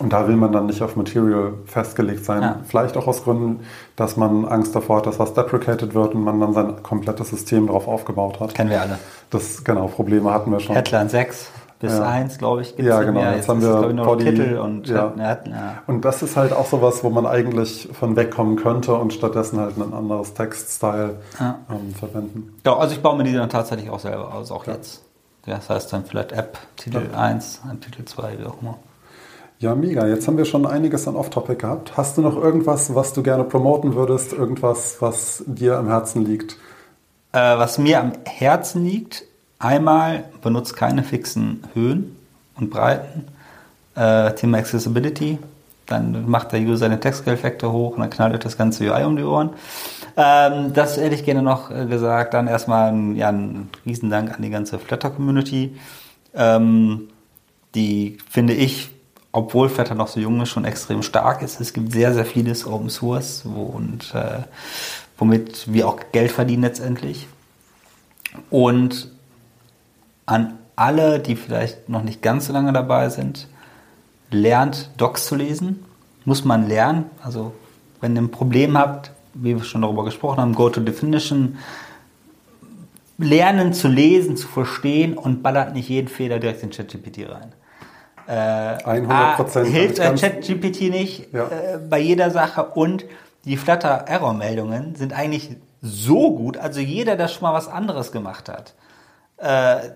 und da will man dann nicht auf Material festgelegt sein. Ja. Vielleicht auch aus Gründen, dass man Angst davor hat, dass was deprecated wird und man dann sein komplettes System darauf aufgebaut hat. Kennen wir alle. Das, genau, Probleme hatten wir schon. Headline 6 bis Ja. 1, glaube ich, gibt Ja, nicht genau. mehr. Jetzt haben wir es, ich, Body- Titel und ja. ja. Ja, Und das ist halt auch sowas, wo man eigentlich von wegkommen könnte und stattdessen halt ein anderes Textstyle Ja. ähm, verwenden. ja, also ich baue mir die dann tatsächlich auch selber aus, auch jetzt. Das heißt dann vielleicht App, Titel 1, Titel 2, wie auch immer. Ja, mega. Jetzt haben wir schon einiges an Off-Topic gehabt. Hast du noch irgendwas, was du gerne promoten würdest? Irgendwas, was dir am Herzen liegt? Äh, was mir am Herzen liegt, einmal benutzt keine fixen Höhen und Breiten. Äh, Thema Accessibility. Dann macht der User den Textgeldfaktor hoch und dann knallt euch das ganze UI um die Ohren. Ähm, das hätte ich gerne noch gesagt. Dann erstmal ein, ja, ein Riesendank an die ganze Flutter-Community. Ähm, die, finde ich, obwohl Flutter noch so jung ist, schon extrem stark ist. Es gibt sehr, sehr vieles Open Source wo, und äh, womit wir auch Geld verdienen letztendlich. Und an alle, die vielleicht noch nicht ganz so lange dabei sind, lernt Docs zu lesen. Muss man lernen. Also wenn ihr ein Problem habt, wie wir schon darüber gesprochen haben, go to definition, lernen zu lesen, zu verstehen und ballert nicht jeden Fehler direkt in ChatGPT rein. Äh, 100 Prozent. Hilft ChatGPT nicht ja. äh, bei jeder Sache und die Flutter-Error-Meldungen sind eigentlich so gut, also jeder, der schon mal was anderes gemacht hat, äh,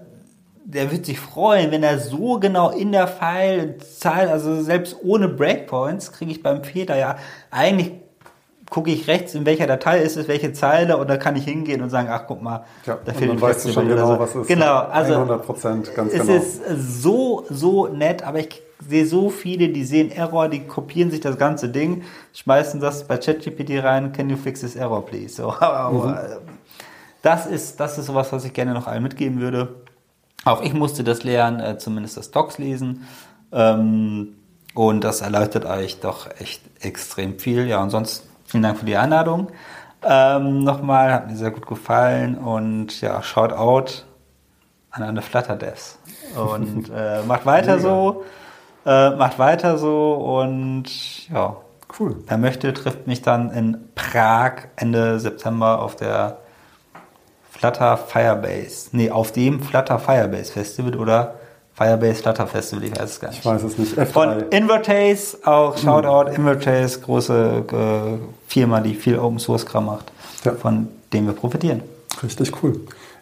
der wird sich freuen, wenn er so genau in der File-Zahl, also selbst ohne Breakpoints, kriege ich beim Fehler ja eigentlich gucke ich rechts, in welcher Datei ist es, welche Zeile und da kann ich hingehen und sagen, ach guck mal, ja, da fehlt ein weißt du schon genau, so. was ist. Genau, also 100 Prozent, ganz es genau. Es ist so, so nett, aber ich sehe so viele, die sehen Error, die kopieren sich das ganze Ding, schmeißen das bei ChatGPT rein, can you fix this error, please? So, mhm. das ist, das ist sowas, was ich gerne noch allen mitgeben würde. Auch ich musste das lernen, äh, zumindest das Docs lesen. Ähm, und das erleichtert euch doch echt extrem viel. Ja, und sonst vielen Dank für die Einladung. Ähm, nochmal, hat mir sehr gut gefallen und ja, shout out an alle Flutter Devs. Und äh, macht weiter so. Äh, macht weiter so und ja. Cool. Wer möchte, trifft mich dann in Prag Ende September auf der Flutter Firebase. Nee, auf dem Flutter Firebase Festival oder Firebase Flutter Festival, ich weiß es gar nicht. Ich weiß es nicht. F3. Von Invertase, auch Shoutout, mhm. Invertase, große äh, Firma, die viel Open Source Kram macht, ja. von dem wir profitieren. Richtig cool.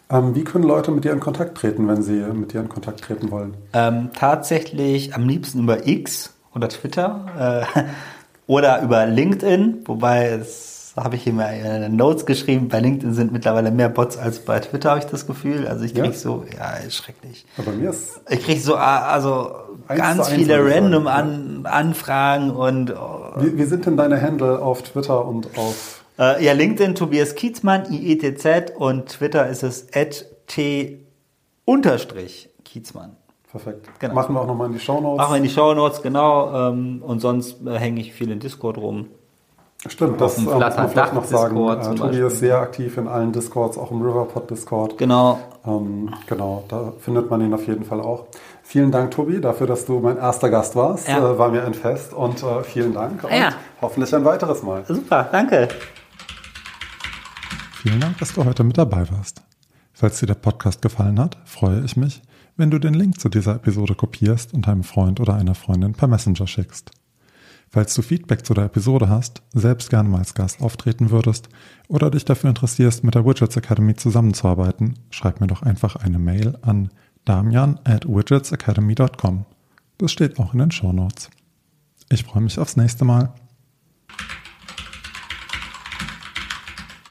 Ähm, wie können Leute mit dir in Kontakt treten, wenn sie mit dir in Kontakt treten wollen? Ähm, tatsächlich am liebsten über X oder Twitter äh, oder über LinkedIn, wobei es habe ich hier mal in Notes geschrieben, bei LinkedIn sind mittlerweile mehr Bots als bei Twitter, habe ich das Gefühl. Also ich kriege ja? so, ja, ist schrecklich. Aber mir ist ich kriege so also ganz viele random an, Anfragen und oh. wie, wie, sind denn deine Handle auf Twitter und auf äh, ja, LinkedIn Tobias Kiezmann, IETZ und Twitter ist es t unterstrich Kiezmann. Perfekt. Genau. Machen wir auch nochmal in die Show Notes. Machen wir in die Show Notes, genau. Ähm, und sonst äh, hänge ich viel in Discord rum. Stimmt, das ähm, muss man vielleicht noch sagen. Äh, Tobi ist sehr aktiv in allen Discords, auch im Riverpod Discord. Genau. Ähm, genau, da findet man ihn auf jeden Fall auch. Vielen Dank, Tobi, dafür, dass du mein erster Gast warst. Ja. Äh, war mir ein Fest und äh, vielen Dank. Und ja. hoffentlich ein weiteres Mal. Super, danke. Vielen Dank, dass du heute mit dabei warst. Falls dir der Podcast gefallen hat, freue ich mich, wenn du den Link zu dieser Episode kopierst und einem Freund oder einer Freundin per Messenger schickst. Falls du Feedback zu der Episode hast, selbst gerne mal als Gast auftreten würdest oder dich dafür interessierst, mit der Widgets Academy zusammenzuarbeiten, schreib mir doch einfach eine Mail an damian at widgetsacademy.com. Das steht auch in den Show Notes. Ich freue mich aufs nächste Mal.